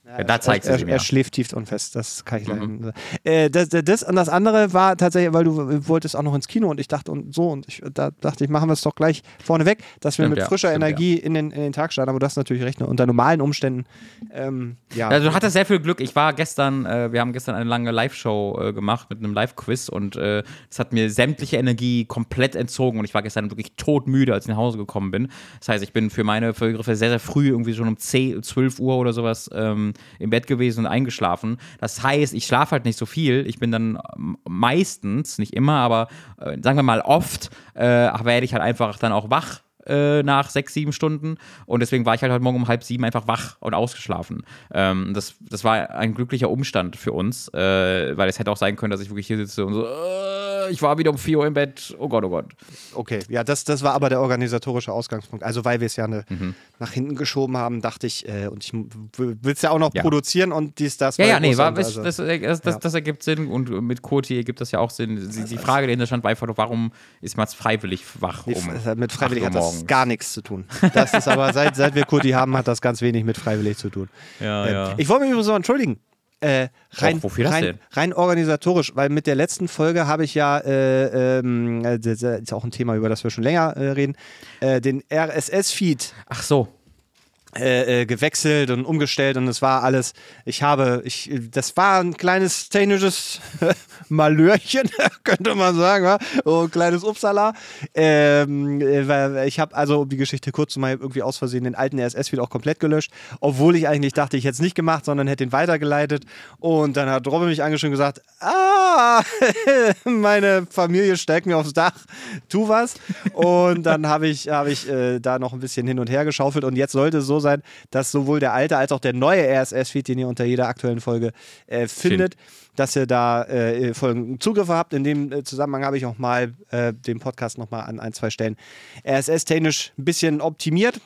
Ja, da zeigst du er, sie mir. er schläft tief und fest, das kann ich leider Mhm. nicht. Äh, das, das- und das andere war tatsächlich, weil du wolltest auch noch ins Kino und ich dachte und so und ich da dachte ich, machen wir es doch gleich vorneweg, dass wir Stimmt, mit ja, frischer stimmt, Energie in, den, in den Tag starten, aber du hast natürlich recht, ne, unter normalen Umständen, ähm, ja. Also du hattest sehr viel Glück. Ich war gestern, äh, wir haben gestern eine lange Live-Show äh, gemacht mit einem Live-Quiz und äh, das hat mir sämtliche Energie komplett entzogen und ich war gestern wirklich todmüde, als ich nach Hause gekommen bin. Das heißt, ich bin für meine Begriffe sehr, sehr früh, irgendwie schon um 10, 12 Uhr oder sowas ähm, im Bett gewesen und eingeschlafen. Das heißt, ich schlafe halt nicht so viel. Ich bin dann ähm, meistens, nicht immer, aber äh, sagen wir mal oft, äh, werde ich halt einfach dann auch wach äh, nach sechs, sieben Stunden. Und deswegen war ich halt heute Morgen um halb sieben einfach wach und ausgeschlafen. Ähm, das, das war ein glücklicher Umstand für uns, äh, weil es hätte auch sein können, dass ich wirklich hier sitze und so, äh, ich war wieder um vier Uhr im Bett. Oh Gott, oh Gott. Okay, ja, das, das war aber der organisatorische Ausgangspunkt. Also, weil wir es ja eine, Mhm. nach hinten geschoben haben, dachte ich, äh, und ich will es ja auch noch Ja. produzieren und dies, das. Ja, ja, nee, war, Russland, das, also- das, das, das, ergibt Sinn und mit Koti ergibt das ja auch Sinn. Die, die Frage dahinter stand war einfach, warum ist man freiwillig wach um mit freiwillig 8 hat das morgens? gar nichts zu tun. Das ist aber, seit, seit wir Kurti haben, hat das ganz wenig mit freiwillig zu tun. Ja, Ähm, ja. Ich wollte mich übrigens noch entschuldigen. Äh, rein, Och, rein, rein organisatorisch, weil mit der letzten Folge habe ich ja, äh, ähm, äh, das ist auch ein Thema, über das wir schon länger äh, reden, äh, den RSS-Feed Ach so. Äh, äh, gewechselt und umgestellt und es war alles, ich habe, ich, das war ein kleines technisches Malörchen, könnte man sagen, ja? oh, ein kleines Upsala. Ähm, äh, ich habe also, um die Geschichte kurz zu machen, irgendwie aus Versehen den alten RSS wieder auch komplett gelöscht, obwohl ich eigentlich dachte, ich hätte es nicht gemacht, sondern hätte ihn weitergeleitet und dann hat Robin mich angeschrieben und gesagt, ah, meine Familie steigt mir aufs Dach, tu was und dann habe ich, hab ich äh, da noch ein bisschen hin und her geschaufelt und jetzt sollte es so sein, dass sowohl der alte als auch der neue RSS-Feed, den ihr unter jeder aktuellen Folge äh, findet, dass ihr da äh, Folgen Zugriffe habt. In dem äh, Zusammenhang habe ich auch mal äh, den Podcast nochmal an ein, zwei Stellen RSS-technisch ein bisschen optimiert.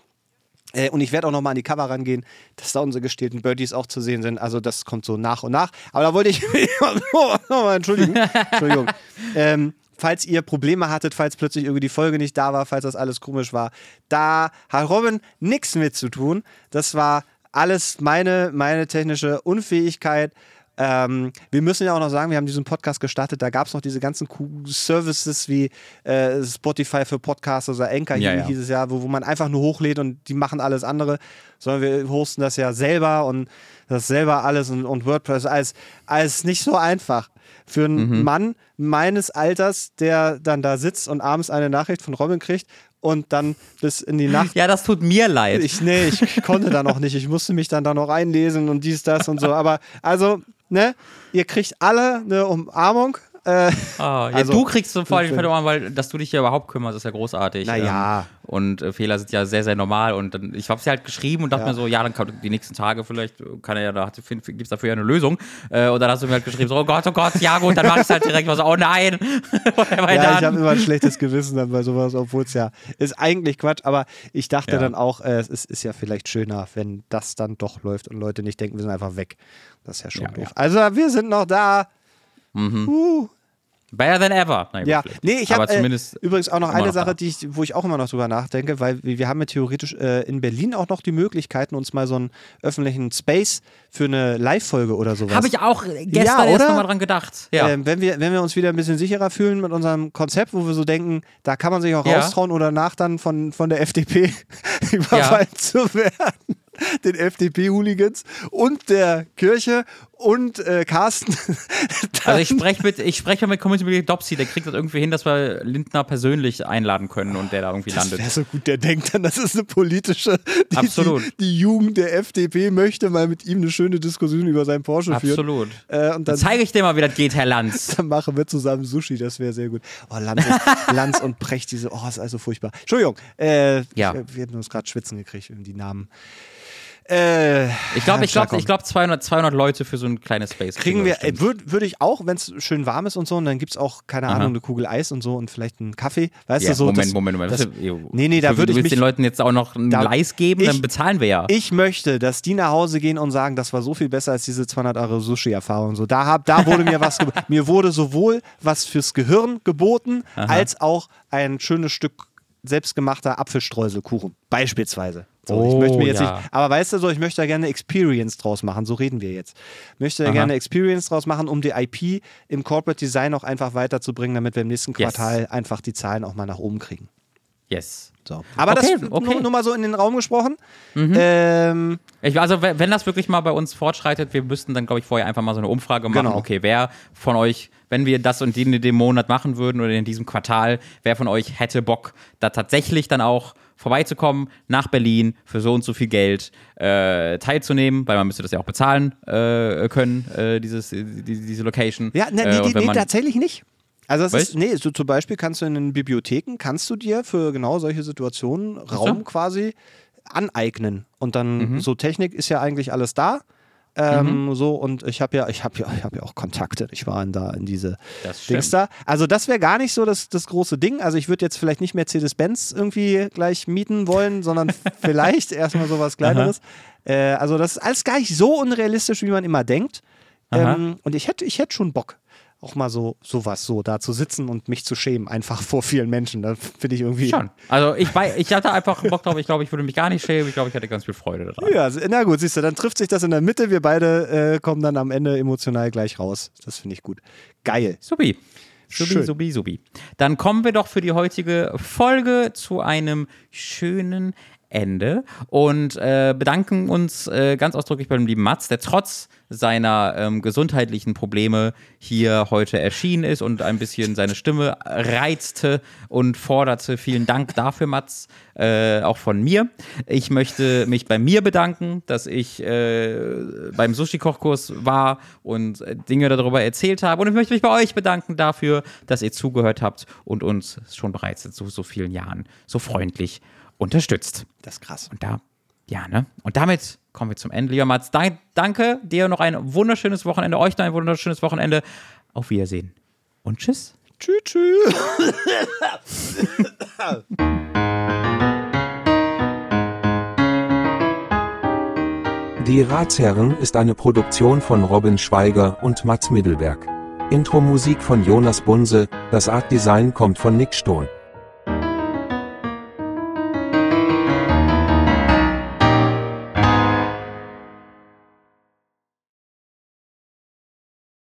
Äh, und ich werde auch nochmal an die Cover rangehen, dass da unsere gestählten Birdies auch zu sehen sind. Also das kommt so nach und nach. Aber da wollte ich. Entschuldigung. Entschuldigung. Ähm, falls ihr Probleme hattet, falls plötzlich irgendwie die Folge nicht da war, falls das alles komisch war, da hat Robin nichts mit zu tun. Das war alles meine, meine technische Unfähigkeit. Ähm, wir müssen ja auch noch sagen, wir haben diesen Podcast gestartet, da gab es noch diese ganzen Services wie äh, Spotify für Podcasts oder Anchor ja, ja. hieß es ja, wo, wo man einfach nur hochlädt und die machen alles andere, sondern wir hosten das ja selber und das selber alles und, und WordPress, alles, alles nicht so einfach für einen mhm. Mann meines Alters, der dann da sitzt und abends eine Nachricht von Robin kriegt und dann bis in die Nacht. Ja, das tut mir leid. Ich, nee, ich konnte da noch nicht. Ich musste mich dann da noch einlesen und dies, das und so. Aber also, ne, ihr kriegt alle eine Umarmung äh, oh, ja, also, du kriegst so vor allem verloren, weil dass du dich hier überhaupt kümmerst, ist ja großartig. Naja. Ähm, und äh, Fehler sind ja sehr, sehr normal. Und dann, ich habe sie halt geschrieben und dachte ja. mir so, ja, dann kann, die nächsten Tage vielleicht kann er ja, da gibt es dafür ja eine Lösung. Äh, und dann hast du mir halt geschrieben, so, oh Gott, oh Gott, ja gut, dann mach ich halt direkt was, oh nein. ja, ich habe immer ein schlechtes Gewissen dann bei sowas, obwohl es ja ist eigentlich Quatsch, aber ich dachte ja. dann auch, äh, es ist, ist, ja vielleicht schöner, wenn das dann doch läuft und Leute nicht denken, wir sind einfach weg. Das ist ja schon doof. Also wir sind noch da. Mhm. Uh, Better than ever. Nein, ja, nee, ich habe äh, übrigens auch noch eine noch Sache, die ich, wo ich auch immer noch drüber nachdenke, weil wir haben ja theoretisch äh, in Berlin auch noch die Möglichkeiten, uns mal so einen öffentlichen Space für eine Live-Folge oder sowas. Habe ich auch gestern ja, erst nochmal dran gedacht. Ja. Ähm, wenn, wir, wenn wir uns wieder ein bisschen sicherer fühlen mit unserem Konzept, wo wir so denken, da kann man sich auch ja. raustrauen oder nach dann von, von der FDP überfallen ja. zu werden den FDP-Hooligans und der Kirche und äh, Carsten. also ich spreche mit, ich spreche mit Community Dopsy, der kriegt das irgendwie hin, dass wir Lindner persönlich einladen können und der da irgendwie das landet. Das wäre so gut, der denkt dann, das ist eine politische. Die, Absolut. Die, die, Jugend der FDP möchte mal mit ihm eine schöne Diskussion über seinen Porsche führen. Absolut. Äh, und dann, dann zeige ich dir mal, wie das geht, Herr Lanz. dann machen wir zusammen Sushi, das wäre sehr gut. Oh, Lanz, und, Lanz und Precht, diese, oh, ist also furchtbar. Entschuldigung, äh, ja. wir hätten uns gerade schwitzen gekriegt, die Namen. Äh, ich glaube, ich glaube, ich glaube 200, 200 Leute für so ein kleines Space. Kriegen wir, würde würd ich auch, wenn es schön warm ist und so, und dann gibt es auch, keine Aha. Ahnung, eine Kugel Eis und so und vielleicht einen Kaffee. Weißt ja, du so? Moment, das, Moment, Moment. Das, nee, nee, da würde ich. Du willst den Leuten jetzt auch noch ein Leis geben, ich, dann bezahlen wir ja. Ich möchte, dass die nach Hause gehen und sagen, das war so viel besser als diese 200 Euro Sushi-Erfahrung. So, da, hab, da wurde mir was, mir wurde sowohl was fürs Gehirn geboten, Aha. als auch ein schönes Stück selbstgemachter Apfelstreuselkuchen, beispielsweise. So, oh, ich möchte mir jetzt ja. nicht, aber weißt du so, ich möchte da gerne Experience draus machen, so reden wir jetzt. Ich möchte da gerne Experience draus machen, um die IP im Corporate Design auch einfach weiterzubringen, damit wir im nächsten Quartal yes. einfach die Zahlen auch mal nach oben kriegen. Yes. So. Aber okay, das okay. Nur, nur, mal so in den Raum gesprochen. Mhm. Ähm, ich, also, wenn das wirklich mal bei uns fortschreitet, wir müssten dann, glaube ich, vorher einfach mal so eine Umfrage machen. Genau. Okay, wer von euch, wenn wir das und den in dem Monat machen würden oder in diesem Quartal, wer von euch hätte Bock, da tatsächlich dann auch vorbeizukommen, nach Berlin für so und so viel Geld äh, teilzunehmen, weil man müsste das ja auch bezahlen äh, können, äh, dieses, die, diese Location. Ja, ne, nee, nee, nee tatsächlich nicht. Also es ist, nee, so zum Beispiel kannst du in den Bibliotheken, kannst du dir für genau solche Situationen Raum quasi aneignen. Und dann, mhm. so Technik ist ja eigentlich alles da. Ähm, mhm. So, und ich habe ja, ich habe ja, ich habe ja auch Kontakte. Ich war in da in diese Dings da. Also, das wäre gar nicht so das, das große Ding. Also, ich würde jetzt vielleicht nicht Mercedes-Benz irgendwie gleich mieten wollen, sondern vielleicht erstmal sowas Kleineres. Äh, also, das ist alles gar nicht so unrealistisch, wie man immer denkt. Ähm, und ich hätte, ich hätte schon Bock auch mal so sowas so da zu sitzen und mich zu schämen, einfach vor vielen Menschen. Da finde ich irgendwie. Schon. Also ich, ich hatte einfach Bock drauf, ich glaube, ich würde mich gar nicht schämen, ich glaube, ich hätte ganz viel Freude daran. Ja, na gut, siehst du, dann trifft sich das in der Mitte, wir beide äh, kommen dann am Ende emotional gleich raus. Das finde ich gut. Geil. Subi. Subi, Schön. subi, subi. Dann kommen wir doch für die heutige Folge zu einem schönen Ende und äh, bedanken uns äh, ganz ausdrücklich beim lieben Mats, der trotz seiner ähm, gesundheitlichen Probleme hier heute erschienen ist und ein bisschen seine Stimme reizte und forderte. Vielen Dank dafür, Mats, äh, auch von mir. Ich möchte mich bei mir bedanken, dass ich äh, beim Sushi-Kochkurs war und äh, Dinge darüber erzählt habe. Und ich möchte mich bei euch bedanken dafür, dass ihr zugehört habt und uns schon bereits so, so vielen Jahren so freundlich unterstützt. Das ist krass. Und da, ja, ne? Und damit kommen wir zum Ende. Lieber Mats, dank, danke dir noch ein wunderschönes Wochenende, euch noch ein wunderschönes Wochenende. Auf Wiedersehen und tschüss. Tschüss, tschüss. Die Ratsherren ist eine Produktion von Robin Schweiger und Mats Middelberg. Intro-Musik von Jonas Bunse, das Art-Design kommt von Nick Stohn.